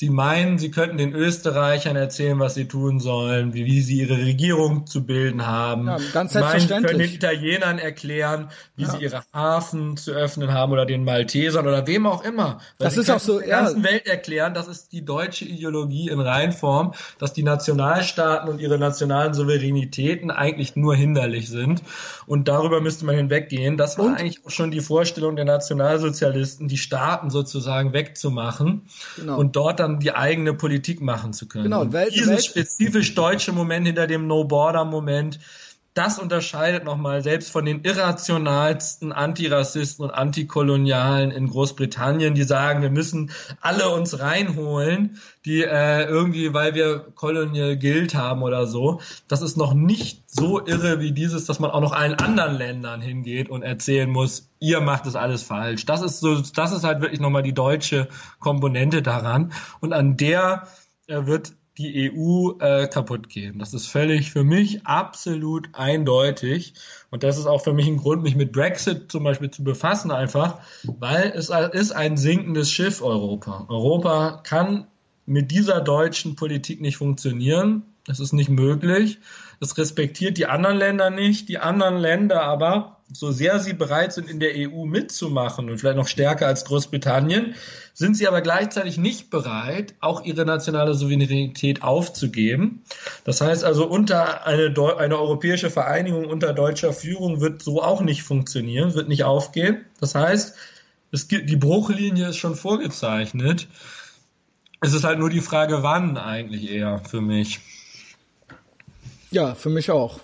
Sie meinen, Sie könnten den Österreichern erzählen, was sie tun sollen, wie, wie sie ihre Regierung zu bilden haben. Ja, ganz selbstverständlich. Sie meinen, können den Italienern erklären, wie ja. sie ihre Hafen zu öffnen haben oder den Maltesern oder wem auch immer. Weil das ist auch so, der ganzen Welt erklären, das ist die deutsche Ideologie in Reinform, dass die Nationalstaaten und ihre nationalen Souveränitäten eigentlich nur hinderlich sind. Und darüber müsste man hinweggehen. Das war und? eigentlich auch schon die Vorstellung der Nationalsozialisten, die Staaten sozusagen wegzumachen genau. und dort dann die eigene Politik machen zu können. Genau, Welt, dieses Welt spezifisch deutsche Moment hinter dem No-Border-Moment, das unterscheidet nochmal selbst von den irrationalsten Antirassisten und Antikolonialen in Großbritannien, die sagen, wir müssen alle uns reinholen, die äh, irgendwie, weil wir Colonial Guild haben oder so. Das ist noch nicht so irre wie dieses, dass man auch noch allen anderen Ländern hingeht und erzählen muss, ihr macht das alles falsch. Das ist so, das ist halt wirklich nochmal die deutsche Komponente daran. Und an der äh, wird die EU äh, kaputt gehen. Das ist völlig für mich absolut eindeutig. Und das ist auch für mich ein Grund, mich mit Brexit zum Beispiel zu befassen, einfach, weil es ist ein sinkendes Schiff, Europa. Europa kann mit dieser deutschen Politik nicht funktionieren. Das ist nicht möglich. Es respektiert die anderen Länder nicht. Die anderen Länder aber, so sehr sie bereit sind, in der EU mitzumachen und vielleicht noch stärker als Großbritannien, sind sie aber gleichzeitig nicht bereit, auch ihre nationale Souveränität aufzugeben. Das heißt also, unter eine, eine europäische Vereinigung unter deutscher Führung wird so auch nicht funktionieren, wird nicht aufgehen. Das heißt, es gibt, die Bruchlinie ist schon vorgezeichnet. Es ist halt nur die Frage, wann eigentlich eher für mich. Ja, für mich auch.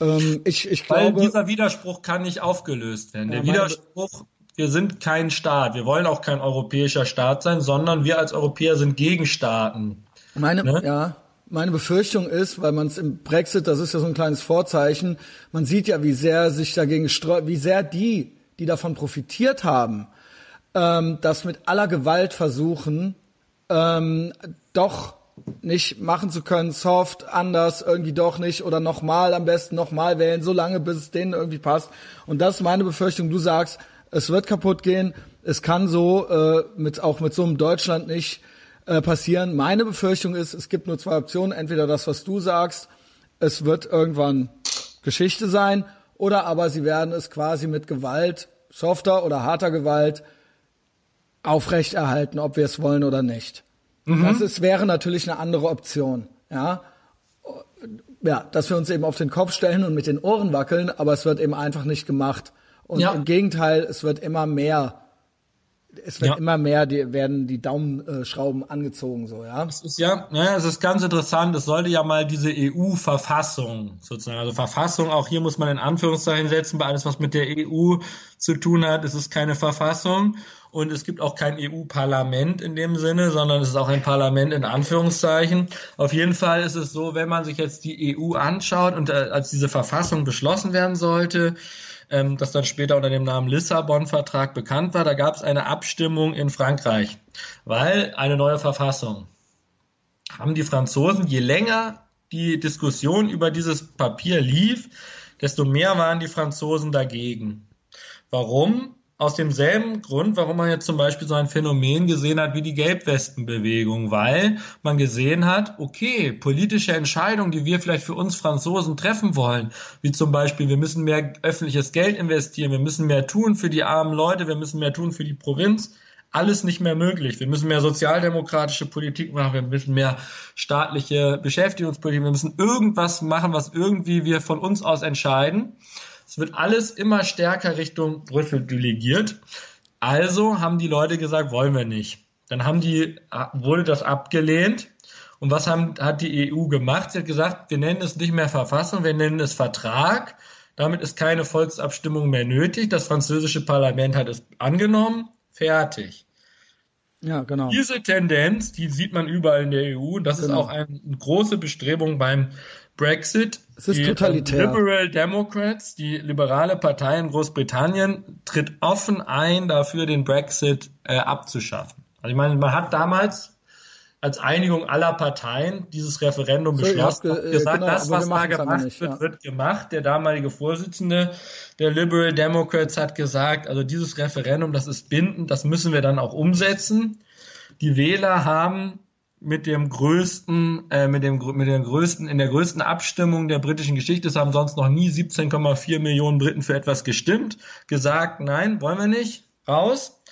Ähm, ich, ich glaube, Weil dieser Widerspruch kann nicht aufgelöst werden. Der Ja, Widerspruch, wir sind kein Staat, wir wollen auch kein europäischer Staat sein, sondern wir als Europäer sind gegen Staaten. Meine, Ne? ja, meine Befürchtung ist, weil man es im Brexit, das ist ja so ein kleines Vorzeichen, man sieht ja, wie sehr sich dagegen wie sehr die, die davon profitiert haben, ähm, das mit aller Gewalt versuchen, ähm, doch nicht machen zu können, soft, anders, irgendwie doch nicht oder nochmal am besten nochmal wählen, so lange, bis es denen irgendwie passt. Und das ist meine Befürchtung. Du sagst, es wird kaputt gehen, es kann so äh, mit auch mit so einem Deutschland nicht äh, passieren. Meine Befürchtung ist, es gibt nur zwei Optionen, entweder das, was du sagst, es wird irgendwann Geschichte sein, oder aber sie werden es quasi mit Gewalt, softer oder harter Gewalt, aufrechterhalten, ob wir es wollen oder nicht. Das ist, wäre natürlich eine andere Option, ja. Ja, dass wir uns eben auf den Kopf stellen und mit den Ohren wackeln, aber es wird eben einfach nicht gemacht. Und Ja. im Gegenteil, es wird immer mehr, es wird Ja. immer mehr, die, werden die Daumenschrauben angezogen, so, ja. Es ist ja, ja, es ist ganz interessant. Es sollte ja mal diese EU-Verfassung sozusagen, also Verfassung, auch hier muss man in Anführungszeichen setzen, bei alles, was mit der EU zu tun hat, ist es keine Verfassung und es gibt auch kein EU-Parlament in dem Sinne, sondern es ist auch ein Parlament in Anführungszeichen. Auf jeden Fall ist es so, wenn man sich jetzt die EU anschaut und äh, als diese Verfassung beschlossen werden sollte, ähm, das dann später unter dem Namen Lissabon-Vertrag bekannt war, da gab es eine Abstimmung in Frankreich, weil eine neue Verfassung haben die Franzosen, je länger die Diskussion über dieses Papier lief, desto mehr waren die Franzosen dagegen. Warum? Aus demselben Grund, warum man jetzt zum Beispiel so ein Phänomen gesehen hat wie die Gelbwestenbewegung, weil man gesehen hat, okay, politische Entscheidungen, die wir vielleicht für uns Franzosen treffen wollen, wie zum Beispiel, wir müssen mehr öffentliches Geld investieren, wir müssen mehr tun für die armen Leute, wir müssen mehr tun für die Provinz, alles nicht mehr möglich. Wir müssen mehr sozialdemokratische Politik machen, wir müssen mehr staatliche Beschäftigungspolitik, wir müssen irgendwas machen, was irgendwie wir von uns aus entscheiden. Es wird alles immer stärker Richtung Brüssel delegiert. Also haben die Leute gesagt, wollen wir nicht. Dann haben die, wurde das abgelehnt. Und was haben, hat die EU gemacht? Sie hat gesagt, wir nennen es nicht mehr Verfassung, wir nennen es Vertrag. Damit ist keine Volksabstimmung mehr nötig. Das französische Parlament hat es angenommen. Fertig. Ja, genau. Diese Tendenz, die sieht man überall in der EU. Und das ist Genau. auch eine große Bestrebung beim Brexit. Es ist die, totalitär. äh, Liberal Democrats, die liberale Partei in Großbritannien, tritt offen ein, dafür den Brexit äh, abzuschaffen. Also ich meine, man hat damals als Einigung aller Parteien dieses Referendum So, beschlossen, ge- gesagt, genau, das, was da gemacht nicht, wird, ja. wird gemacht. Der damalige Vorsitzende der Liberal Democrats hat gesagt, also dieses Referendum, das ist bindend, das müssen wir dann auch umsetzen. Die Wähler haben mit dem größten, äh, mit dem, mit der größten, in der größten Abstimmung der britischen Geschichte, es haben sonst noch nie 17,4 Millionen Briten für etwas gestimmt, gesagt, nein, wollen wir nicht, raus.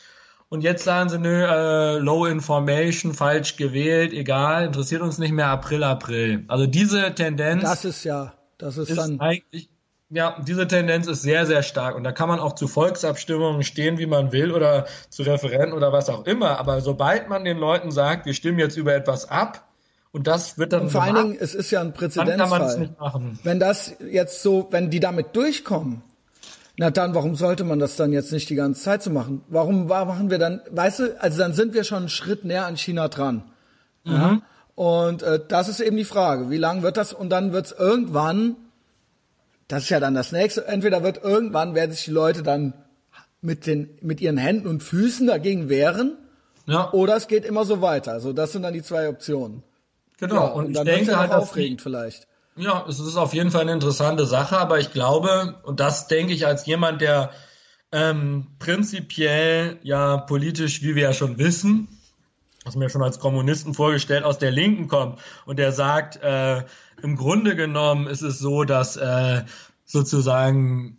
Und jetzt sagen sie, nö, äh, Low Information, falsch gewählt, egal, interessiert uns nicht mehr, April, April. Also diese Tendenz Das ist ja, das ist, ist dann, eigentlich, ja, diese Tendenz ist sehr, sehr stark. Und da kann man auch zu Volksabstimmungen stehen, wie man will, oder zu Referenten oder was auch immer. Aber sobald man den Leuten sagt, wir stimmen jetzt über etwas ab, und das wird dann und vor allen gemacht, Dingen, es ist ja ein dann kann man es Präzedenzfall. nicht machen. Wenn das jetzt so, wenn die damit durchkommen, na dann, warum sollte man das dann jetzt nicht die ganze Zeit so machen? Warum wa- machen wir dann, weißt du, also dann sind wir schon einen Schritt näher an China dran. Ja? Und äh, das ist eben die Frage, wie lange wird das? Und dann wird es irgendwann, das ist ja dann das nächste, entweder wird irgendwann, werden sich die Leute dann mit, den, mit ihren Händen und Füßen dagegen wehren, Ja, oder es geht immer so weiter. Also das sind dann die zwei Optionen. genau. Ja, und, und, ich dann wird denke ja halt, dass die, aufregend vielleicht. Ja, es ist auf jeden Fall eine interessante Sache, aber ich glaube, und das denke ich als jemand, der ähm, prinzipiell ja politisch, wie wir ja schon wissen, was mir schon als Kommunisten vorgestellt, aus der Linken kommt und der sagt, äh, im Grunde genommen ist es so, dass äh, sozusagen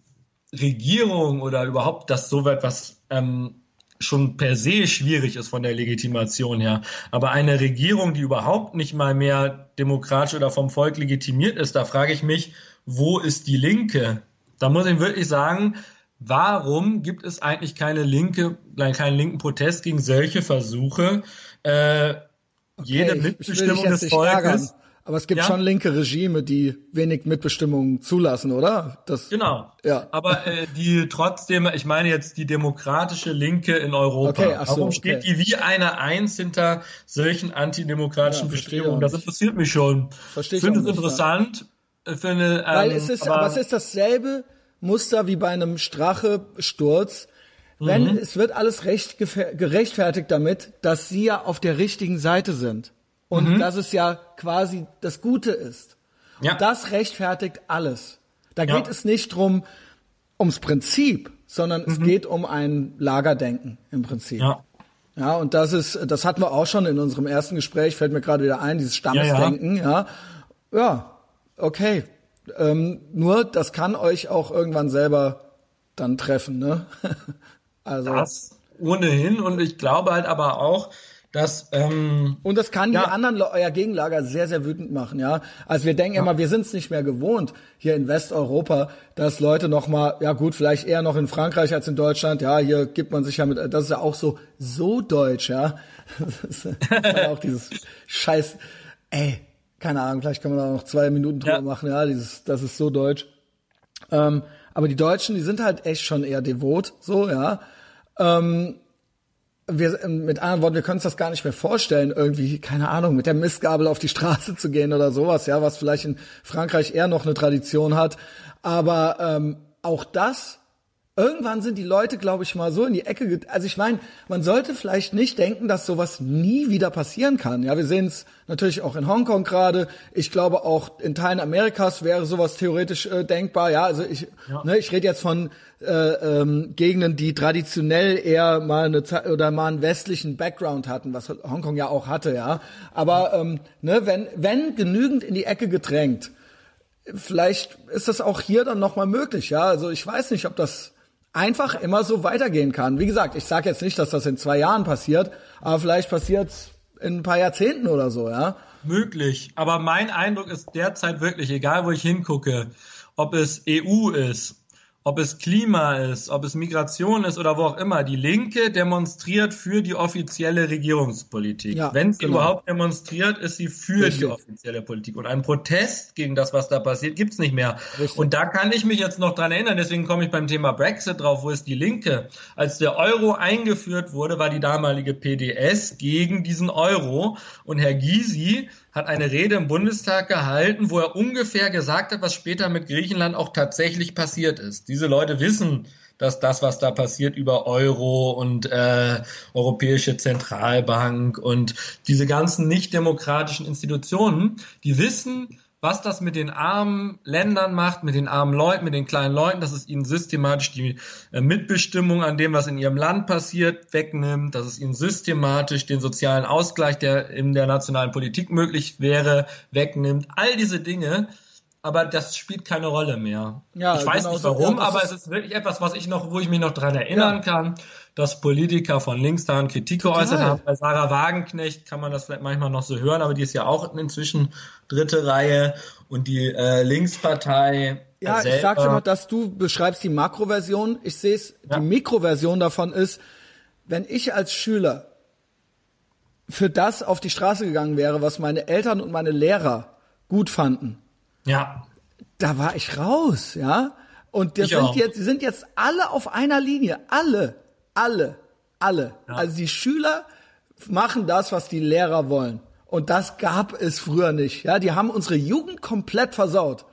Regierung oder überhaupt das so etwas ähm, schon per se schwierig ist von der Legitimation her. Aber eine Regierung, die überhaupt nicht mal mehr demokratisch oder vom Volk legitimiert ist, da frage ich mich, wo ist die Linke? Da muss ich wirklich sagen, warum gibt es eigentlich keine linke, keinen linken Protest gegen solche Versuche, äh, jede will dich Mitbestimmung des Volkes ärgern, Aber es gibt Ja. schon linke Regime, die wenig Mitbestimmung zulassen, oder? Das, Genau. Ja. Aber äh, die trotzdem, ich meine jetzt die demokratische Linke in Europa. Okay, ach so, Warum okay. steht die wie eine Eins hinter solchen antidemokratischen Ja, Bestrebungen? Das interessiert mich schon. Verstehe ich finde es nicht, interessant. äh, Finde, ähm, Weil es ist, aber, es ist dasselbe Muster wie bei einem Strache-Sturz. Wenn Mhm. es wird alles recht gerechtfertigt damit, dass sie ja auf der richtigen Seite sind und Mhm. dass es ja quasi das Gute ist. Ja. Und das rechtfertigt alles. Da Ja. geht es nicht drum ums Prinzip, sondern es geht um ein Lagerdenken im Prinzip. Mhm. ja. Ja, und das ist, das hatten wir auch schon in unserem ersten Gespräch, fällt mir gerade wieder ein, dieses Stammesdenken, ja. Ja, okay. Ähm, nur, das kann euch auch irgendwann selber dann treffen, ne? also. Das ohnehin. Und ich glaube halt aber auch, dass ähm, Und das kann Ja. die anderen, euer Gegenlager sehr, sehr wütend machen, ja. Also wir denken immer, wir sind es nicht mehr gewohnt hier in Westeuropa, dass Leute noch mal, ja gut, vielleicht eher noch in Frankreich als in Deutschland, ja, hier gibt man sich ja mit, das ist ja auch so, so deutsch, ja. Das ist ja auch dieses Scheiß, ey, keine Ahnung, vielleicht können wir da noch zwei Minuten drüber Ja. machen, ja, dieses, das ist so deutsch. Ähm, aber die Deutschen, die sind halt echt schon eher devot, so, ja. Ähm, wir, ähm, mit anderen Worten, wir können uns das gar nicht mehr vorstellen, irgendwie, keine Ahnung, mit der Mistgabel auf die Straße zu gehen oder sowas, ja, was vielleicht in Frankreich eher noch eine Tradition hat. Aber ähm, auch das, irgendwann sind die Leute, glaube ich, mal so in die Ecke. Also ich meine, man sollte vielleicht nicht denken, dass sowas nie wieder passieren kann. Ja, wir sehen es natürlich auch in Hongkong gerade. Ich glaube auch in Teilen Amerikas wäre sowas theoretisch äh, denkbar. Ja, also ich, ne, ich rede jetzt von äh, ähm, Gegenden, die traditionell eher mal eine Ze- oder mal einen westlichen Background hatten, was Hongkong ja auch hatte. Ja, aber ähm, ne, wenn wenn genügend in die Ecke gedrängt vielleicht ist das auch hier dann nochmal möglich, ja. Also ich weiß nicht, ob das einfach immer so weitergehen kann. Wie gesagt, ich sage jetzt nicht, dass das in zwei Jahren passiert, aber vielleicht passiert in ein paar Jahrzehnten oder so, ja. möglich. Aber mein Eindruck ist derzeit wirklich, egal wo ich hingucke, ob es EU ist, ob es Klima ist, ob es Migration ist oder wo auch immer, die Linke demonstriert für die offizielle Regierungspolitik. Ja, Wenn sie genau. überhaupt demonstriert, ist sie für Richtig. die offizielle Politik. Und einen Protest gegen das, was da passiert, gibt's nicht mehr. Richtig. Und da kann ich mich jetzt noch dran erinnern, deswegen komme ich beim Thema Brexit drauf, wo ist die Linke? Als der Euro eingeführt wurde, war die damalige PDS gegen diesen Euro und Herr Gysi hat eine Rede im Bundestag gehalten, wo er ungefähr gesagt hat, was später mit Griechenland auch tatsächlich passiert ist. Diese Leute wissen, dass das, was da passiert über Euro und äh, Europäische Zentralbank und diese ganzen nicht demokratischen Institutionen, die wissen, was das mit den armen Ländern macht, mit den armen Leuten, mit den kleinen Leuten, dass es ihnen systematisch die äh, Mitbestimmung an dem, was in ihrem Land passiert, wegnimmt, dass es ihnen systematisch den sozialen Ausgleich, der in der nationalen Politik möglich wäre, wegnimmt. All diese Dinge, aber das spielt keine Rolle mehr. Ja, ich weiß genau nicht so. warum, Ja, das aber ist- es ist wirklich etwas, was ich noch, wo ich mich noch dran erinnern Ja. kann, dass Politiker von links daran Kritik geäußert haben. Bei Sarah Wagenknecht kann man das vielleicht manchmal noch so hören, aber die ist ja auch inzwischen dritte Reihe und die äh, Linkspartei. Ja, selber, ich sag's immer, dass du beschreibst die Makroversion. Ich sehe es, Ja. die Mikroversion davon ist, wenn ich als Schüler für das auf die Straße gegangen wäre, was meine Eltern und meine Lehrer gut fanden, Ja, da war ich raus, ja. Und das Ich sind auch. jetzt, die sind jetzt alle auf einer Linie, alle, alle, alle. Also die Schüler machen das, was die Lehrer wollen. Und das gab es früher nicht. Ja, die haben unsere Jugend komplett versaut.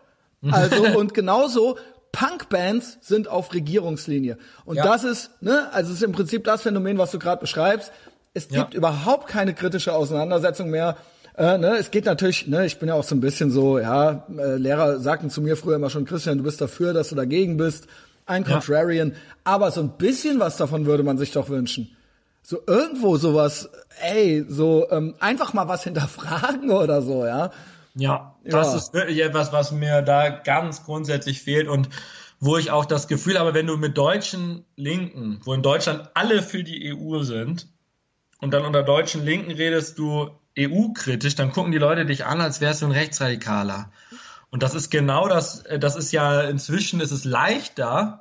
Also und genauso Punkbands sind auf Regierungslinie. Und Ja. das ist, ne, also es ist im Prinzip das Phänomen, was du gerade beschreibst. Es Ja. gibt überhaupt keine kritische Auseinandersetzung mehr. Äh, ne, es geht natürlich, ne, ich bin ja auch so ein bisschen so, ja, äh, Lehrer sagten zu mir früher immer schon, Christian, du bist dafür, dass du dagegen bist, ein Contrarian, aber so ein bisschen was davon würde man sich doch wünschen. So irgendwo sowas, ey, so ähm, einfach mal was hinterfragen oder so, ja. Ja, das Ja. ist wirklich etwas, was mir da ganz grundsätzlich fehlt und wo ich auch das Gefühl habe, wenn du mit deutschen Linken, wo in Deutschland alle für die EU sind und dann unter deutschen Linken redest du EU-kritisch, dann gucken die Leute dich an, als wärst du ein Rechtsradikaler. Und das ist genau das, äh, das ist ja inzwischen ist es leichter,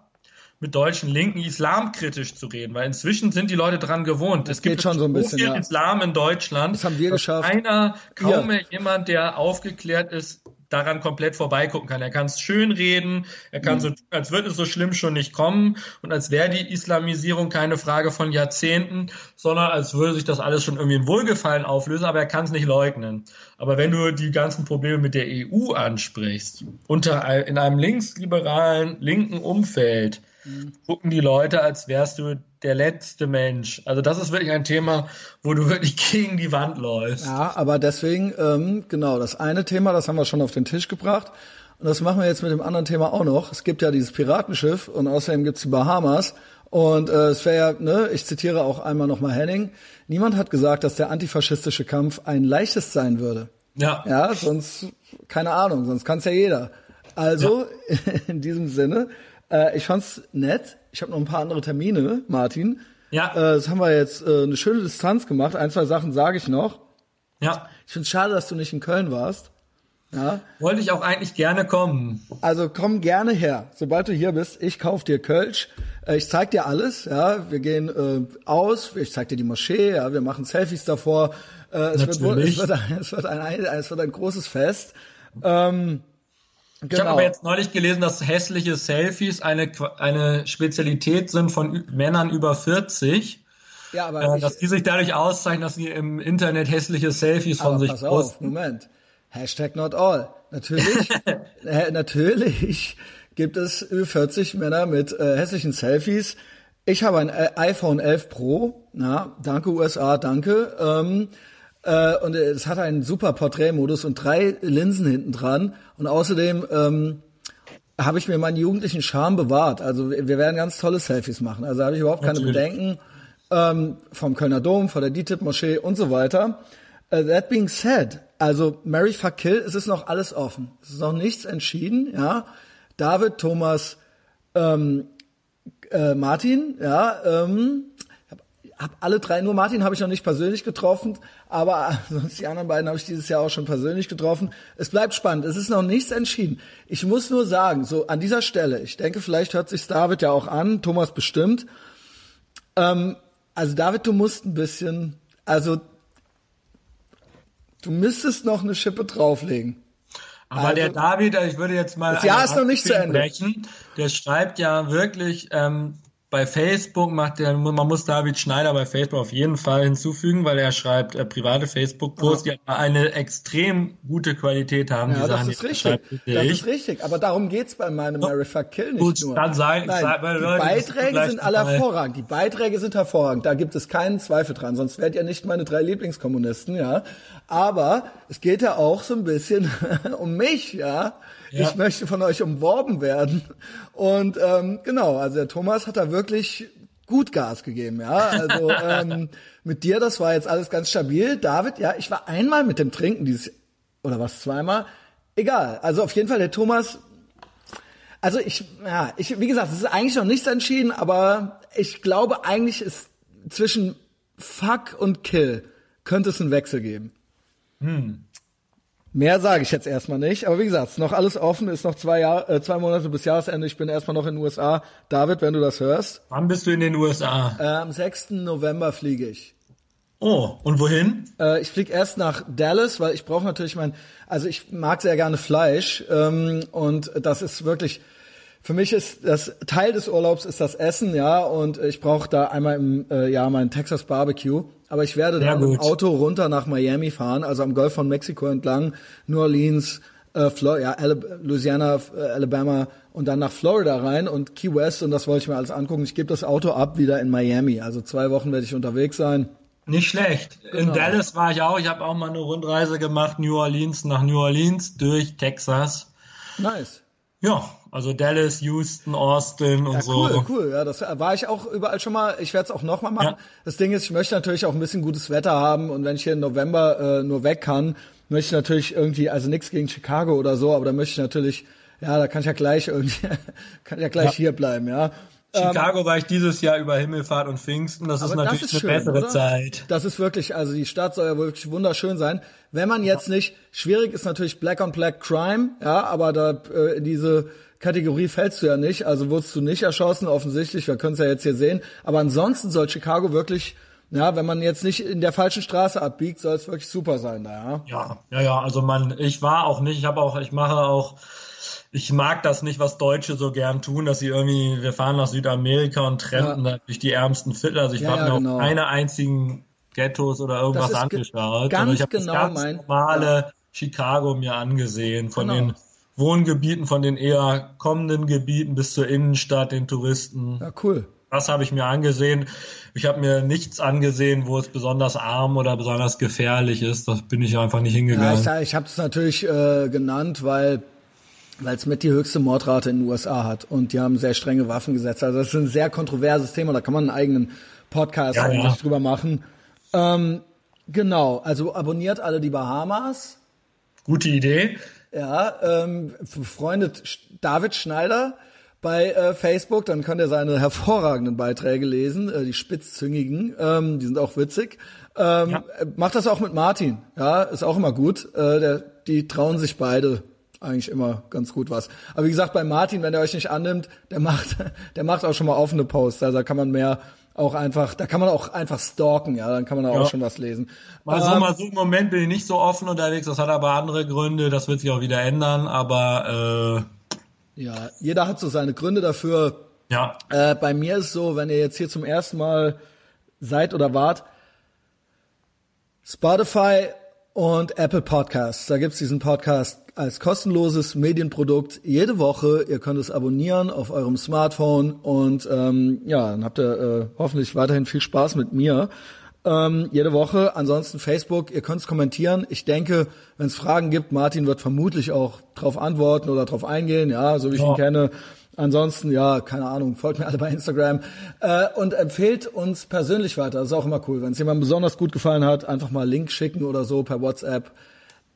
mit deutschen Linken islamkritisch zu reden, weil inzwischen sind die Leute dran gewohnt. Das es gibt schon so ein bisschen viel ja. Islam in Deutschland. Das haben wir geschafft. Einer, kaum Ja. mehr jemand, der aufgeklärt ist, daran komplett vorbeigucken kann. Er kann es schön reden, er Mhm. kann so, tun, als würde es so schlimm schon nicht kommen und als wäre die Islamisierung keine Frage von Jahrzehnten, sondern als würde sich das alles schon irgendwie in Wohlgefallen auflösen, aber er kann es nicht leugnen. Aber wenn du die ganzen Probleme mit der EU ansprichst, unter in einem linksliberalen, linken Umfeld, gucken die Leute, als wärst du der letzte Mensch. Also das ist wirklich ein Thema, wo du wirklich gegen die Wand läufst. Ja, aber deswegen, ähm, genau, das eine Thema, das haben wir schon auf den Tisch gebracht. Und das machen wir jetzt mit dem anderen Thema auch noch. Es gibt ja dieses Piratenschiff und außerdem gibt's die Bahamas. Und äh, es wäre ja, ne, ich zitiere auch einmal nochmal Henning, niemand hat gesagt, dass der antifaschistische Kampf ein leichtes sein würde. Ja. Ja, sonst, keine Ahnung, sonst kann's ja jeder. Also, in diesem Sinne, äh, ich fand's nett. Ich habe noch ein paar andere Termine, Martin. Ja. Äh, das haben wir jetzt äh, eine schöne Distanz gemacht. Ein, zwei Sachen sage ich noch. Ja. Ich finde schade, dass du nicht in Köln warst. Ja, Wollte ich auch eigentlich gerne kommen. also komm gerne her. Sobald du hier bist, ich kauf dir Kölsch. Äh, Ich zeig dir alles. Ja, wir gehen äh, aus. Ich zeig dir die Moschee. Ja, wir machen Selfies davor. Äh, es, wird es, wird ein, es wird ein es wird ein großes Fest. Ähm, Ich genau. habe aber jetzt neulich gelesen, dass hässliche Selfies eine, eine Spezialität sind von Männern über 40. ja, aber Äh, ich, dass die sich dadurch auszeichnen, dass sie im Internet hässliche Selfies von sich pass auf, posten. Moment. Hashtag not all. Natürlich, äh, natürlich gibt es über 40 Männer mit äh, hässlichen Selfies. Ich habe ein äh, iPhone 11 Pro. Na, danke USA, danke. Ähm, äh, und es hat einen super Porträtmodus und drei Linsen hinten dran. Und außerdem ähm, habe ich mir meinen jugendlichen Charme bewahrt. Also wir wir werden ganz tolle Selfies machen. Also habe ich überhaupt keine Natürlich. Bedenken ähm, vom Kölner Dom, von der DITIB-Moschee und so weiter. Uh, that being said, also Mary Fuck Kill, es ist noch alles offen. Es ist noch nichts entschieden, ja. David, Thomas, ähm, äh, Martin, ja, ähm, hab, hab alle drei, nur Martin habe ich noch nicht persönlich getroffen, aber sonst die anderen beiden habe ich dieses Jahr auch schon persönlich getroffen. Es bleibt spannend, es ist noch nichts entschieden. Ich muss nur sagen, so an dieser Stelle, ich denke, vielleicht hört sich David ja auch an, Thomas bestimmt. Ähm, also David, du musst ein bisschen, also du müsstest noch eine Schippe drauflegen. Aber Also- der David, ich würde jetzt mal Das Jahr ist noch nicht zu Ende. brechen. Der schreibt ja wirklich ähm, bei Facebook macht der, man muss David Schneider bei Facebook auf jeden Fall hinzufügen, weil er schreibt äh, private Facebook-Posts, die eine extrem gute Qualität haben. Ja, das Sachen, ist richtig. Das ist richtig. Aber darum geht's bei meinem Mary Fuck Kill nicht Gut, nur. dann sei- Nein, sei- weil die Leute, Beiträge sind alle hervorragend. Die Beiträge sind hervorragend. Da gibt es keinen Zweifel dran. Sonst wärt ihr nicht meine drei Lieblingskommunisten, ja. Aber es geht ja auch so ein bisschen um mich, ja. Ja. Ich möchte von euch umworben werden. Und ähm, genau, also der Thomas hat da wirklich gut Gas gegeben, ja. Also ähm, mit dir, das war jetzt alles ganz stabil. David, ja, ich war einmal mit dem Trinken dieses oder was zweimal. Egal. Also auf jeden Fall der Thomas. Also ich, ja, ich, wie gesagt, es ist eigentlich noch nichts entschieden, aber ich glaube eigentlich ist zwischen Fuck und Kill könnte es einen Wechsel geben. Mehr sage ich jetzt erstmal nicht, aber wie gesagt, ist noch alles offen, ist noch zwei Jahr, äh, zwei Monate bis Jahresende. Ich bin erstmal noch in den USA. David, wenn du das hörst, Wann bist du in den USA? äh, am 6. November fliege ich. Oh, und wohin? Äh, ich fliege erst nach Dallas, weil ich brauche natürlich mein, also ich mag sehr gerne Fleisch ähm, und das ist wirklich, für mich ist das Teil des Urlaubs ist das Essen, ja, und ich brauche da einmal im äh, Jahr mein Texas Barbecue. Aber ich werde dann mit dem. Auto runter nach Miami fahren, also am Golf von Mexiko entlang, New Orleans, äh, Flo ja, Louisiana, äh, Alabama und dann nach Florida rein und Key West und das wollte ich mir alles angucken. Ich gebe das Auto ab wieder in Miami. Also zwei Wochen werde ich unterwegs sein. Nicht schlecht. In Genau. Dallas war ich auch. Ich habe auch mal eine Rundreise gemacht, New Orleans nach New Orleans durch Texas. Nice. Ja, also Dallas, Houston, Austin und Ja, so. cool, cool. Ja, das war ich auch überall schon mal. Ich werde es auch noch mal machen. Ja. Das Ding ist, ich möchte natürlich auch ein bisschen gutes Wetter haben und wenn ich hier im November äh, nur weg kann, möchte ich natürlich irgendwie, also nichts gegen Chicago oder so, aber da möchte ich natürlich, ja, da kann ich ja gleich irgendwie, kann ich ja gleich Ja. hier bleiben, ja. Chicago war ich dieses Jahr über Himmelfahrt und Pfingsten. Das ist natürlich das ist eine schön, bessere oder? Zeit. Das ist wirklich, also die Stadt soll ja wirklich wunderschön sein. Wenn man jetzt nicht, schwierig ist natürlich Black on Black Crime, ja, aber da äh, diese Kategorie fällst du ja nicht, also wurdest du nicht erschossen, offensichtlich, wir können es ja jetzt hier sehen. Aber ansonsten soll Chicago wirklich, ja, wenn man jetzt nicht in der falschen Straße abbiegt, soll es wirklich super sein da, ja. Ja, ja, ja, also man, ich war auch nicht, ich habe auch, ich mache auch, ich mag das nicht, was Deutsche so gern tun, dass sie irgendwie, wir fahren nach Südamerika und trennen ja. durch die ärmsten Viertel. Also ich ja, habe ja, mir genau. auch keine einzigen Ghettos oder irgendwas angeschaut. Ganz ich habe genau das ganz normale Chicago mir angesehen, von genau. den Wohngebieten, von den eher kommenden Gebieten bis zur Innenstadt, den Touristen. Ja, cool. Das habe ich mir angesehen. Ich habe mir nichts angesehen, wo es besonders arm oder besonders gefährlich ist. Das bin ich einfach nicht hingegangen. Ja, ich, ich habe es natürlich äh, genannt, weil weil es mit die höchste Mordrate in den USA hat und die haben sehr strenge Waffengesetze. Also das ist ein sehr kontroverses Thema. Da kann man einen eigenen Podcast ja, eigentlich ja. drüber machen. Ähm, genau. Also abonniert alle die Bahamas. Gute Idee. Ja, ähm, freundet David Schneider bei äh, Facebook, dann könnt ihr seine hervorragenden Beiträge lesen, äh, die spitzzüngigen, ähm, die sind auch witzig. Ähm, ja. Macht das auch mit Martin, ja, ist auch immer gut. Äh, der, die trauen sich beide eigentlich immer ganz gut was. Aber wie gesagt, bei Martin, wenn er euch nicht annimmt, der macht, der macht auch schon mal offene Posts, also da kann man mehr auch einfach, da kann man auch einfach stalken, ja, dann kann man da ja. auch schon was lesen. Mal so, ähm, mal so, im Moment bin ich nicht so offen unterwegs, das hat aber andere Gründe, das wird sich auch wieder ändern, aber äh, Ja, jeder hat so seine Gründe dafür. Ja. Äh, bei mir ist so, wenn ihr jetzt hier zum ersten Mal seid oder wart, Spotify und Apple Podcasts, da gibt's diesen Podcast als kostenloses Medienprodukt jede Woche. Ihr könnt es abonnieren auf eurem Smartphone und ähm, ja, dann habt ihr äh, hoffentlich weiterhin viel Spaß mit mir. Ähm, jede Woche. Ansonsten Facebook, ihr könnt es kommentieren. Ich denke, wenn es Fragen gibt, Martin wird vermutlich auch darauf antworten oder darauf eingehen, ja, so wie ich ja. ihn kenne. Ansonsten, ja, keine Ahnung, folgt mir alle bei Instagram äh, und empfehlt uns persönlich weiter. Das ist auch immer cool. Wenn es jemandem besonders gut gefallen hat, einfach mal Link schicken oder so per WhatsApp.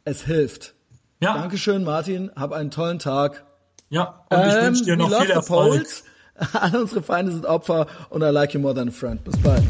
Es hilft. Ja. Dankeschön, Martin. Hab einen tollen Tag. Ja, und ich ähm, wünsche dir noch viel Erfolg. Alle unsere Feinde sind Opfer und I like you more than a friend. Bis bald.